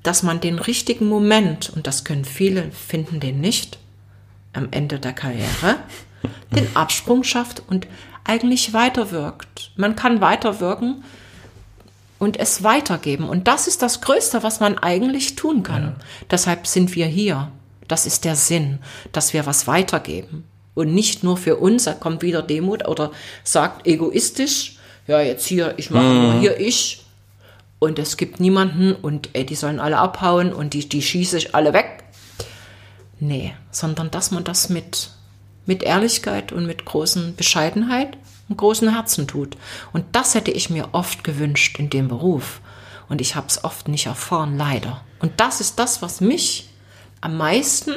dass man den richtigen Moment, und das können viele, finden den nicht, am Ende der Karriere, den Absprung schafft und eigentlich weiterwirkt. Man kann weiterwirken und es weitergeben. Und das ist das Größte, was man eigentlich tun kann. Deshalb sind wir hier. Das ist der Sinn, dass wir was weitergeben. Und nicht nur für uns, da kommt wieder Demut oder sagt egoistisch, ja, jetzt hier, ich mache nur hier ich. Und es gibt niemanden und ey, die sollen alle abhauen und die, die schieße ich alle weg. Nee, sondern dass man das mit, mit Ehrlichkeit und mit großen Bescheidenheit und großen Herzen tut. Und das hätte ich mir oft gewünscht in dem Beruf. Und ich habe es oft nicht erfahren, leider. Und das ist das, was mich am meisten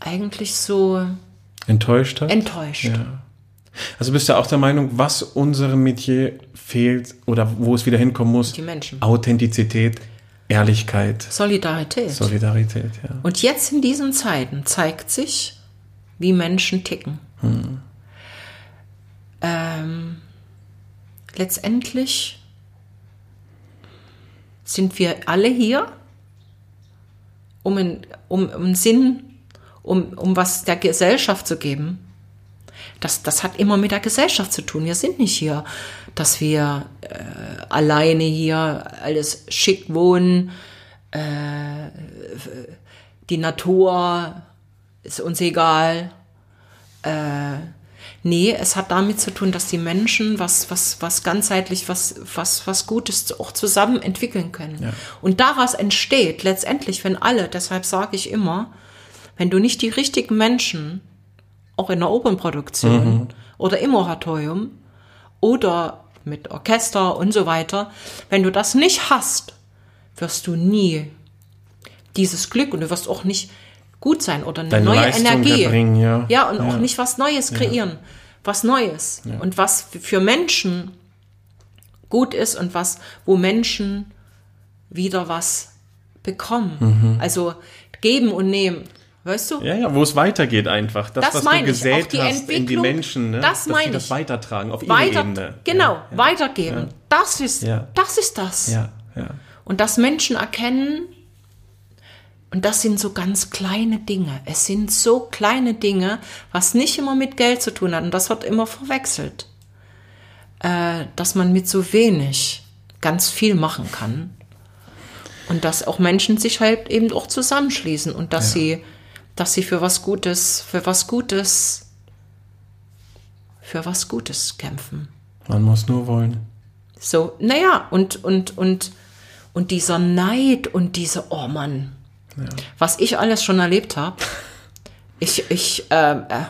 eigentlich so Enttäuscht hat? enttäuscht. Ja. Also bist du auch der Meinung, was unserem Metier fehlt oder wo es wieder hinkommen muss? Die Menschen. Authentizität, Ehrlichkeit, Solidarität. Solidarität, ja. Und jetzt in diesen Zeiten zeigt sich, wie Menschen ticken. Ähm, letztendlich sind wir alle hier, um, in, um, um einen Sinn, um, um was der Gesellschaft zu geben. Das, das hat immer mit der Gesellschaft zu tun. Wir sind nicht hier, dass wir äh, alleine hier alles schick wohnen, die Natur ist uns egal. Äh, nee, es hat damit zu tun, dass die Menschen was, was, was ganzheitlich, was, was, was Gutes auch zusammen entwickeln können. Und daraus entsteht letztendlich, wenn alle, deshalb sage ich immer, wenn du nicht die richtigen Menschen, auch in der Opernproduktion oder im Oratorium oder mit, Orchester und so weiter. Wenn du das nicht hast, wirst du nie dieses Glück und du wirst auch nicht gut sein oder eine Deine neue Leistung Energie. erbringen, ja. ja, und auch Ja. nicht was Neues kreieren. Was Neues. Und was für- für Menschen gut ist und was, wo Menschen wieder was bekommen. Mhm. Also geben und nehmen. Weißt du? Ja, ja, wo es weitergeht einfach. Das, Das was meine du ich, gesät auch die hast in die Entwicklung, Menschen, ne? das dass meine die das ich. weitertragen auf ihre Weiter, Ebene. genau, Ja, ja. weitergeben. Das ist, Ja. das ist das. Ja, ja. Und dass Menschen erkennen, und das sind so ganz kleine Dinge. Es sind so kleine Dinge, was nicht immer mit Geld zu tun hat. Und das wird immer verwechselt. Äh, dass man mit so wenig ganz viel machen kann. Und dass auch Menschen sich halt eben auch zusammenschließen und dass sie, dass sie für was Gutes, für was Gutes, für was Gutes kämpfen. Man muss nur wollen. So, naja, und, und, und, und dieser Neid und diese, oh Mann, was ich alles schon erlebt habe. Ich, ich, äh, äh,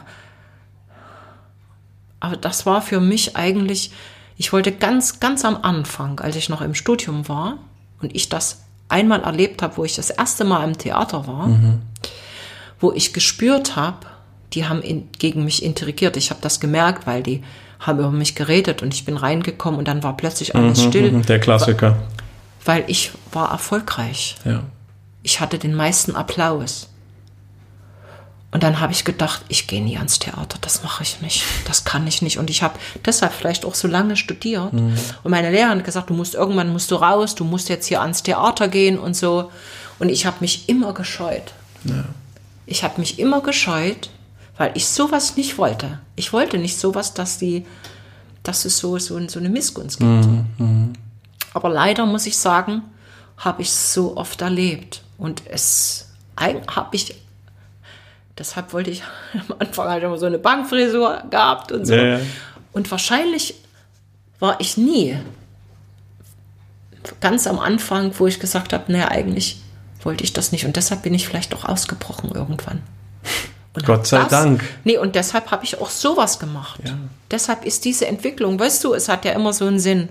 aber das war für mich eigentlich, ich wollte ganz, ganz am Anfang, als ich noch im Studium war und ich das einmal erlebt habe, wo ich das erste Mal im Theater war, wo ich gespürt habe, die haben in, gegen mich intrigiert. Ich habe das gemerkt, weil die haben über mich geredet und ich bin reingekommen und dann war plötzlich alles still, Mhm, Der Klassiker. weil ich war erfolgreich. Ja. Ich hatte den meisten Applaus. Und dann habe ich gedacht, ich gehe nie ans Theater, das mache ich nicht, das kann ich nicht. Und ich habe deshalb vielleicht auch so lange studiert. Und meine Lehrerin hat gesagt, du musst irgendwann musst du raus, du musst jetzt hier ans Theater gehen und so. Und ich habe mich immer gescheut. Ich habe mich immer gescheut, weil ich sowas nicht wollte. Ich wollte nicht sowas, dass die, dass es so, so, so eine Missgunst gibt. Aber leider muss ich sagen, habe ich so oft erlebt. Und es habe ich, deshalb wollte ich <laughs> am Anfang halt immer so eine Bankfrisur gehabt und so. Ja, ja. Und wahrscheinlich war ich nie ganz am Anfang, wo ich gesagt habe, naja, eigentlich wollte ich das nicht. Und deshalb bin ich vielleicht auch ausgebrochen irgendwann. Und Gott sei das, Dank. Nee, und deshalb habe ich auch sowas gemacht. Deshalb ist diese Entwicklung, weißt du, es hat ja immer so einen Sinn,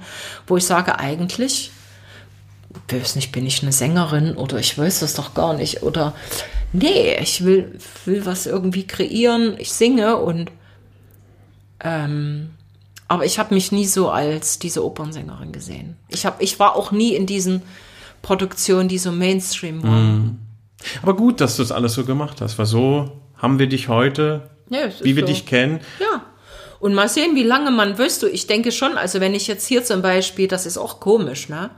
wo ich sage, eigentlich, ich weiß nicht, bin ich eine Sängerin oder ich weiß das doch gar nicht. Oder nee, ich will, will was irgendwie kreieren, ich singe und ähm, aber ich habe mich nie so als diese Opernsängerin gesehen. Ich, hab, ich war auch nie in diesen Produktionen, die so Mainstream waren. Aber gut, dass du das alles so gemacht hast, weil so haben wir dich heute, Ja, wie wir so. dich kennen. Ja. Und mal sehen, wie lange man, weißt du, ich denke schon, also wenn ich jetzt hier zum Beispiel, das ist auch komisch, ne?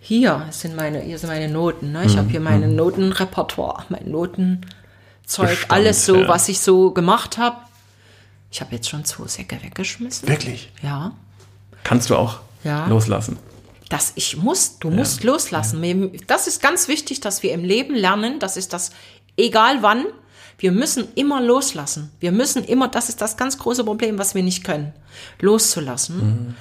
Hier sind meine, hier sind meine Noten, ne? Ich habe hier meine Notenrepertoire, mein Notenzeug, Bestand, alles so, ja. was ich so gemacht habe. Ich habe jetzt schon zwei Säcke weggeschmissen. Wirklich? Ja. Kannst du auch Ja. loslassen. Dass ich muss, du musst loslassen. Mir- Das ist ganz wichtig, dass wir im Leben lernen, das ist das, egal wann, wir müssen immer loslassen. Wir müssen immer, das ist das ganz große Problem, was wir nicht können, loszulassen.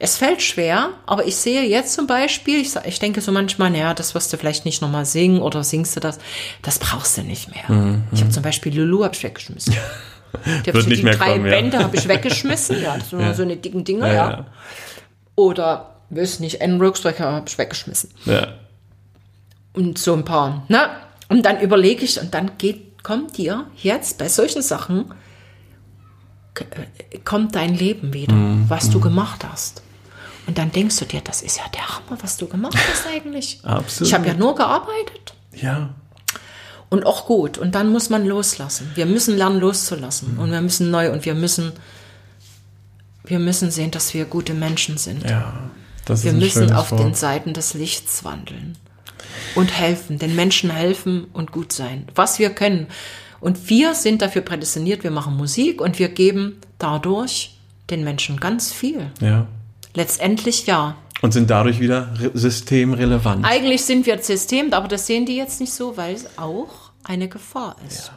Es fällt schwer, aber ich sehe jetzt zum Beispiel, ich, ich denke so manchmal, naja, das wirst du vielleicht nicht nochmal singen oder singst du das, das brauchst du nicht mehr. Ich habe zum Beispiel Lulu hab ich weggeschmissen. <laughs> Die, Wird ich, nicht die mehr drei kommen, ja. Bände habe ich weggeschmissen, ja, das sind <laughs> nur so eine dicken Dinger, ja. ja. Oder, weiß nicht, einen Rückstrecker habe ich weggeschmissen. ja. Und so ein paar, ne? Und dann überlege ich, und dann geht, kommt dir jetzt bei solchen Sachen, äh, kommt dein Leben wieder, was du gemacht hast. Und dann denkst du dir, das ist ja der Hammer, was du gemacht hast eigentlich. <laughs> Absolut. Ich habe ja nur gearbeitet. Ja. Und auch gut. Und dann muss man loslassen. Wir müssen lernen, loszulassen. Und wir müssen neu und wir müssen, wir müssen sehen, dass wir gute Menschen sind. Ja. Das Wir müssen auf Wort. den Seiten des Lichts wandeln und helfen, den Menschen helfen und gut sein, was wir können. Und wir sind dafür prädestiniert, wir machen Musik und wir geben dadurch den Menschen ganz viel. Ja. Letztendlich ja. Und sind dadurch wieder re- systemrelevant. Eigentlich sind wir System, aber das sehen die jetzt nicht so, weil es auch eine Gefahr ist.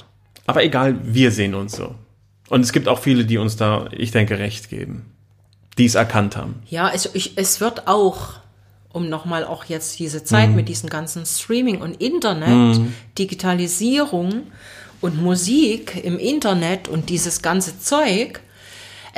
Aber egal, wir sehen uns so. Und es gibt auch viele, die uns da, ich denke, recht geben. Die es erkannt haben. Ja, also ich, es wird auch, um nochmal auch jetzt diese Zeit Mhm. mit diesem ganzen Streaming und Internet, Digitalisierung und Musik im Internet und dieses ganze Zeug,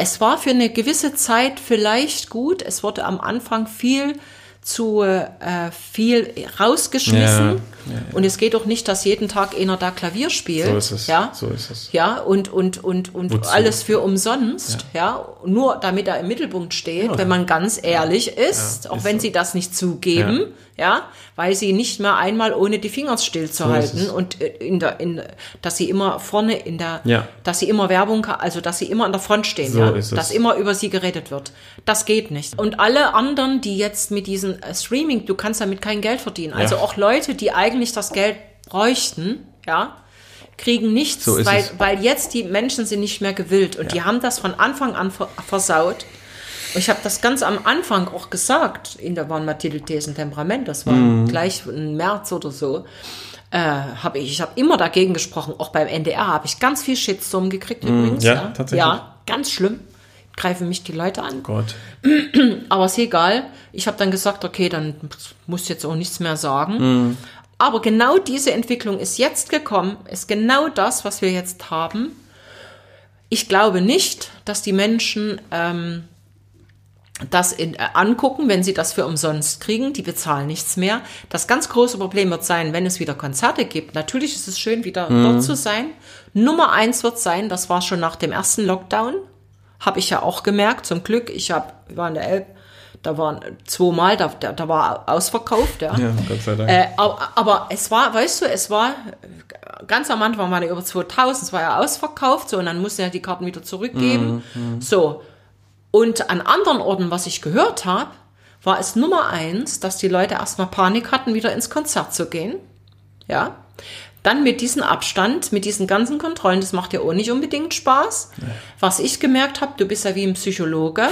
Es war für eine gewisse Zeit vielleicht gut. Es wurde am Anfang viel zu äh, viel rausgeschmissen. Ja, ja. Und es geht doch nicht, dass jeden Tag einer da Klavier spielt. So ist es. Ja, So ist es. ja und, und, und, und Wozu? alles für umsonst, ja. nur damit er im Mittelpunkt steht, wenn man ganz ehrlich ist, auch ist wenn so. sie das nicht zugeben, ja. weil sie nicht mehr einmal ohne die Finger stillzuhalten ist es. und äh, in der, in, dass sie immer vorne in der, Ja. dass sie immer Werbung, also dass sie immer an der Front stehen, So ja, dass immer über sie geredet wird. Das geht nicht. Und alle anderen, die jetzt mit diesem äh, Streaming, du kannst damit kein Geld verdienen. Also Ja. auch Leute, die eigentlich das Geld bräuchten, ja, kriegen nichts, So weil, es. weil jetzt die Menschen sind nicht mehr gewillt und die haben das von Anfang an ver versaut. Ich habe das ganz am Anfang auch gesagt, in der waren Mathilde Thesen Temperament, das war Mhm. gleich im März oder so. Äh, habe ich, ich habe immer dagegen gesprochen, auch beim NDR habe ich ganz viel Shitstorm gekriegt übrigens. Mhm. ja, tatsächlich. Ja, ganz schlimm. Greifen mich die Leute an. Gott. <clears throat> Aber ist egal. Ich habe dann gesagt, okay, dann muss jetzt auch nichts mehr sagen. Aber genau diese Entwicklung ist jetzt gekommen, ist genau das, was wir jetzt haben. Ich glaube nicht, dass die Menschen ähm, das in, äh, angucken, wenn sie das für umsonst kriegen. Die bezahlen nichts mehr. Das ganz große Problem wird sein, wenn es wieder Konzerte gibt. Natürlich ist es schön, wieder dort zu sein. Nummer eins wird sein, das war schon nach dem ersten Lockdown. Habe ich ja auch gemerkt, zum Glück. Ich hab, wir waren in der Elb, da waren zweimal, da, da, da war ausverkauft. Ja. Ja, Gott sei Dank. Äh, aber, aber es war, weißt du, es war ganz am Anfang waren ja über 2000, es war ja ausverkauft, so und dann mussten ja die Karten wieder zurückgeben. So. Und an anderen Orten, was ich gehört habe, war es Nummer eins, dass die Leute erstmal Panik hatten, wieder ins Konzert zu gehen. Ja. Dann mit diesem Abstand, mit diesen ganzen Kontrollen, das macht ja auch nicht unbedingt Spaß. Was ich gemerkt habe, du bist ja wie ein Psychologe.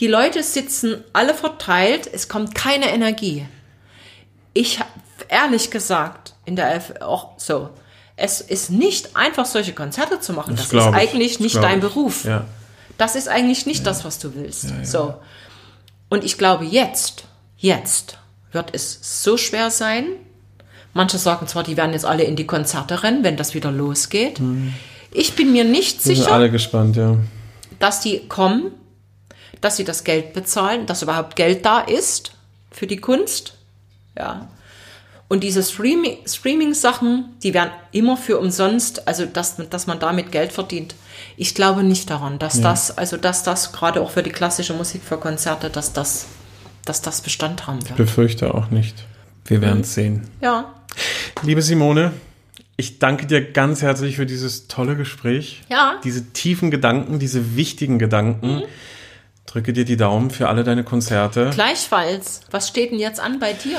Die Leute sitzen alle verteilt, es kommt keine Energie. Ich hab ehrlich gesagt, in der Elf auch so, es ist nicht einfach solche Konzerte zu machen. Das, ist glaub ich, eigentlich das nicht dein ich. Beruf. Ja. Das ist eigentlich nicht das, was du willst. So. Und ich glaube, jetzt, jetzt wird es so schwer sein. Manche sagen zwar, die werden jetzt alle in die Konzerte rennen, wenn das wieder losgeht. Ich bin mir nicht Wir sind sicher, alle gespannt, ja. dass die kommen, dass sie das Geld bezahlen, dass überhaupt Geld da ist für die Kunst. Ja. Und diese Streaming- Streaming-Sachen, die werden immer für umsonst, also dass, dass man damit Geld verdient. Ich glaube nicht daran, dass das, also dass das gerade auch für die klassische Musik, für Konzerte, dass das, dass das Bestand haben wird. Befürchte auch nicht. Wir werden es sehen. Ja. Liebe Simone, ich danke dir ganz herzlich für dieses tolle Gespräch. Ja. Diese tiefen Gedanken, diese wichtigen Gedanken. Drücke dir die Daumen für alle deine Konzerte. Gleichfalls. Was steht denn jetzt an bei dir?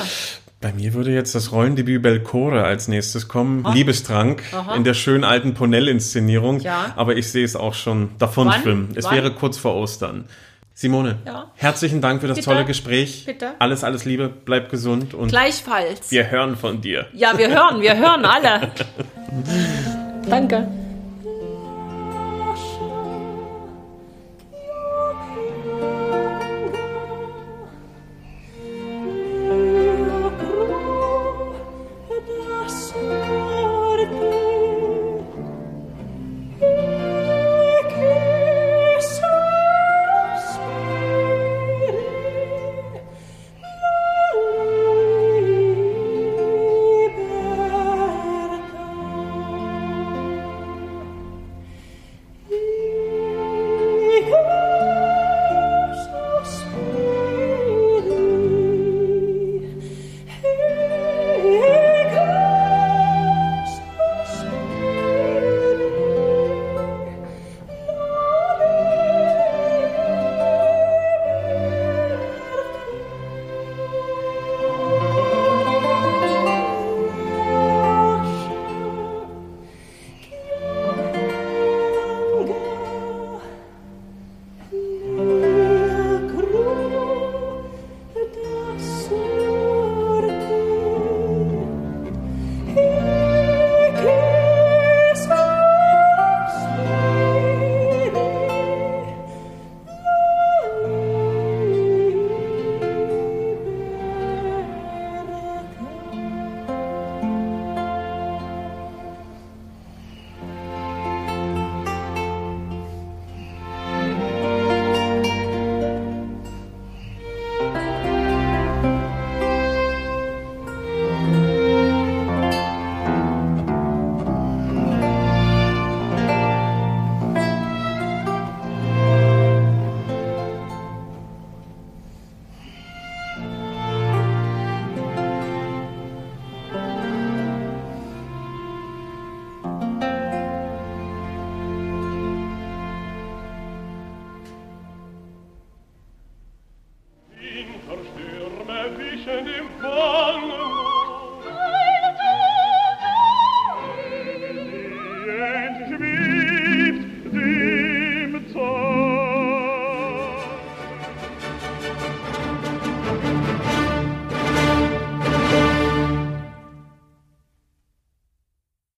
Bei mir würde jetzt das Rollendebüt Belcore als nächstes kommen. Liebestrank in der schönen alten Ponell-Inszenierung. Ja. Aber ich sehe es auch schon davon Wann? schwimmen. Es Wann? wäre kurz vor Ostern. Simone, Ja. herzlichen Dank für das Bitte. tolle Gespräch. Bitte. Alles, alles Liebe, bleib gesund und Gleichfalls. wir hören von dir. Ja, wir hören, wir hören alle. <laughs> Danke.